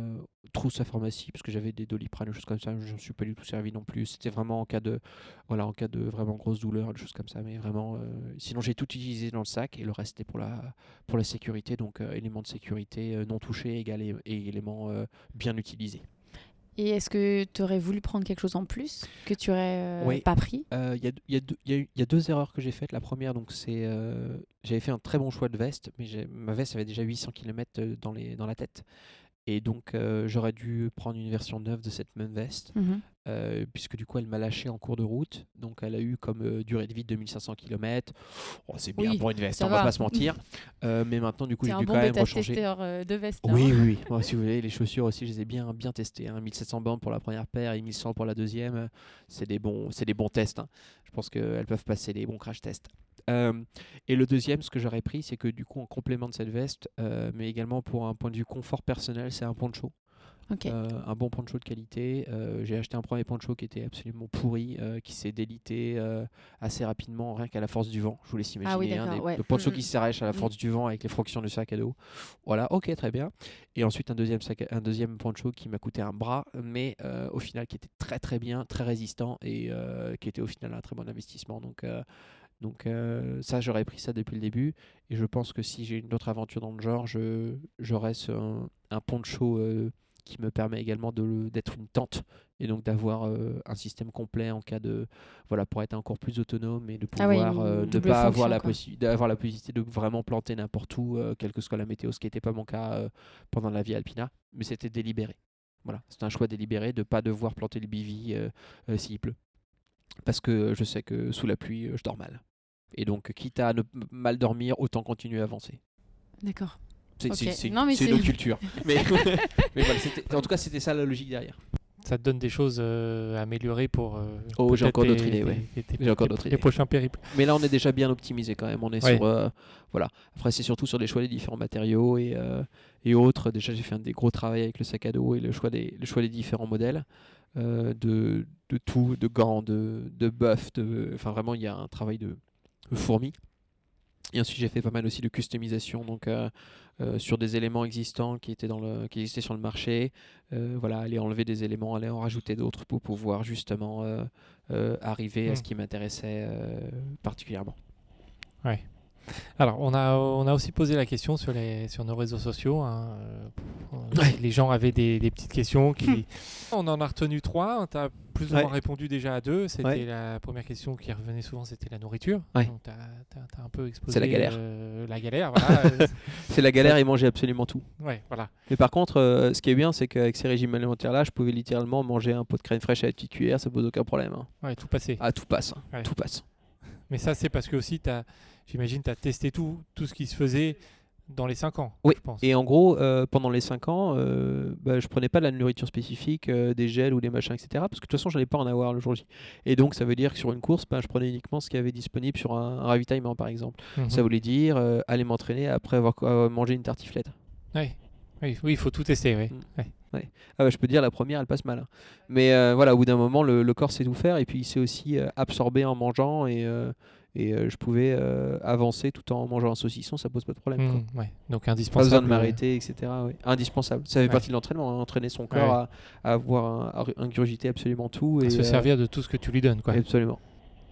trousse à pharmacie parce que j'avais des doliprane des choses comme ça, je ne suis pas du tout servi non plus. C'était vraiment en cas de voilà en cas de vraiment grosse douleur, des choses comme ça, mais vraiment. sinon j'ai tout utilisé dans le sac et le reste c'était pour la pour la sécurité, donc euh, élément de sécurité non touché égale et, et élément euh, bien utilisé. Et est-ce que tu aurais voulu prendre quelque chose en plus que tu aurais euh, Oui. pas pris? Euh, Il y, a, y deux- y y a erreurs que j'ai faites. La première, donc c'est euh, j'avais fait un très bon choix de veste, mais ma veste avait déjà 800 km dans, les, dans la tête. Et donc euh, j'aurais dû prendre une version neuve de cette même veste, Mhm. euh, puisque du coup elle m'a lâché en cours de route. Donc elle a eu comme euh, durée de vie 2500 km. Oh, c'est bien Oui, pour une veste, on va va. pas se mentir. Mais maintenant du coup j'ai dû bon quand même rechanger. de veste. hein. Oui, oui, oui. Moi, si vous voulez, les chaussures aussi, je les ai bien, bien testées. hein. 1700 bornes pour la première paire et 1100 pour la deuxième. C'est des bons, c'est des bons tests. hein. Je pense qu'elles peuvent passer les bons crash tests. Euh, et le deuxième, ce que j'aurais pris, c'est que du coup, en complément de cette veste, euh, mais également pour un point de vue confort personnel, c'est un poncho. Euh, un bon poncho de qualité. J'ai acheté un premier poncho qui était absolument pourri, qui s'est délité assez rapidement, rien qu'à la force du vent. Je vous laisse imaginer. Ah oui, hein, d'accord, des- ouais. le poncho Mm, qui s'arrache à la mm. force du vent avec les frictions du sac à dos. Voilà, ok, très bien. Et ensuite un deuxième, sac un deuxième poncho qui m'a coûté un bras, mais au final qui était très très bien, très résistant et qui était au final un très bon investissement. Donc donc euh, ça, j'aurais pris ça depuis le début. Et je pense que si j'ai une autre aventure dans le genre, je, j'aurais un, un poncho euh, qui me permet également d'être une tente et donc d'avoir euh, un système complet en cas de... Voilà, pour être encore plus autonome et de Ah pouvoir euh, ne pas avoir la, d'avoir possibilité de vraiment planter n'importe où, euh, quelle que soit la météo, ce qui n'était pas mon cas pendant la vie Alpina. Mais c'était délibéré. Voilà, c'est un choix délibéré de ne pas devoir planter le bivy s'il pleut. Parce que je sais que sous la pluie, je dors mal. Et donc, quitte à ne mal dormir, autant continuer à avancer. D'accord. C'est Ok. c'est- c'est une, Non, mais mais, mais voilà, c'était- en tout cas, c'était ça la logique derrière. Ça te donne des choses euh, à améliorer pour. euh, Oh, j'ai encore d'autres idées, tes- J'ai encore d'autres les idées. prochains périples. Mais là, on est déjà bien optimisé quand même. On est Ouais. sur. euh, voilà. Après, c'est surtout sur les choix des différents matériaux et, euh, et autres. Déjà, j'ai fait un des gros travail avec le sac à dos et le choix des, le choix des différents modèles. euh, de, de tout, de gants, de, de buff. De, enfin, vraiment, il y a un travail de, de fourmi. Et ensuite, j'ai fait pas mal aussi de customisation, donc euh, euh, sur des éléments existants qui étaient dans le, qui existaient sur le marché. Euh, voilà, aller enlever des éléments, aller en rajouter d'autres pour pouvoir justement arriver à Hmm. ce qui m'intéressait particulièrement. Alors, on a, on a aussi posé la question sur, les, sur nos réseaux sociaux. hein, euh, Ouais. Les gens avaient des, des petites questions. Qui... on en a retenu trois. Tu as plus ou Ouais. moins répondu déjà à deux. C'était Ouais. la première question qui revenait souvent, c'était la nourriture. Donc, tu as, un peu exposé C'est la galère. euh, la galère, voilà. C'est la galère et manger absolument tout. ouais, voilà. Mais par contre, euh, ce qui est bien, c'est qu'avec ces régimes alimentaires-là, je pouvais littéralement manger un pot de crème fraîche à la petite cuillère, ça pose aucun problème. hein. Ouais, tout passé. Ah, tout passe. hein. Tout passe. Mais ça, c'est parce que aussi, t'as- j'imagine, tu as testé tout, tout ce qui se faisait dans les 5 ans, Oui, je pense. Et en gros, euh, pendant les 5 ans, euh, bah, je prenais pas de la nourriture spécifique, euh, des gels ou des machins, etc. Parce que de toute façon, je n'allais pas en avoir le jour J. Et donc, ça veut dire que sur une course, bah, je prenais uniquement ce qu'il y avait disponible sur un, un ravitaillement, par exemple. Mhm. Ça voulait dire euh, aller m'entraîner après avoir mangé une tartiflette. Ouais. Oui, oui, il faut tout tester. Oui. Mm. Ah bah, je peux dire, la première, elle passe mal. hein. Mais voilà, au bout d'un moment, le, le corps sait tout faire et puis il sait aussi absorber en mangeant et, et euh, je pouvais euh, avancer tout en mangeant un saucisson, ça pose pas de problème. quoi. Mm, ouais. Donc Pas indispensable. besoin de euh, m'arrêter, etc. ouais. Indispensable. Ça fait Ouais. partie de l'entraînement, hein, entraîner son corps Ouais. à, à avoir un- à ingurgiter absolument tout. à Et, se euh, servir de tout ce que tu lui donnes. Quoi. Absolument.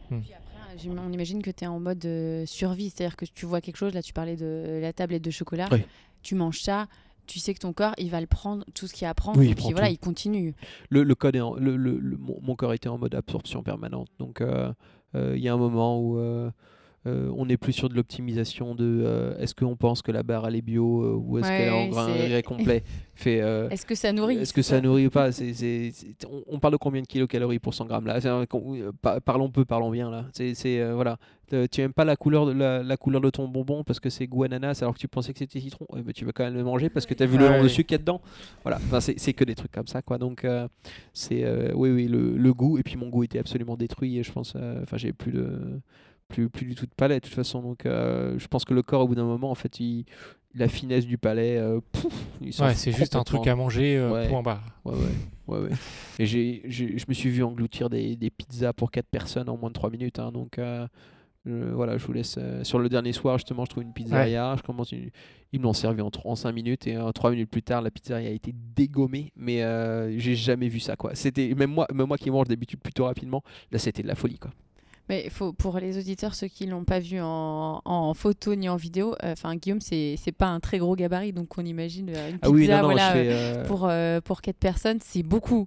Puis après, j'im- on imagine que tu es en mode survie, c'est-à-dire que tu vois quelque chose, là tu parlais de la tablette de chocolat, Oui. tu manges ça, tu sais que ton corps il va le prendre, tout ce qu'il y a à prendre, Oui, et puis voilà, tout. il continue. Le, le code est en- le, le- le- mon, corps était en mode absorption permanente. Donc euh, il y a un moment où euh, on n'est plus sur de l'optimisation de euh, est-ce qu'on pense que la barre elle est bio euh, ou est-ce qu'elle est en grain grès complet. Fait, euh, Est-ce que ça nourrit Est-ce que ça nourrit ou pas on, on parle de combien de kilocalories pour 100 grammes là euh, Parlons peu, parlons bien là. C'est euh, voilà. Tu aimes pas la couleur de la, la couleur de ton bonbon parce que c'est goût ananas alors que tu pensais que c'était citron. Ouais, mais tu vas quand même le manger parce que tu as vu le Ouais. nombre de sucre qu'il y a dedans. Voilà. Enfin, c'est que des trucs comme ça quoi. Donc euh, c'est euh, oui oui le, le goût et puis mon goût était absolument détruit et je pense. euh, Enfin j'ai plus de plus, plus du tout de palais de toute façon. Donc euh, je pense que le corps au bout d'un moment en fait il la finesse du palais, euh, pouf, Ouais, c'est juste un truc à manger, euh, Ouais. point barre. Ouais, ouais, ouais, ouais. Et j'ai, je me suis vu engloutir des, des pizzas pour 4 personnes en moins de 3 minutes. hein, donc voilà, je vous laisse. sur le dernier soir, justement, je trouve une pizzeria. Je commence une- ils me l'ont servi en, 3, en 5 minutes et 3 minutes plus tard, la pizzeria a été dégommée. Mais j'ai jamais vu ça. quoi. C'était, même, moi, même moi qui mange d'habitude plutôt rapidement, là c'était de la folie. quoi. Mais faut, pour les auditeurs, ceux qui l'ont pas vu en, en photo ni en vidéo, euh, Guillaume, c'est c'est pas un très gros gabarit, donc on imagine euh, une pizza Ah oui, non, non, voilà, fais. euh, pour, euh, pour 4 personnes, c'est beaucoup.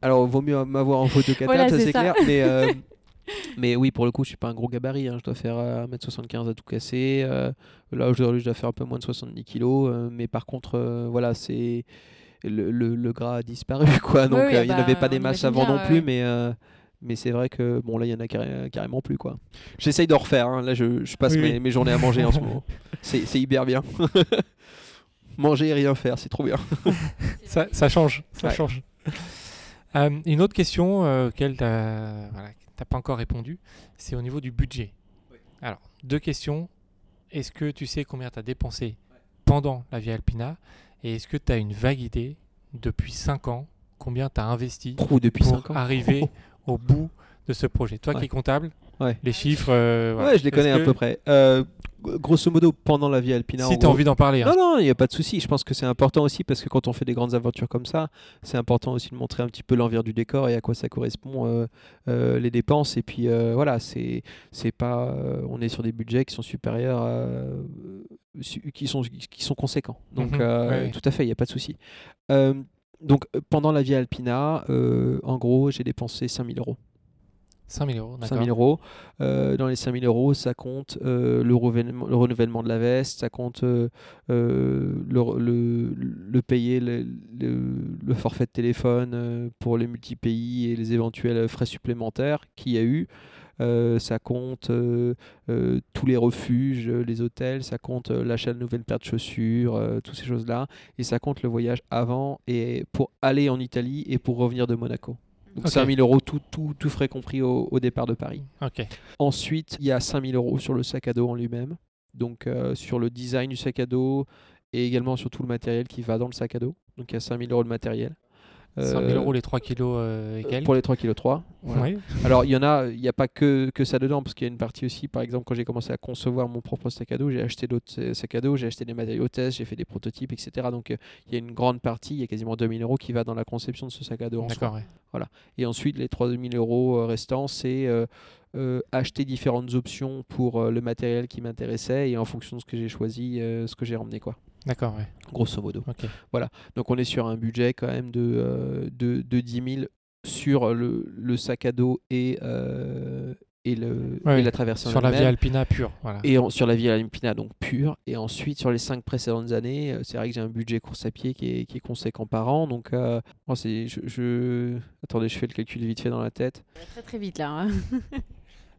Alors, vaut mieux m'avoir en photo qu'à Voilà, table, ça c'est clair. Mais, mais oui, pour le coup, je suis pas un gros gabarit. hein. Je dois faire euh, 1m75 à tout casser. Euh, là, aujourd'hui, je dois faire un peu moins de 70 kg. euh, mais par contre, euh, voilà, c'est. Le, le- le gras a disparu, quoi. Donc, Oui, oui, euh, il n'y en bah, avait pas des masses avant bien, non plus, ouais. mais. Mais c'est vrai que bon là il y en a carré- carrément plus quoi. J'essaye de refaire. hein. Là je, je passe Oui, mes, journées à manger en ce moment. C'est c'est hyper bien. Manger et rien faire, c'est trop bien. Ça, ça change, ça Ouais. change. Euh, une autre question euh, auquel tu n'as pas encore répondu, c'est au niveau du budget. Alors, deux questions. Est-ce que tu sais combien tu as dépensé pendant la Via Alpina? Et est-ce que tu as une vague idée depuis 5 ans, combien tu as investi Trou depuis pour 5 ans. arriver au bout de ce projet Toi qui es comptable, Ouais. les chiffres. euh, voilà. Ouais, je les connais à peu près. Euh, grosso modo, pendant la vie alpina. Si tu as envie d'en parler. hein. Non, non, il n'y a pas de souci. Je pense que c'est important aussi parce que quand on fait des grandes aventures comme ça, c'est important aussi de montrer un petit peu l'envers du décor et à quoi ça correspond euh, euh, les dépenses. Et puis euh, voilà, c'est c'est pas, on est sur des budgets qui sont supérieurs, à, qui sont qui sont conséquents. Donc Mhm, euh, ouais. tout à fait, il n'y a pas de souci. Euh, donc euh, pendant la vie alpina, euh, en gros, j'ai dépensé 5000 euros. 5000 euros, 5 d'accord. 000 euros. Euh, dans les 5 000 euros, ça compte euh, le, renouvellement, le renouvellement de la veste, ça compte le, le, le payer le, forfait de téléphone pour les multi-pays et les éventuels frais supplémentaires qu'il y a eu. Euh, ça compte euh, euh, tous les refuges, les hôtels, ça compte l'achat de nouvelles paires de chaussures, toutes ces choses-là. Et ça compte le voyage avant et pour aller en Italie et pour revenir de Monaco. Donc Ok. 5 000 euros, tout, tout, tout frais compris au- au départ de Paris. Ensuite, il y a 5000 euros sur le sac à dos en lui-même. Donc euh, sur le design du sac à dos et également sur tout le matériel qui va dans le sac à dos. Donc il y a 5000 euros de matériel. 5000 Euh, euros les 3 kilos euh, et pour les 3 kg 3. voilà. Oui. Alors il y en a, il n'y a pas que, que ça dedans, parce qu'il y a une partie aussi, par exemple, quand j'ai commencé à concevoir mon propre sac à dos, j'ai acheté d'autres sacs à dos, j'ai acheté des matériaux test, j'ai fait des prototypes, etc. Donc euh, il y a une grande partie, il y a quasiment 2000 euros qui va dans la conception de ce sac à dos en soi. Ouais. Et ensuite, les 3000 euros euh, restants, c'est euh, acheter différentes options pour le matériel qui m'intéressait et en fonction de ce que j'ai choisi, ce que j'ai ramené, quoi. D'accord, ouais. Grosso modo. Ok. Donc, on est sur un budget quand même de, euh, de, de 10 000 sur le, le sac à dos et, euh, et, le, Ouais, et la traversée en Sur la Via. Alpina pure. Voilà. Et en- sur la Via Alpina, donc pure. Et ensuite, sur les cinq précédentes années, euh, c'est vrai que j'ai un budget course à pied qui est, qui est conséquent par an. Donc, euh, moi, c'est, je, je- Attendez, je fais le calcul vite fait dans la tête. Très très vite là. hein.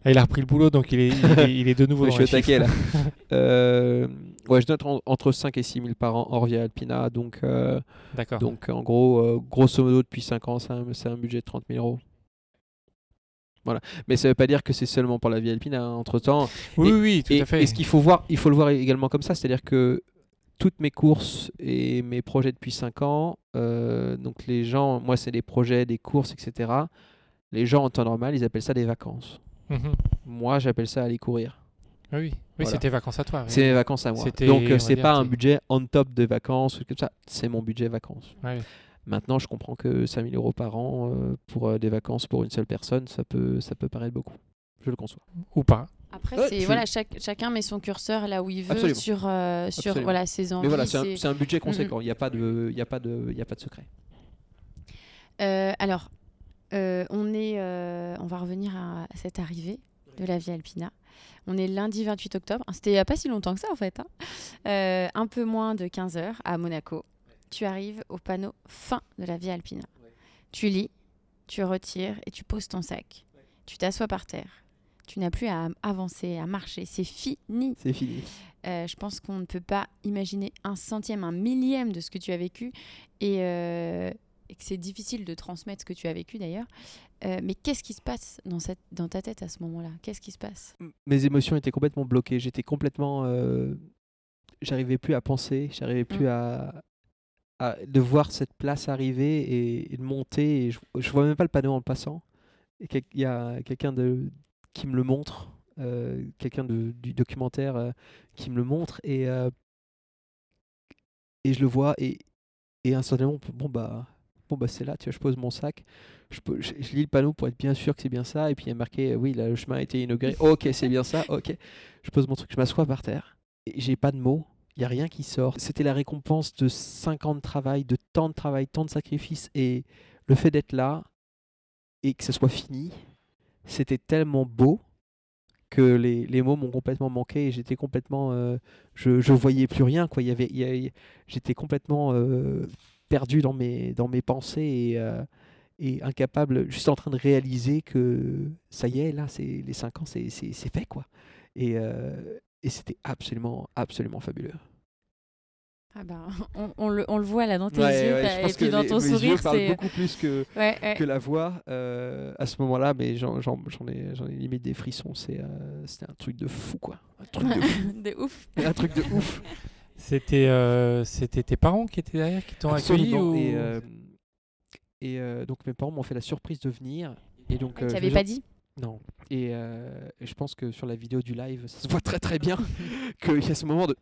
Ah, il a repris le boulot, donc il est, il est, il est de nouveau je dans suis taquet là. Euh, ouais, je note en- entre 5 et 6 000 par an hors Via Alpina. Donc, euh, donc en gros, euh, grosso modo, depuis 5 ans, c'est un, budget de 30 000 euros. Voilà. Mais ça veut pas dire que c'est seulement pour la Via Alpina. Entre temps, Oui, oui, oui, tout et, à fait. et ce qu'il faut voir, il faut le voir également comme ça, c'est-à-dire que toutes mes courses et mes projets depuis 5 ans, euh, donc les gens, moi c'est des projets, des courses, etc. Les gens en temps normal, ils appellent ça des vacances. Mhm. Moi, j'appelle ça aller courir. Oui, oui. Oui, Voilà. c'était vacances à toi. oui. C'est mes vacances à moi. Donc on euh, c'est pas un budget on top de vacances ou comme ça. C'est mon budget vacances. Ouais. Maintenant, je comprends que 5000 euros par an euh, pour euh, des vacances pour une seule personne, ça peut, ça peut paraître beaucoup. Je le conçois. Ou pas. Après, Ouais, c'est voilà, chaque- chacun met son curseur là où il veut Absolument. sur, euh, sur Absolument. voilà, ses envies. Mais voilà, c'est un, budget conséquent. Il n'y a pas de, il y a pas de, il y a pas de secret. Euh, alors, euh, on, est, euh, on va revenir à, à cette arrivée de la Via Alpina. On est lundi 28 octobre. C'était il n'y a pas si longtemps que ça, en fait. hein. Euh, un peu moins de 15 heures à Monaco. Tu arrives au panneau fin de la Via Alpina. Tu lis, tu retires et tu poses ton sac. Tu t'assois par terre. Tu n'as plus à avancer, à marcher. C'est fini. C'est fini. Euh, je pense qu'on ne peut pas imaginer un centième, un millième de ce que tu as vécu et, euh, et que c'est difficile de transmettre ce que tu as vécu d'ailleurs. Euh, mais qu'est-ce qui se passe dans, cette, dans ta tête à ce moment-là? Qu'est-ce qui se passe? Mes émotions étaient complètement bloquées. J'étais complètement, euh, j'arrivais plus à penser. J'arrivais plus Mm. à, à- de voir cette place arriver et, et de monter. Et je, je vois même pas le panneau en le passant. Et il y a quelqu'un de qui me le montre, euh, quelqu'un du documentaire euh, qui me le montre et euh, et je le vois et et instantanément bon bah bon bah c'est là tu vois je pose mon sac. Je, peux- je, je lis le panneau pour être bien sûr que c'est bien ça et puis il y a marqué euh, oui là, le chemin a été inauguré. Ok c'est bien ça ok. Je pose mon truc je m'assois par terre et j'ai pas de mots il y a rien qui sort. C'était la récompense de 5 ans de travail de tant de travail tant de sacrifices et le fait d'être là et que ce soit fini c'était tellement beau que les, les mots m'ont complètement manqué et j'étais complètement euh, je, je voyais plus rien quoi. Il y avait il y a- j'étais complètement euh, perdu dans mes dans mes pensées et, euh, et incapable juste en train de réaliser que ça y est là c'est les 5 ans c'est fait quoi et euh, et c'était absolument absolument fabuleux ah ben, on, on le, on le voit là dans tes Ouais, yeux ouais, et puis dans les- ton yeux sourire. c'est beaucoup plus que ouais, que la voix euh, à ce moment-là, mais j'en ai, ai limite des frissons. C'est, euh, C'était un truc de fou, quoi. Un truc de fou. de ouf. un truc de ouf. C'était euh, c'était tes parents qui étaient derrière, qui t'ont accueilli ou... Et, euh, et euh, donc mes parents m'ont fait la surprise de venir. Et donc, Tu euh, n'avais pas dit? Non. Et, euh, et je pense que sur la vidéo du live, ça se voit très très bien qu'il y a ce moment de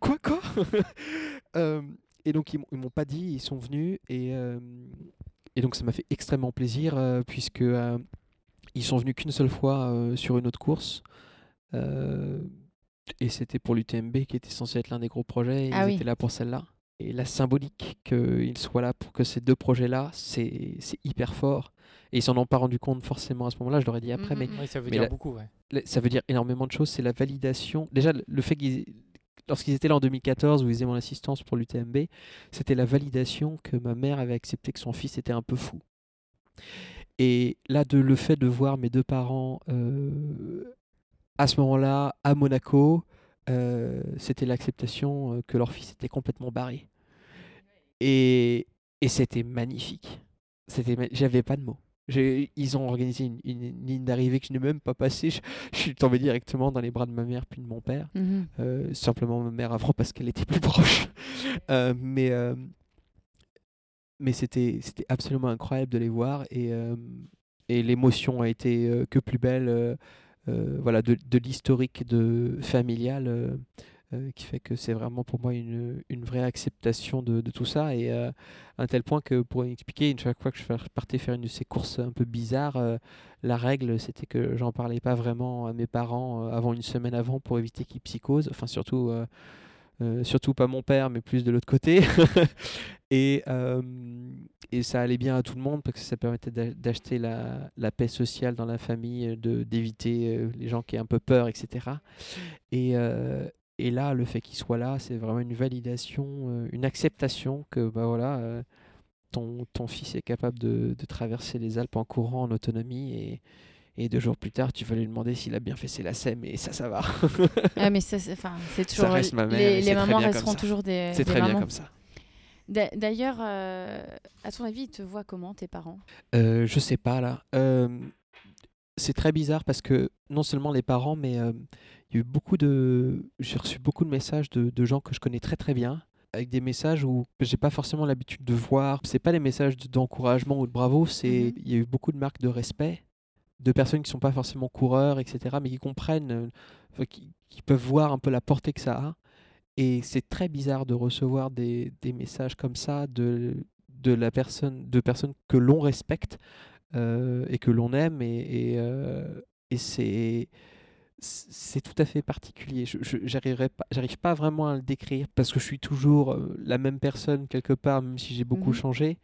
quoi quoi? Euh, Et donc ils m'ont- pas dit, ils sont venus et euh, et donc ça m'a fait extrêmement plaisir euh, puisque euh, ils sont venus qu'une seule fois euh, sur une autre course. Et c'était pour l'UTMB qui était censé être l'un des gros projets. et Ah ils oui. étaient là pour celle-là. Et la symbolique qu'ils soient là pour que ces deux projets-là, c'est c'est hyper fort. Et ils s'en ont pas rendu compte forcément à ce moment-là, je leur ai dit après, Mm, mais. Oui, ça veut Mais dire la- beaucoup, ouais. ça veut dire énormément de choses. C'est la validation. Déjà, le- le fait qu'ils. Lorsqu'ils étaient là en 2014, où ils faisaient mon assistance pour l'UTMB, c'était la validation que ma mère avait accepté que son fils était un peu fou. Et là, de, le fait de voir mes deux parents euh, à ce moment-là, à Monaco, euh, c'était l'acceptation euh, que leur fils était complètement barré. Et, et c'était magnifique. C'était, j'avais pas de mots. Ils ont organisé une, ligne d'arrivée que je n'ai même pas passée. Je, je suis tombé directement dans les bras de ma mère puis de mon père. Mhm. Euh, simplement ma mère avant parce qu'elle était plus proche. Euh, mais mais c'était c'était absolument incroyable de les voir et, et l'émotion a été que plus belle. Euh, voilà, de, de l'historique de familial euh, euh, qui fait que c'est vraiment pour moi une, une vraie acceptation de, de tout ça. Et à un tel point que pour expliquer une chaque fois que je partais faire une de ces courses un peu bizarres la règle c'était que j'en parlais pas vraiment à mes parents avant une semaine avant pour éviter qu'ils psychosent. Enfin surtout euh, surtout pas mon père mais plus de l'autre côté et euh, et ça allait bien à tout le monde parce que ça permettait d'a- d'acheter la, la paix sociale dans la famille, euh, d'éviter les gens qui aient un peu peur, etc. Et, et là, le fait qu'il soit là, c'est vraiment une validation, une acceptation que bah voilà, ton, ton fils est capable de, de traverser les Alpes en courant en autonomie et deux jours plus tard, tu vas lui demander s'il a bien fait ses lacets, et ça, ça va. Ah, mais ça, c'est reste ma mère les les mamans resteront toujours des. c'est très bien comme ça. D'a- D'ailleurs, euh, à ton avis, ils te voient comment, tes parents? Euh, je sais pas là. Euh, c'est très bizarre parce que non seulement les parents, mais il y a eu beaucoup de. J'ai reçu beaucoup de messages de, de gens que je connais très très bien, avec des messages où j'ai pas forcément l'habitude de voir. C'est pas des messages de- d'encouragement ou de bravo, c'est Mhm. il y a eu beaucoup de marques de respect, de personnes qui sont pas forcément coureurs, etc., mais qui comprennent, euh, qui, qui peuvent voir un peu la portée que ça a. Et c'est très bizarre de recevoir des, des messages comme ça de, de la personne, de personnes que l'on respecte euh, et que l'on aime. Et, et, euh, et c'est, c'est tout à fait particulier. Je j'arriverai pas, pas vraiment à le décrire parce que je suis toujours la même personne quelque part, même si j'ai beaucoup Mhm. changé.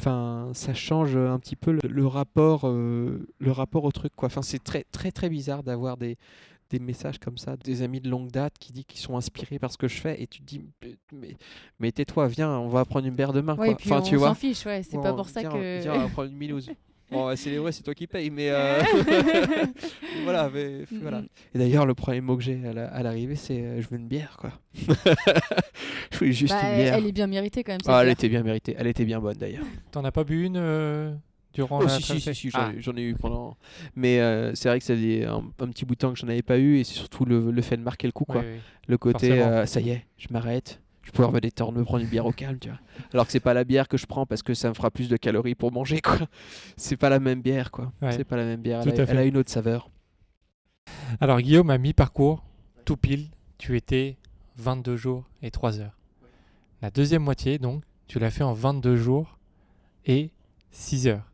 Enfin, ça change un petit peu le, le rapport, euh, le rapport au truc, quoi. Enfin, c'est très, très, très bizarre d'avoir des, des messages comme ça, des amis de longue date qui disent qu'ils sont inspirés par ce que je fais, et tu te dis, mais, tais-toi, viens, on va prendre une bière demain, Ouais, quoi. Enfin, on tu vois. s'en fiche, ouais. C'est pas pour ça viens, que. Viens, on va prendre une Milouz. Bon, on va célébrer, c'est toi qui payes, mais euh, voilà. mais- Mm, voilà. mm. Et d'ailleurs, le premier mot que j'ai à la- à l'arrivée, c'est euh, je veux une bière, quoi. je voulais juste Bah, une bière. elle est bien méritée quand même. cette Ah, elle bière. était bien méritée, elle était bien bonne d'ailleurs. T'en as pas bu une euh, durant Oh, la si, si, si, si, j'en Ah, ai- j'en ai eu pendant. Mais euh, c'est vrai que ça faisait un, un petit bout de temps que j'en avais pas eu, et c'est surtout le, le fait de marquer le coup, quoi. Le côté, euh, ça y est, je m'arrête, je peux me détendre, me prendre une bière au calme, tu vois. Alors que c'est pas la bière que je prends parce que ça me fera plus de calories pour manger, quoi. C'est pas la même bière, quoi. Ouais. C'est pas la même bière. A, elle a une autre saveur. Alors Guillaume, à mi-parcours, tout pile, tu étais 22 jours et 3 heures. La deuxième moitié, donc, tu l'as fait en 22 jours et 6 heures.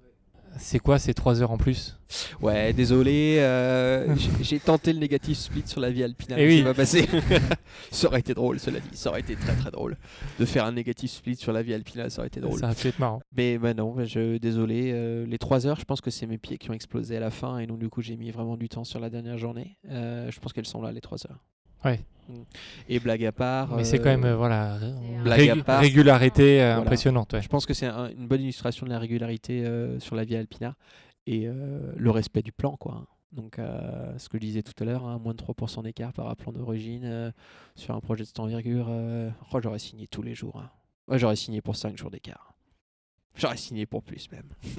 C'est quoi ces 3 heures en plus? Ouais, désolé, euh, j'ai- tenté le négatif split sur la vie alpine, Eh mais oui. c'est pas passé. ça aurait été drôle, cela dit. Ça aurait été très très drôle de faire un négatif split sur la vie alpina, ça aurait été drôle. Ça a pu être marrant. Mais bah non, bah je, désolé. euh, les 3 heures, je pense que c'est mes pieds qui ont explosé à la fin. Et donc, du coup, j'ai mis vraiment du temps sur la dernière journée. Euh, je pense qu'elles sont là, les 3 heures. Ouais. Et blague à part. Mais c'est quand même, euh, voilà, Blague part. régularité euh, Voilà. impressionnante. ouais. Je pense que c'est un- une bonne illustration de la régularité euh, sur la vie alpina et euh, le respect du plan. quoi. Donc, euh, ce que je disais tout à l'heure, hein, moins de 3% d'écart par plan d'origine euh, sur un projet de cette envergure. euh, oh, j'aurais signé tous les jours. hein. Ouais, j'aurais signé pour 5 jours d'écart. J'aurais signé pour plus même.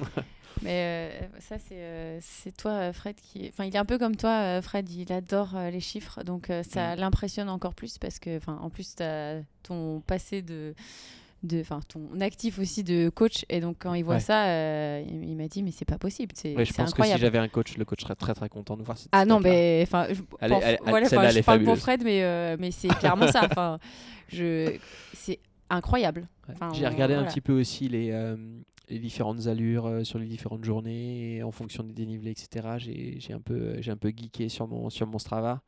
Mais euh, ça, c'est euh, c'est toi, euh, Fred, qui. Enfin, il est un peu comme toi, Fred, il adore euh, les chiffres. Donc, ça Mm. l'impressionne encore plus parce que, enfin, en plus, tu as ton passé de. de- Enfin, ton actif aussi de coach. Et donc, quand il voit Ouais. ça, il, il m'a dit, mais c'est pas possible. C'est Ouais, je pense que si j'avais un coach, le coach serait très très content de voir cette Ah non, mais enfin, je, Elle elle- elle- voilà, je parle pour. Fred, mais, mais c'est clairement ça. Enfin, je, c'est incroyable. Ouais. Enfin, J'ai regardé un petit peu aussi les, euh, les différentes allures euh, sur les différentes journées et en fonction des dénivelés, etc. J'ai un peu, un peu geeké sur mon, sur mon Strava.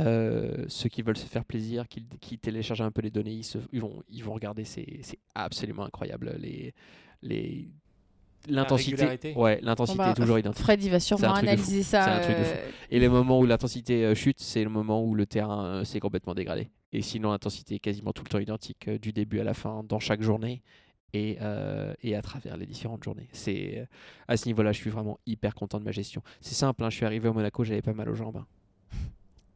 Euh, ceux qui veulent se faire plaisir, qui, qui téléchargent un peu les données, ils, se- ils vont, ils vont regarder. C'est c'est absolument incroyable. Les, les, l'intensité, ouais, Bon, l'intensité bah, est toujours identique. Fred, il va sûrement analyser ça. Euh, Et les moments où l'intensité euh, chute, c'est le moment où le terrain euh, s'est complètement dégradé. Et sinon, l'intensité est quasiment tout le temps identique, euh, du début à la fin, dans chaque journée et, euh, et à travers les différentes journées. C'est euh, à ce niveau-là, je suis vraiment hyper content de ma gestion. C'est simple, hein, je suis arrivé au Monaco, j'avais pas mal aux jambes.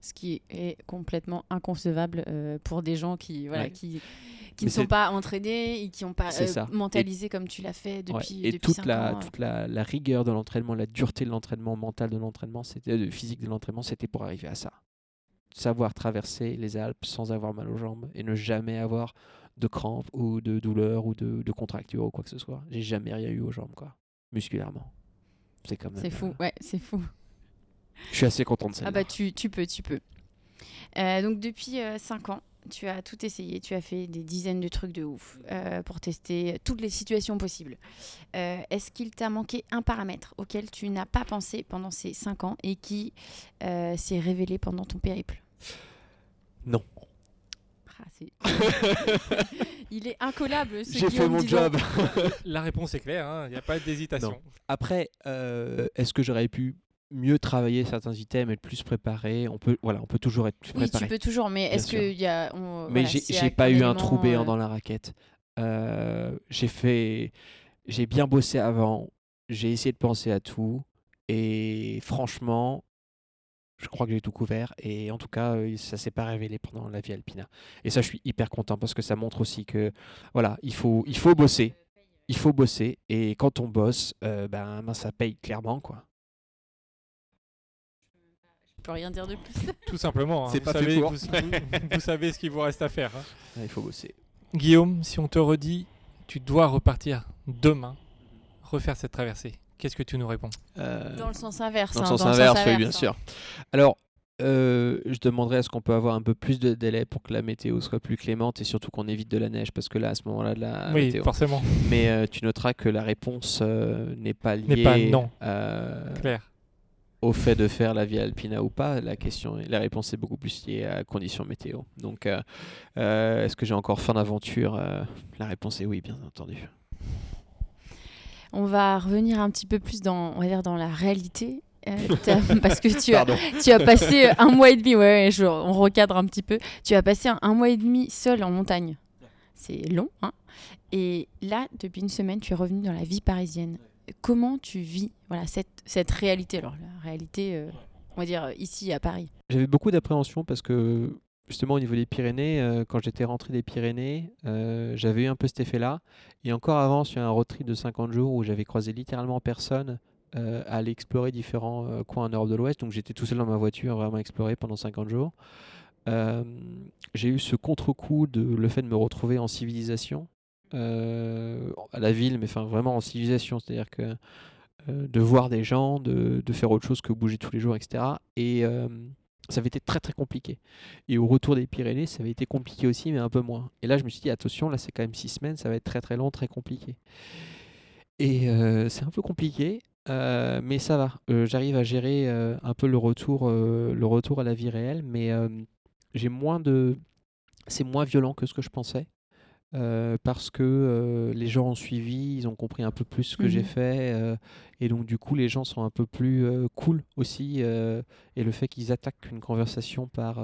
Ce qui est complètement inconcevable euh, pour des gens qui voilà Ouais. qui qui ne sont pas entraînés et qui n'ont pas euh, mentalisé comme tu l'as fait Ouais, depuis Et depuis toute, la, ans. euh. toute la, la rigueur de l'entraînement, la dureté de l'entraînement, mental de l'entraînement, c'était de physique de l'entraînement, c'était pour arriver à ça. Savoir traverser les Alpes sans avoir mal aux jambes et ne jamais avoir de crampes ou de douleurs ou de, de contractures ou quoi que ce soit. J'ai jamais rien eu aux jambes, quoi, musculairement. C'est quand même. C'est fou, euh, ouais, c'est fou. Je suis assez content de ça. Ah bah tu, tu peux, tu peux. Euh, donc depuis 5 ans, tu as tout essayé, tu as fait des dizaines de trucs de ouf euh, pour tester toutes les situations possibles. Euh, Est-ce qu'il t'a manqué un paramètre auquel tu n'as pas pensé pendant ces 5 ans et qui euh, s'est révélé pendant ton périple? Non. Ah, c'est- Il est incollable ce J'ai fait mon job. La réponse est claire, hein, il n'y a pas d'hésitation. Après, euh, est-ce que j'aurais pu mieux travailler certains items, être plus préparé On peut, voilà, on peut toujours être plus Oui, préparé. tu peux toujours, mais est-ce qu'il y a... on- Mais voilà, j'ai pas eu un trou béant euh, dans la raquette. Euh, j'ai fait, j'ai bien bossé avant. J'ai essayé de penser à tout et franchement, je crois que j'ai tout couvert. Et en tout cas, euh, ça s'est pas révélé pendant la vie alpina. Et ça, je suis hyper content parce que ça montre aussi que voilà, il faut, il faut bosser. Il faut bosser et quand on bosse, euh, ben, ben, ça paye clairement quoi. Je peux rien dire de plus. Tout simplement. hein, C'est vous, pas fait savez, pour. vous, vous- vous savez ce qu'il vous reste à faire. hein. Ouais, il faut bosser. Guillaume, si on te redit, tu dois repartir demain, refaire cette traversée, qu'est-ce que tu nous réponds? Euh, Dans le sens inverse. Dans le hein, sens inverse, oui, bien hein. sûr. Alors, euh, je demanderais est-ce qu'on peut avoir un peu plus de délai pour que la météo soit plus clémente et surtout qu'on évite de la neige parce que là, à ce moment-là, de la Oui, météo. forcément, Mais euh, tu noteras que la réponse euh, n'est pas liée N'est pas non. euh, clair. Au fait de faire la Via Alpina ou pas. La question, la réponse est beaucoup plus liée à la condition météo. Donc, euh, euh, est-ce que j'ai encore faim d'aventure Euh, La réponse est oui, bien entendu. On va revenir un petit peu plus dans, on va dire, dans la réalité. parce que tu as, Pardon. tu as passé un mois et demi, ouais, ouais, je- on recadre un petit peu. Tu as passé un, un mois et demi seul en montagne. C'est long, hein. Et là, depuis une semaine, tu es revenu dans la vie parisienne. Comment tu vis voilà, cette, cette réalité Alors, la réalité, euh, on va dire, euh, ici à Paris. J'avais beaucoup d'appréhension parce que justement au niveau des Pyrénées, euh, quand j'étais rentré des Pyrénées, j'avais eu un peu cet effet-là. Et encore avant, sur un road trip de 50 jours où j'avais croisé littéralement personne à aller explorer différents coins en Europe de l'Ouest. Donc j'étais tout seul dans ma voiture, vraiment explorer pendant 50 jours. J'ai eu ce contre-coup de le fait de me retrouver en civilisation, à la ville, mais enfin vraiment en civilisation, c'est-à-dire que euh, de voir des gens, de, faire autre chose que bouger tous les jours, etc. Et euh, ça avait été très très compliqué. Et au retour des Pyrénées, ça avait été compliqué aussi, mais un peu moins. Et là, je me suis dit, attention, là c'est quand même six semaines, ça va être très très long, très compliqué. Et euh, c'est un peu compliqué, euh, mais ça va. Euh, J'arrive à gérer euh, un peu le retour, euh, le retour à la vie réelle, mais euh, j'ai moins de, c'est moins violent que ce que je pensais. Euh, parce que euh, les gens ont suivi, ils ont compris un peu plus ce que j'ai Mhm. fait, euh, et donc du coup les gens sont un peu plus cool aussi, et le fait qu'ils attaquent une conversation par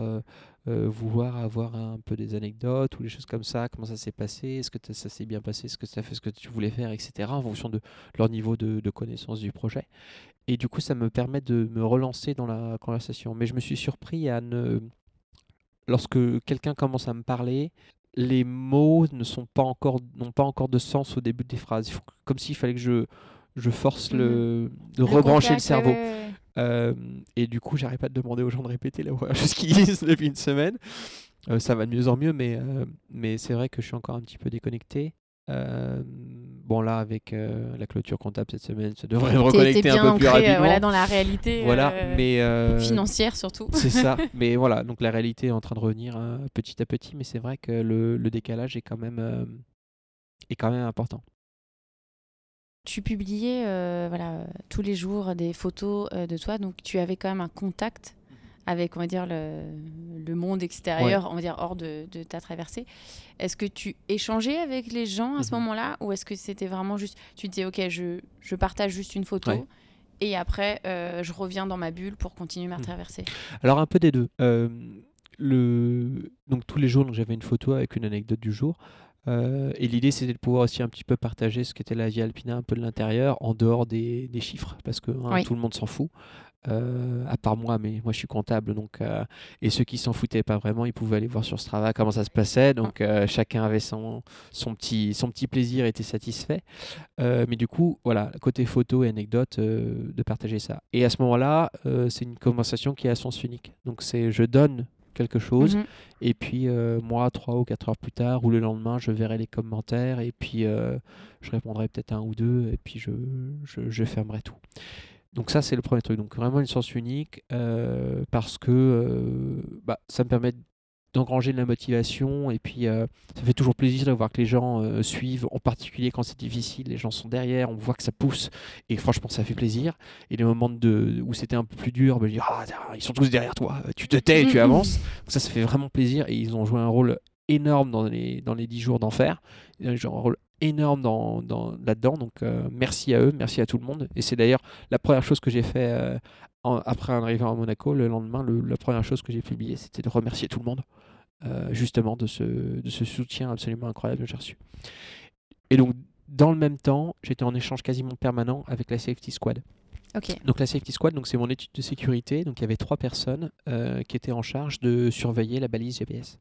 vouloir avoir un peu des anecdotes ou des choses comme ça, comment ça s'est passé, est-ce que ça s'est bien passé, est-ce que as fait ce que tu voulais faire, etc., en fonction de leur niveau de, de connaissance du projet. Et du coup, ça me permet de me relancer dans la conversation. Mais je me suis surpris à ne... Lorsque quelqu'un commence à me parler, les mots ne sont pas encore n'ont pas encore de sens au début des phrases. Il faut, comme s'il fallait que je je force le de rebrancher le cerveau. Euh, et du coup, j'arrête pas de demander aux gens de répéter la chose qu'ils disent depuis une semaine. Euh, ça va de mieux en mieux, mais, euh, mais c'est vrai que je suis encore un petit peu déconnecté. Bon, là, avec euh, la clôture comptable cette semaine, ça devrait me reconnecter un peu plus ancré, euh, rapidement. voilà, dans la réalité Voilà, euh, mais. euh, financière surtout. c'est ça. Mais voilà, donc la réalité est en train de revenir hein, petit à petit, mais c'est vrai que le, le décalage est quand même, est quand même important. Tu publiais voilà, tous les jours des photos de toi, donc tu avais quand même un contact avec, on va dire, le, le monde extérieur, on va dire, hors de, de ta traversée. Est-ce que tu échangeais avec les gens à ce Mhm. moment-là ou est-ce que c'était vraiment juste, tu disais, ok, je, je partage juste une photo Ouais. et après, euh, je reviens dans ma bulle pour continuer ma Mhm. traversée? Alors un peu des deux. Euh, le... Donc tous les jours, j'avais une photo avec une anecdote du jour. Euh, et l'idée, c'était de pouvoir aussi un petit peu partager ce qu'était la vie alpina un peu de l'intérieur, en dehors des, des chiffres, parce que hein, Oui. tout le monde s'en fout. Euh, à part moi, mais moi je suis comptable, donc euh, et ceux qui s'en foutaient pas vraiment, ils pouvaient aller voir sur Strava comment ça se passait, donc euh, chacun avait son, son petit son petit plaisir, était satisfait. Mais du coup, voilà, côté photo et anecdote, de partager ça. Et à ce moment-là, c'est une conversation qui est à sens unique. Donc c'est je donne quelque chose, Mhm. et puis euh, moi, trois ou quatre heures plus tard, ou le lendemain, je verrai les commentaires, et puis euh, je répondrai peut-être un ou deux, et puis je, je, je fermerai tout. Donc ça, c'est le premier truc. Donc vraiment une sens unique, euh, parce que euh, bah, ça me permet d'engranger de la motivation, et puis euh, ça fait toujours plaisir de voir que les gens suivent, en particulier quand c'est difficile, les gens sont derrière, on voit que ça pousse, et franchement, ça fait plaisir. Et les moments de, où c'était un peu plus dur, ben, je dis, ah, ils sont tous derrière toi, tu te tais et tu avances. Donc ça, ça fait vraiment plaisir, et ils ont joué un rôle énorme dans les, dans les 10 jours d'enfer. Ils ont joué un rôle énorme dans, dans- là-dedans, donc euh, merci à eux, merci à tout le monde. Et c'est d'ailleurs la première chose que j'ai fait euh, en- après arriver à Monaco, le lendemain, le- la première chose que j'ai publiée, c'était de remercier tout le monde, euh, justement, de ce, de ce soutien absolument incroyable que j'ai reçu. Et donc, dans le même temps, j'étais en échange quasiment permanent avec la Safety Squad. Ok. Donc la Safety Squad, donc c'est mon étude de sécurité. Donc il y avait trois personnes euh, qui étaient en charge de surveiller la balise GPS.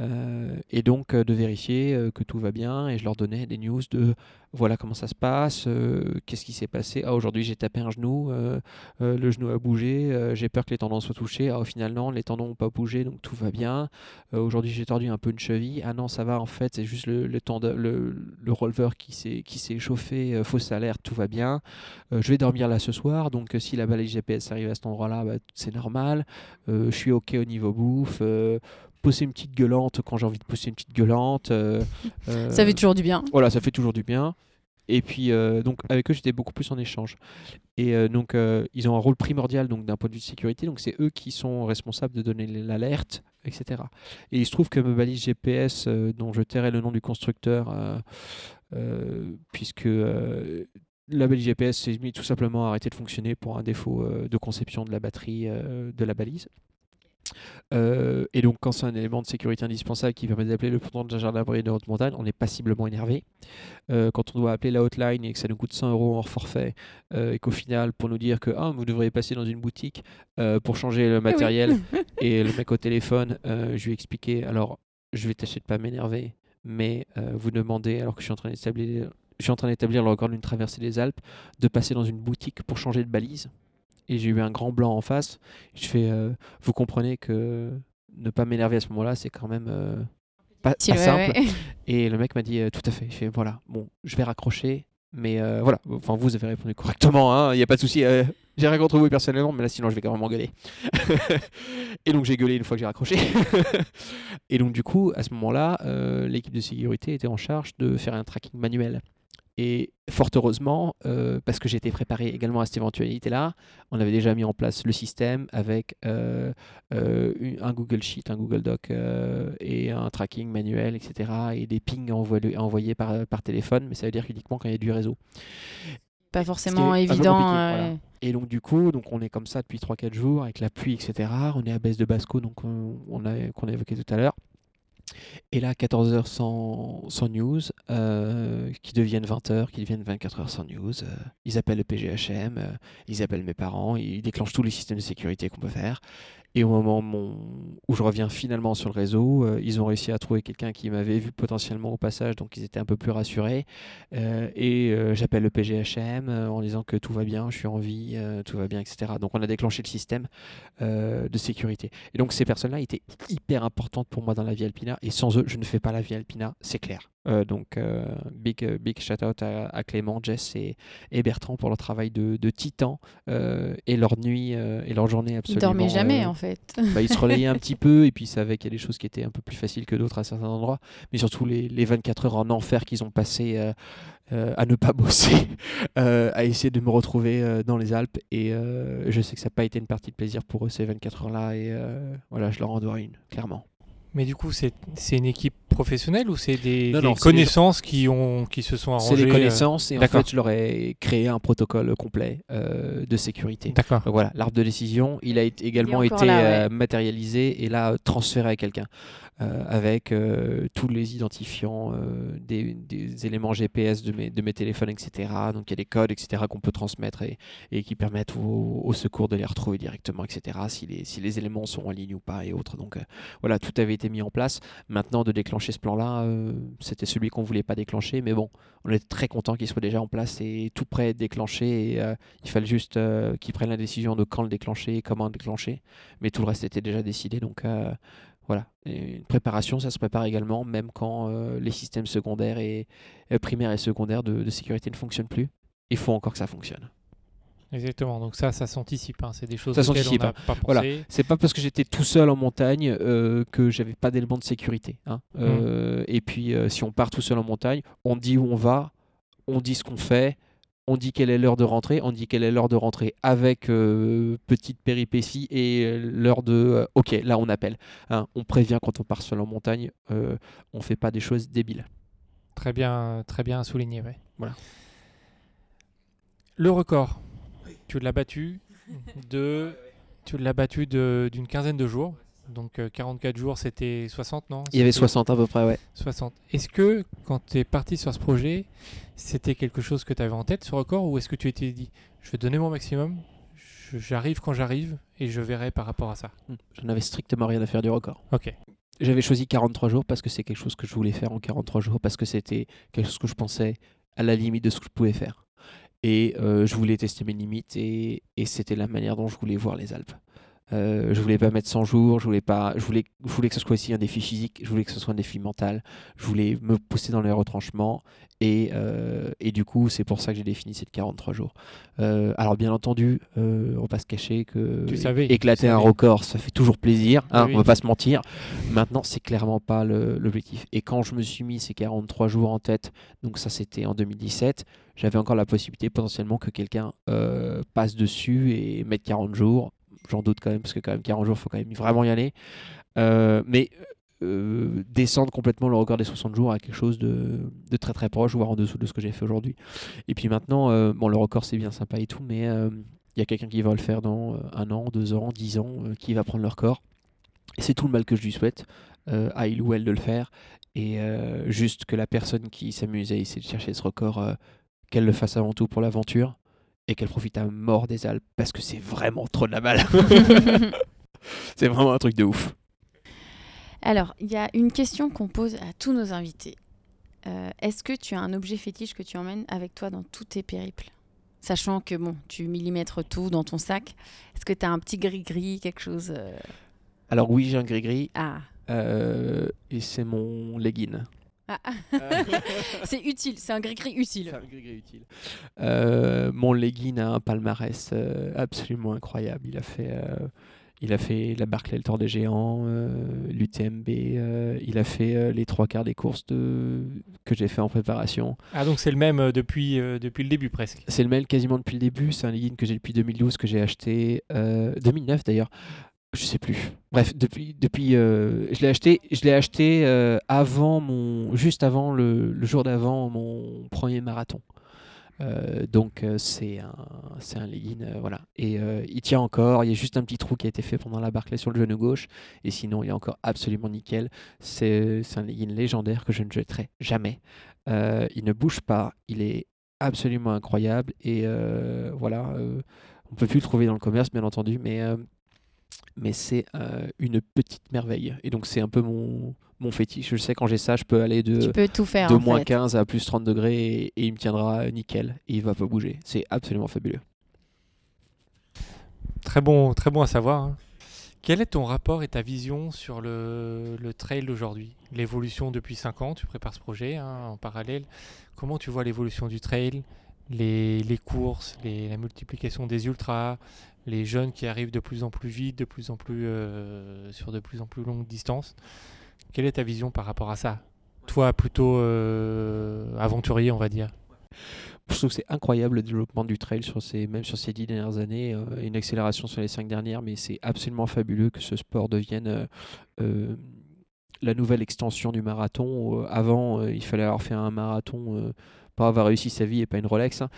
Euh, et donc euh, de vérifier euh, que tout va bien et je leur donnais des news de voilà comment ça se passe, qu'est-ce qui s'est passé, ah aujourd'hui j'ai tapé un genou, le genou a bougé, j'ai peur que les tendons soient touchés, ah au final non, les tendons n'ont pas bougé donc tout va bien, aujourd'hui j'ai tordu un peu une cheville, ah non ça va en fait c'est juste le, le, tendon- le, le qui s'est chauffé, fausse alerte, tout va bien, je vais dormir là ce soir donc si la balise GPS arrive à cet endroit-là, bah, c'est normal, je suis ok au niveau bouffe, pousser une petite gueulante quand j'ai envie de pousser une petite gueulante. euh, euh, Ça fait toujours du bien. Voilà, ça fait toujours du bien. Et puis, euh, donc, avec eux, j'étais beaucoup plus en échange. Et euh, donc, euh, ils ont un rôle primordial donc d'un point de vue de sécurité. Donc, c'est eux qui sont responsables de donner l'alerte, etc. Et il se trouve que ma balise GPS, dont je tairai le nom du constructeur, puisque la balise GPS s'est mis tout simplement à arrêter de fonctionner pour un défaut de conception de la batterie de la balise. Euh, et donc, quand c'est un élément de sécurité indispensable qui permet d'appeler le pendant de gendarmerie de haute montagne, on est passiblement énervé. Euh, quand on doit appeler la hotline et que ça nous coûte 100 euros hors forfait, euh, et qu'au final, pour nous dire que ah, vous devriez passer dans une boutique pour changer le matériel, et le mec au téléphone, je lui ai expliqué alors, je vais tâcher de pas m'énerver, mais vous demandez, alors que je suis en train d'établir. Je suis en train d'établir le record d'une traversée des Alpes, de passer dans une boutique pour changer de balise et j'ai eu un grand blanc en face. Je fais, euh, vous comprenez que ne pas m'énerver à ce moment-là, c'est quand même euh, pas, Si, pas ouais, simple. ouais. Et le mec m'a dit, euh, tout à fait. Je fais, voilà, bon, je vais raccrocher, mais euh, voilà. Enfin, vous avez répondu correctement, il n'y a pas de souci. euh, j'ai rien contre vous personnellement, mais là, sinon, je vais quand même engueuler. et donc, j'ai gueulé une fois que j'ai raccroché. et donc, du coup, à ce moment-là, euh, l'équipe de sécurité était en charge de faire un tracking manuel. Et fort heureusement, euh, parce que j'étais préparé également à cette éventualité-là, on avait déjà mis en place le système avec euh, euh, un Google Sheet, un Google Doc et un tracking manuel, etc. Et des pings envoyés, envoyés par, par téléphone, mais ça veut dire uniquement quand il y a du réseau. Pas forcément évident. voilà. Et donc du coup, donc on est comme ça depuis 3-4 jours avec la pluie, etc. On est à baisse de Basco, donc on, on a qu'on a évoqué tout à l'heure. Et là, 14h sans, sans news, euh, qui deviennent 20h, qui deviennent 24h sans news. euh, ils appellent le PGHM, euh, ils appellent mes parents, ils déclenchent tous les systèmes de sécurité qu'on peut faire. Et au moment où je reviens finalement sur le réseau, euh, ils ont réussi à trouver quelqu'un qui m'avait vu potentiellement au passage, donc ils étaient un peu plus rassurés. Euh, et euh, j'appelle le PGHM en disant que tout va bien, je suis en vie, tout va bien, etc. Donc on a déclenché le système de sécurité. Et donc ces personnes-là étaient hyper importantes pour moi dans la vie Alpina. Et sans eux, je ne fais pas la vie Alpina, c'est clair. Euh, donc euh, big, euh, big shout out à, à Clément, Jess et, et Bertrand pour leur travail de, de titan euh, et leur nuit et leur journée Ils absolument. dormaient jamais en fait. bah, ils se relayaient un petit peu et puis ils savaient qu'il y a des choses qui étaient un peu plus faciles que d'autres à certains endroits. Mais surtout les, les 24 heures en enfer qu'ils ont passé à ne pas bosser, à essayer de me retrouver dans les Alpes. Et je sais que ça n'a pas été une partie de plaisir pour eux ces 24 heures-là. Et euh, voilà, je leur en dois une, clairement. Mais du coup, c'est c'est une équipe professionnelle ou c'est des, Non, des non, c'est connaissances qui, ont, qui se sont C'est arrangées des euh, connaissances et en d'accord. fait, je leur ai créé un protocole complet euh, de sécurité. D'accord. Donc voilà, l'arbre de décision, il a également été là, euh, ouais. matérialisé et là transféré à quelqu'un euh, avec euh, tous les identifiants euh, des, éléments GPS de mes, téléphones, etc. Donc il y a des codes, etc. qu'on peut transmettre et, qui permettent au, secours de les retrouver directement, etc. Si les, éléments sont en ligne ou pas et autres. Donc voilà, tout avait été mis en place. Maintenant, de déclencher ce plan-là, c'était celui qu'on voulait pas déclencher, mais bon, on est très content qu'il soit déjà en place et tout prêt à être déclenché. Et, il fallait juste qu'ils prennent la décision de quand le déclencher et comment le déclencher. Mais tout le reste était déjà décidé. Donc voilà. Et une préparation, ça se prépare également, même quand euh, les systèmes secondaires et euh, primaires et secondaires de, de sécurité ne fonctionnent plus. Il faut encore que ça fonctionne. Exactement. Donc ça, ça s'anticipe. hein. C'est des choses Ça on n'a pas pensé. Voilà. C'est pas parce que j'étais tout seul en montagne euh, que j'avais pas d'éléments de sécurité. hein. Euh, Et puis, si on part tout seul en montagne, on dit où on va, on dit ce qu'on fait, on dit quelle est l'heure de rentrer, on dit quelle est l'heure de rentrer avec euh, petite péripétie et euh, l'heure de euh, OK, là on appelle. hein. On prévient quand on part seul en montagne, euh, on fait pas des choses débiles. Très bien, très bien souligné. Ouais. Voilà. Le record, tu l'as battu de, tu l'as battu de- d'une quinzaine de jours. Donc euh, 44 jours, c'était 60, non? Il y avait C'était 60 à peu près, ouais. 60. Est-ce que quand tu es parti sur ce projet, c'était quelque chose que tu avais en tête, ce record, ou est-ce que tu t'es dit, je vais donner mon maximum, je- j'arrive quand j'arrive, et je verrai par rapport à ça J'en avais strictement rien à faire du record. Ok. J'avais choisi 43 jours parce que c'est quelque chose que je voulais faire en 43 jours, parce que c'était quelque chose que je pensais à la limite de ce que je pouvais faire. Et euh, je voulais tester mes limites et, et c'était la manière dont je voulais voir les Alpes. Euh, je voulais pas mettre 100 jours, je voulais, pas, je, voulais, je voulais que ce soit aussi un défi physique, je voulais que ce soit un défi mental, je voulais me pousser dans les retranchements et, euh, et du coup c'est pour ça que j'ai défini ces 43 jours. Euh, alors bien entendu, on va pas se cacher que Tu savais, éclater tu un savais. record ça fait toujours plaisir, hein, Oui. on va pas se mentir. Maintenant c'est clairement pas l'objectif. Et quand je me suis mis ces 43 jours en tête, donc ça c'était en 2017, j'avais encore la possibilité potentiellement que quelqu'un passe dessus et mette 40 jours. J'en doute quand même, parce que quand même 40 jours, il faut quand même vraiment y aller. Euh, mais euh, descendre complètement le record des 60 jours à quelque chose de, de très très proche, voire en dessous de ce que j'ai fait aujourd'hui. Et puis maintenant, euh, bon, le record c'est bien sympa et tout, mais il y a quelqu'un qui va le faire dans un an, deux ans, dix ans, qui va prendre le record. Et c'est tout le mal que je lui souhaite, à il ou elle de le faire. Et juste que la personne qui s'amuse à essayer de chercher ce record, qu'elle le fasse avant tout pour l'aventure et qu'elle profite à mort des Alpes parce que c'est vraiment trop de la balle. c'est vraiment un truc de ouf. Alors, il y a une question qu'on pose à tous nos invités. Euh, Est-ce que tu as un objet fétiche que tu emmènes avec toi dans tous tes périples? Sachant que bon, tu millimètres tout dans ton sac. Est-ce que tu as un petit gris-gris, quelque chose euh, Alors oui, j'ai un gris-gris Ah, euh, et c'est mon legging. Ah. c'est utile, c'est un gris-gris utile. C'est un gris-gris utile. Euh, mon legging a un palmarès euh, absolument incroyable. Il a fait, euh, il a fait la Barclay le Tour des Géants, euh, l'UTMB. euh, il a fait euh, les trois quarts des courses de... que j'ai fait en préparation. Ah, donc c'est le même euh, depuis, euh, depuis le début presque. C'est le même quasiment depuis le début. C'est un legging que j'ai depuis 2012, que j'ai acheté euh, 2009 d'ailleurs. Je sais plus. Bref, depuis, depuis, euh, je l'ai acheté, je l'ai acheté euh, avant mon, juste avant le, le jour d'avant mon premier marathon. Euh, donc euh, c'est un, c'est un legging, voilà. Et il tient encore. Il y a juste un petit trou qui a été fait pendant la Barclay sur le genou gauche. Et sinon, il est encore absolument nickel. C'est un legging légendaire que je ne jetterai jamais. Il ne bouge pas. Il est absolument incroyable. Et voilà, on peut plus le trouver dans le commerce, bien entendu, mais, mais c'est euh, une petite merveille. Et donc, c'est un peu mon, mon fétiche. Je sais, quand j'ai ça, je peux aller de Tu peux tout faire. de moins fait. 15 à plus 30 degrés et, et il me tiendra nickel et il va pas bouger. C'est absolument fabuleux. Très bon, très bon à savoir. hein. Quel est ton rapport et ta vision sur le, le trail d'aujourd'hui? L'évolution depuis 5 ans, tu prépares ce projet hein, en parallèle. Comment tu vois l'évolution du trail les, courses, la multiplication des ultras, les jeunes qui arrivent de plus en plus vite, de plus en plus euh, sur de plus en plus longues distances. Quelle est ta vision par rapport à ça? Toi, plutôt euh, aventurier, on va dire. Je trouve que c'est incroyable le développement du trail sur ces, même sur ces dix dernières années, euh, une accélération sur les cinq dernières, mais c'est absolument fabuleux que ce sport devienne la nouvelle extension du marathon. Avant, il fallait avoir fait un marathon, avoir réussi sa vie et pas une Rolex, hein,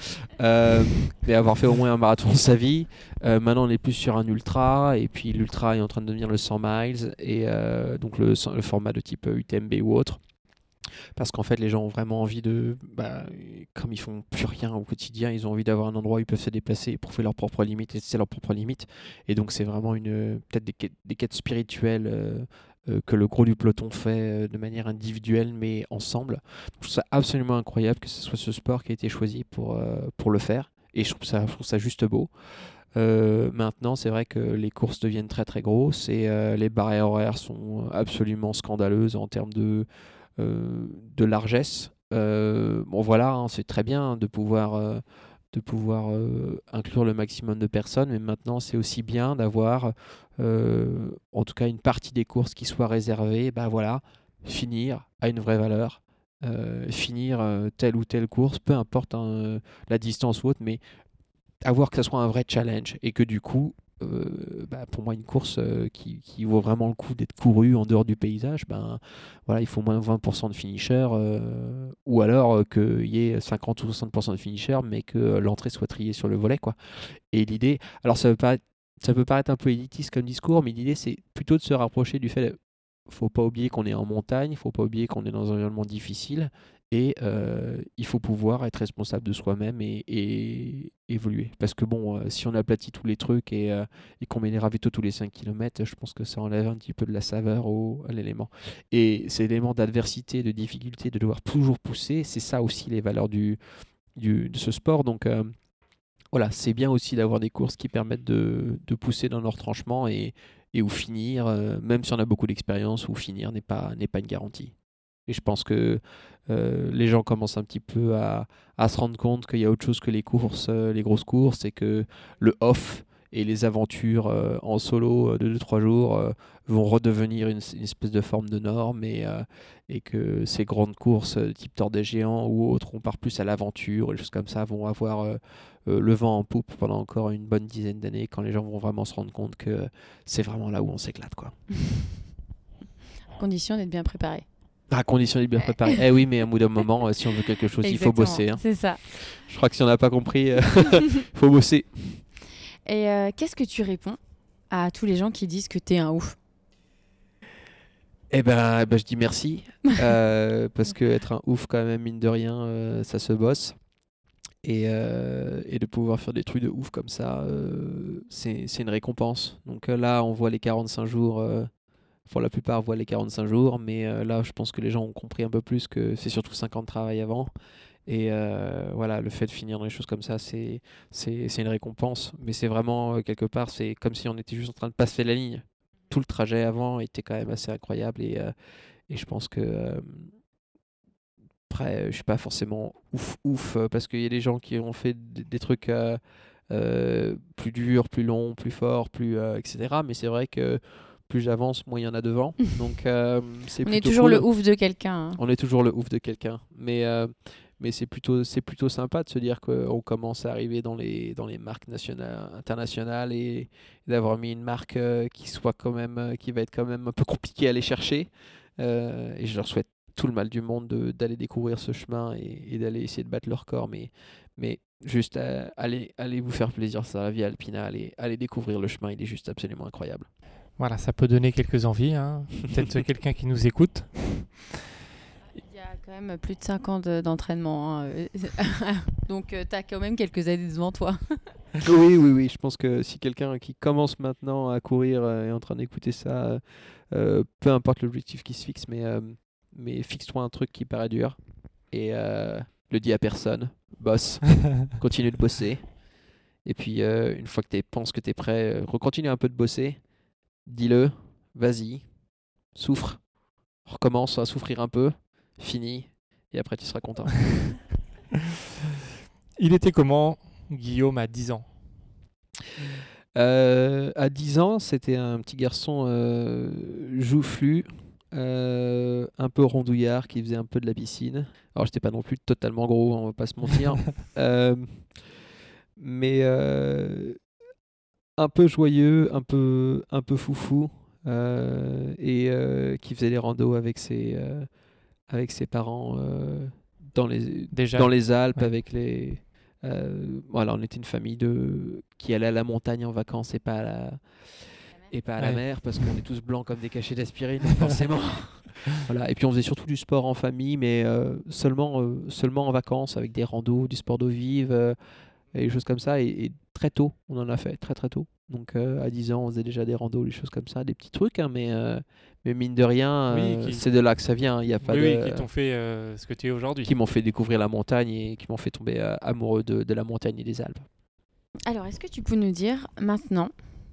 euh, mais avoir fait au moins un marathon de sa vie. Euh, maintenant, on est plus sur un ultra, et puis l'ultra est en train de devenir le 100 miles, et euh, donc le, le format de type UTMB ou autre. Parce qu'en fait, les gens ont vraiment envie de. Bah, comme ils font plus rien au quotidien, ils ont envie d'avoir un endroit où ils peuvent se déplacer et prouver leurs propres limites et tester leurs propres limites. Et donc, c'est vraiment une peut-être des, quêtes- spirituelles que le gros du peloton fait euh, de manière individuelle, mais ensemble. Je trouve ça absolument incroyable que ce soit ce sport qui a été choisi pour, euh, pour le faire. Et je trouve ça, je trouve ça juste beau. Euh, maintenant, c'est vrai que les courses deviennent très très grosses et euh, les barrières horaires sont absolument scandaleuses en termes de, euh, de largesse. Euh, bon voilà, hein, c'est très bien de pouvoir, euh, de pouvoir euh, inclure le maximum de personnes, mais maintenant c'est aussi bien d'avoir euh, en tout cas une partie des courses qui soit réservée, bah voilà, finir à une vraie valeur. euh, finir euh, telle ou telle course, peu importe hein, euh, la distance ou autre, mais avoir que ça soit un vrai challenge et que du coup, euh, bah, pour moi, une course euh, qui, vaut vraiment le coup d'être courue en dehors du paysage, ben, voilà, il faut moins de 20% de finishers euh, ou alors euh, qu'il y ait 50 ou 60% de finishers, mais que euh, l'entrée soit triée sur le volet. Quoi. Et l'idée, alors ça peut, paraître, ça peut paraître un peu élitiste comme discours, mais l'idée, c'est plutôt de se rapprocher du fait faut pas oublier qu'on est en montagne, faut pas oublier qu'on est dans un environnement difficile et euh, il faut pouvoir être responsable de soi-même et, évoluer. Parce que bon, euh, si on aplatit tous les trucs et, euh, qu'on met les ravitaux tous les 5 km, je pense que ça enlève un petit peu de la saveur au, à l'élément. Et ces éléments d'adversité, de difficulté, de devoir toujours pousser, c'est ça aussi les valeurs du, du, de ce sport. Donc euh, voilà, c'est bien aussi d'avoir des courses qui permettent de, de pousser dans leur tranchement et, et où finir, euh, même si on a beaucoup d'expérience, où finir n'est pas, pas une garantie. Et je pense que euh, les gens commencent un petit peu à, à se rendre compte qu'il y a autre chose que les courses, euh, les grosses courses, et que le off et les aventures euh, en solo euh, de 2-3 jours euh, vont redevenir une, une espèce de forme de norme et, euh, et que ces grandes courses type Tour des Géants ou autres, on part plus à l'aventure et choses comme ça, vont avoir le vent en poupe pendant encore une bonne dizaine d'années quand les gens vont vraiment se rendre compte que c'est vraiment là où on s'éclate. quoi. Condition d'être bien préparé. À condition d'être bien préparé. eh oui, mais à bout d'un moment, euh, si on veut quelque chose, il faut bosser. hein. C'est ça. Je crois que si on n'a pas compris, il faut bosser. Et euh, qu'est-ce que tu réponds à tous les gens qui disent que t'es un ouf? Eh ben, eh ben, je dis merci. euh, parce que être un ouf, quand même, mine de rien, euh, ça se bosse. Et, et de pouvoir faire des trucs de ouf comme ça, c'est une récompense. Donc là, on voit les 45 jours. pour la plupart, voient les 45 jours. Mais euh, là, je pense que les gens ont compris un peu plus que c'est surtout 5 ans de travail avant. Et euh, voilà, le fait de finir dans les choses comme ça, c'est une récompense. Mais c'est vraiment, euh, quelque part, c'est comme si on était juste en train de passer la ligne. Tout le trajet avant était quand même assez incroyable. Et, euh, et je pense que. euh, après, je suis pas forcément ouf, ouf, parce qu'il y a des gens qui ont fait des, trucs plus durs, plus longs, plus forts, plus, etc. Mais c'est vrai que plus j'avance, moins il y en a devant. Donc, euh, c'est On est toujours cool. le ouf de quelqu'un. hein. On est toujours le ouf de quelqu'un. Mais, euh, mais c'est plutôt, c'est plutôt sympa de se dire qu'on commence à arriver dans les, dans les marques nationales, internationales et d'avoir mis une marque euh, qui soit quand même, euh, qui va être quand même un peu compliquée à aller chercher. Euh, et je leur souhaite tout le mal du monde de- d'aller découvrir ce chemin et, et d'aller essayer de battre leur corps. Mais, mais Juste euh, allez, allez vous faire plaisir sur la Via Alpina, allez, allez découvrir le chemin, il est juste absolument incroyable. Voilà, ça peut donner quelques envies. hein. Peut-être quelqu'un qui nous écoute. Quand même plus de 5 ans de- d'entraînement. hein, euh, Donc, tu as quand même quelques années devant toi. Oui, oui, oui. Je pense que si quelqu'un qui commence maintenant à courir euh, est en train d'écouter ça, euh, euh, peu importe l'objectif qui se fixe, mais, euh, mais fixe-toi un truc qui paraît dur et euh, le dis à personne. Bosse, continue de bosser. Et puis, euh, une fois que tu penses que tu es prêt, euh, recontinue un peu de bosser. Dis-le, vas-y, souffre, recommence à souffrir un peu, finis, et après tu seras content. Il était comment, Guillaume, à 10 ans? Euh, à 10 ans, c'était un petit garçon euh, joufflu, euh, un peu rondouillard, qui faisait un peu de la piscine. Alors, j'étais pas non plus totalement gros, on va pas se mentir. Mais un peu joyeux, un peu, un peu foufou, et qui faisait des randos avec ses, avec ses parents euh, dans les, Déjà dans les Alpes ouais. avec les. euh, voilà, on était une famille de qui allait à la montagne en vacances et pas à la et pas à la mer parce qu'on est tous blancs comme des cachets d'aspirine forcément. voilà. Et puis on faisait surtout du sport en famille, mais euh, seulement euh, seulement en vacances avec des randos, du sport d'eau vive euh, et des choses comme ça. Et, et très tôt, on en a fait très très tôt. Donc euh, à 10 ans, on faisait déjà des randos, des choses comme ça, des petits trucs, hein, mais euh, mais mine de rien, Oui, euh, qui- c'est de là que ça vient. Il y a pas Oui, de oui, qui t'ont fait euh, ce que tu es aujourd'hui. qui m'ont fait découvrir la montagne et qui m'ont fait tomber euh, amoureux de, de la montagne et des Alpes. Alors, est-ce que tu peux nous dire maintenant,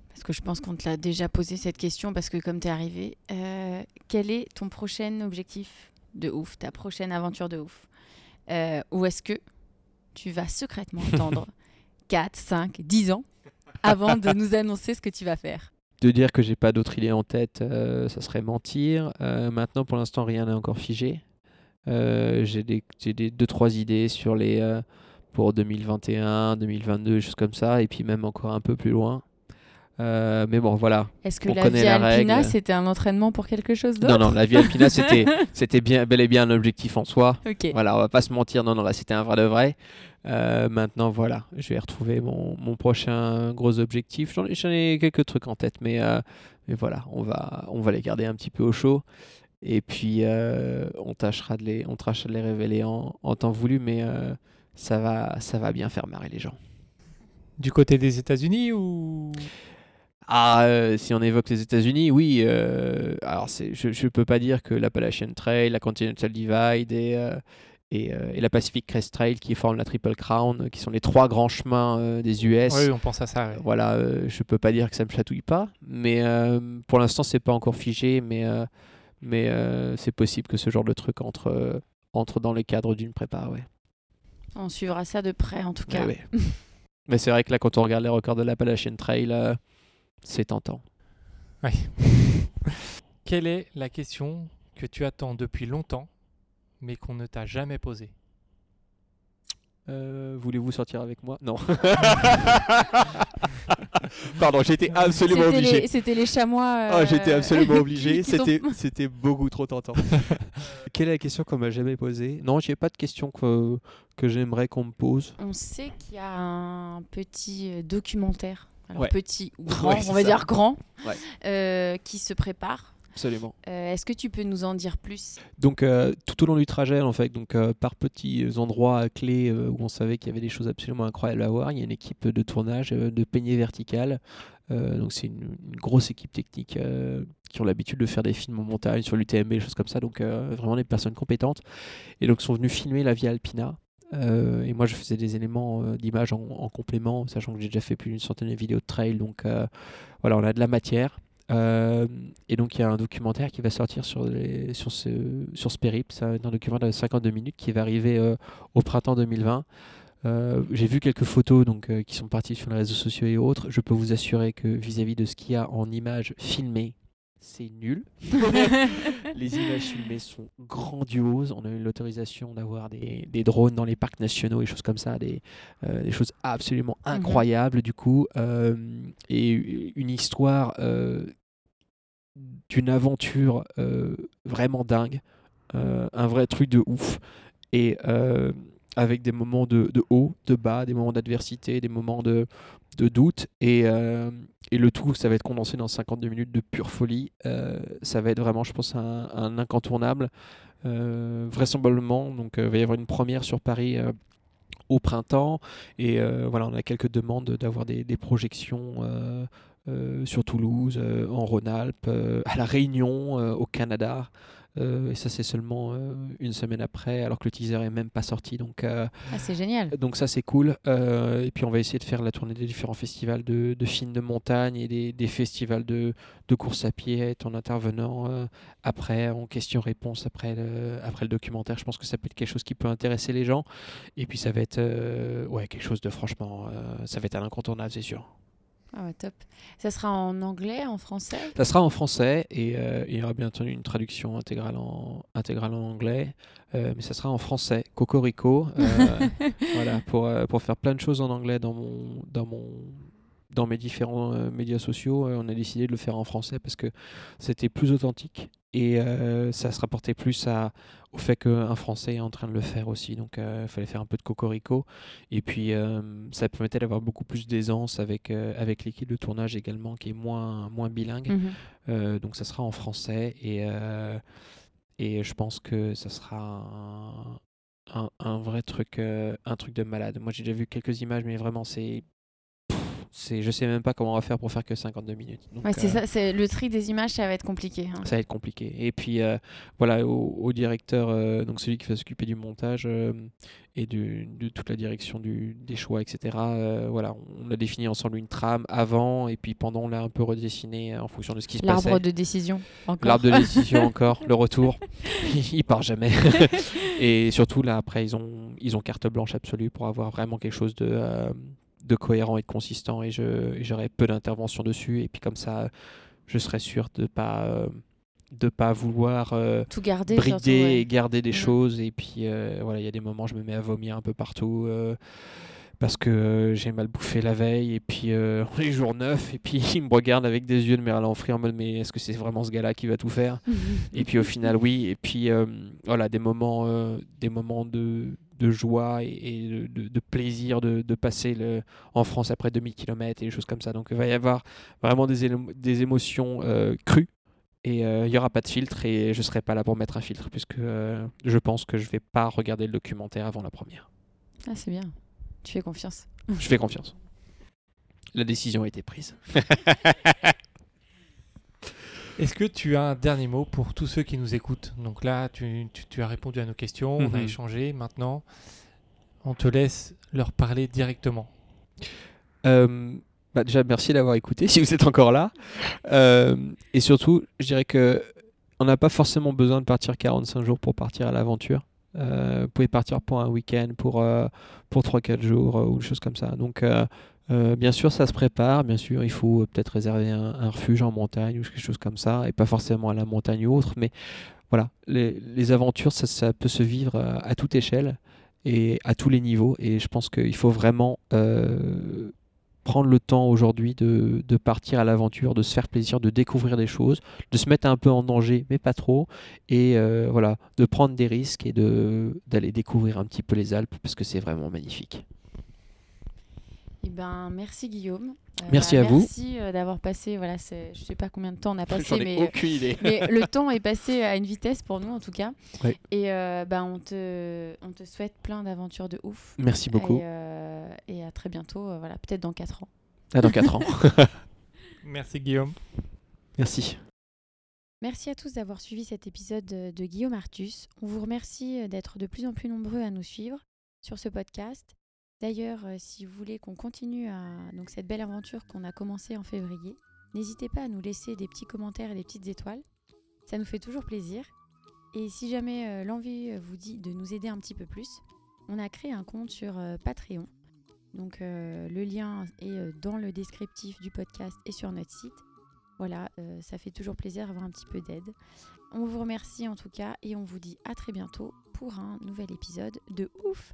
parce que je pense qu'on te l'a déjà posé cette question, parce que comme tu es arrivé, euh, quel est ton prochain objectif de ouf, ta prochaine aventure de ouf? Euh, Ou est-ce que tu vas secrètement attendre 4, 5, 10 ans avant de nous annoncer ce que tu vas faire? De dire que j'ai pas d'autre idée en tête, euh, ça serait mentir. Euh, maintenant, pour l'instant, rien n'est encore figé. Euh, j'ai des, des deux trois idées sur les pour 2021, 2022, des choses comme ça, et puis même encore un peu plus loin. Euh, mais bon, voilà. Est-ce que On la connaît Via la Alpina, c'était un entraînement pour quelque chose d'autre Non, non, la Via Alpina, c'était c'était bien, bel et bien un objectif en soi. Ok. Voilà, on va pas se mentir, non, non, là c'était un vrai de vrai. Euh, maintenant, voilà, je vais retrouver mon, mon prochain gros objectif. J'en ai, j'en ai quelques trucs en tête, mais, euh, mais voilà, on va, on va les garder un petit peu au chaud. Et puis, euh, on, tâchera de les, on tâchera de les révéler en, en temps voulu, mais euh, ça, va, ça va bien faire marrer les gens. Du côté des États-Unis ou? Ah, euh, si on évoque les États-Unis, oui. euh, alors, c'est, je ne peux pas dire que l'Appalachian Trail, la Continental Divide et, euh, et, euh, et la Pacific Crest Trail qui forment la Triple Crown, qui sont les trois grands chemins euh, des US. Oui, on pense à ça. ouais. Voilà, euh, je peux pas dire que ça me chatouille pas, mais euh, pour l'instant c'est pas encore figé, mais euh, mais euh, c'est possible que ce genre de truc entre euh, entre dans les cadres d'une prépa, ouais. On suivra ça de près en tout cas. Ouais, ouais. mais c'est vrai que là quand on regarde les records de l'Appalachian Trail, euh, c'est tentant. Quelle est la question que tu attends depuis longtemps, mais qu'on ne t'a jamais posée? Euh, Voulez-vous sortir avec moi? Non. Pardon, j'étais absolument obligé. c'était les chamois. Ah, j'étais euh, absolument qui- obligé. C'était, c'était beaucoup trop tentant. Quelle est la question qu'on m'a jamais posée? Non, j'ai pas de question que, que j'aimerais qu'on me pose. On sait qu'il y a un petit euh, documentaire, alors Ouais. petit ou grand, Ouais, on va ça. dire grand, Ouais. euh, qui se prépare. Absolument. Euh, Est-ce que tu peux nous en dire plus? Donc euh, tout au long du trajet, en fait, donc euh, par petits endroits clés euh, où on savait qu'il y avait des choses absolument incroyables à voir, il y a une équipe de tournage de peignée verticale. Donc c'est une, une grosse équipe technique qui ont l'habitude de faire des films en montagne sur l'UTMB, des choses comme ça. Donc vraiment des personnes compétentes. Et donc sont venus filmer la Via Alpina. Euh, et moi, je faisais des éléments euh, d'image en, en complément, sachant que j'ai déjà fait plus d'une centaine de vidéos de trail. Donc euh, voilà, on a de la matière. Et donc il y a un documentaire qui va sortir sur, sur, ce, sur ce périple. C'est un documentaire de 52 minutes qui va arriver au printemps 2020. Euh, J'ai vu quelques photos donc, qui sont parties sur les réseaux sociaux et autres. Je peux vous assurer que vis-à-vis de ce qu'il y a en images filmées, c'est nul. les images filmées sont grandioses. On a eu l'autorisation d'avoir des, des drones dans les parcs nationaux et choses comme ça, des, euh, des choses absolument incroyables du coup. Euh, et une histoire euh, d'une aventure euh, vraiment dingue, un vrai truc de ouf. Et avec des moments de, de haut, de bas, des moments d'adversité, des moments de, de doute. Et, euh, et le tout, ça va être condensé dans 52 minutes de pure folie. Euh, ça va être vraiment, je pense, un, incontournable. Euh, vraisemblablement, donc il va y avoir une première sur Paris au printemps. Et voilà, on a quelques demandes d'avoir des projections. sur Toulouse, en Rhône-Alpes, à La Réunion, au Canada. Euh, et ça, c'est seulement euh, une semaine après, alors que le teaser est même pas sorti. Donc, euh, ah, c'est génial. Donc ça, c'est cool. et puis, on va essayer de faire la tournée des différents festivals de, de films de montagne et des, des festivals de, de, course à pied en intervenant après, en question-réponse, après le, après le documentaire. Je pense que ça peut être quelque chose qui peut intéresser les gens. Et puis, ça va être ouais, quelque chose de franchement, ça va être un incontournable, c'est sûr. Ah top. Ça sera en anglais, en français? Ça sera en français et euh, il y aura bien entendu une traduction intégrale en, intégrale en anglais. Euh, mais ça sera en français, Cocorico. Euh, voilà, pour, pour faire plein de choses en anglais dans mon, dans mon dans mes différents euh, médias sociaux, euh, on a décidé de le faire en français parce que c'était plus authentique et euh, ça se rapportait plus à, au fait qu'un Français est en train de le faire aussi. Donc il fallait faire un peu de cocorico. Et puis ça permettait d'avoir beaucoup plus d'aisance avec, avec l'équipe de tournage également qui est moins, moins bilingue. Mhm. donc ça sera en français et, et je pense que ça sera un, un, vrai truc, un truc de malade. Moi j'ai déjà vu quelques images, mais vraiment c'est c'est, je sais même pas comment on va faire pour faire que 52 minutes. c'est euh, ça, c'est le tri des images, ça va être compliqué. Hein. Ça va être compliqué. Et puis euh, voilà, au, directeur, euh, donc celui qui va s'occuper du montage et de toute la direction du, des choix, etc. voilà, on a défini ensemble une trame avant et puis pendant on l'a un peu redessiné en fonction de ce qui se passait. L'arbre de décision encore. L'arbre de décision encore, le retour, il part jamais. et surtout là après ils ont ils ont carte blanche absolue pour avoir vraiment quelque chose de de cohérent et de consistant et j'aurai peu d'intervention dessus. Et puis comme ça je serai sûr de pas euh, de pas vouloir euh, tout garder brider et garder des choses. Et puis euh, voilà il y a des moments je me mets à vomir un peu partout parce que j'ai mal bouffé la veille. Et puis les jours neufs. Et puis il me regarde avec des yeux de mer en en mode mais est-ce que c'est vraiment ce gars-là qui va tout faire? Et puis au final oui. Et puis voilà des moments des moments de de joie et, de, plaisir de, passer le, en France après 2000 km et des choses comme ça. Donc il va y avoir vraiment des, des émotions euh, crues et euh, il n'y aura pas de filtre et je ne serai pas là pour mettre un filtre puisque euh, je pense que je ne vais pas regarder le documentaire avant la première. Ah c'est bien, tu fais confiance. je fais confiance. La décision a été prise. Est-ce que tu as un dernier mot pour tous ceux qui nous écoutent? Donc là, tu, as répondu à nos questions, on a mhm. échangé. Maintenant, on te laisse leur parler directement. Euh, bah déjà, merci d'avoir écouté si vous êtes encore là. Euh, et surtout, je dirais que on n'a pas forcément besoin de partir 45 jours pour partir à l'aventure. Euh, vous pouvez partir pour un week-end, pour, pour 3-4 jours ou des choses comme ça. Donc, euh, bien sûr, ça se prépare. Bien sûr, il faut euh, peut-être réserver un, refuge en montagne ou quelque chose comme ça, et pas forcément à la montagne ou autre. Mais voilà, les, aventures, ça, peut se vivre à, toute échelle et à tous les niveaux. Et je pense qu'il faut vraiment euh, prendre le temps aujourd'hui de, partir à l'aventure, de se faire plaisir, de découvrir des choses, de se mettre un peu en danger, mais pas trop, et voilà, de prendre des risques et d'aller découvrir un petit peu les Alpes parce que c'est vraiment magnifique. Eh ben, merci Guillaume. Euh, merci à vous. Merci euh, d'avoir passé. Voilà, je sais pas combien de temps on a passé, mais, aucune idée. mais le temps est passé à une vitesse pour nous en tout cas. Et ben, on te, on te souhaite plein d'aventures de ouf. Merci beaucoup. Et, à très bientôt. voilà, peut-être dans 4 ans. Ah, dans 4 ans. merci Guillaume. Merci. Merci à tous d'avoir suivi cet épisode de Guillaume Artus. On vous remercie d'être de plus en plus nombreux à nous suivre sur ce podcast D'ailleurs, euh, si vous voulez qu'on continue cette belle aventure qu'on a commencée en février, n'hésitez pas à nous laisser des petits commentaires et des petites étoiles. Ça nous fait toujours plaisir. Et si jamais euh, l'envie euh, vous dit de nous aider un petit peu plus, on a créé un compte sur Patreon. Donc le lien est dans le descriptif du podcast et sur notre site. Voilà, ça fait toujours plaisir d'avoir un petit peu d'aide. On vous remercie en tout cas et on vous dit à très bientôt pour un nouvel épisode de ouf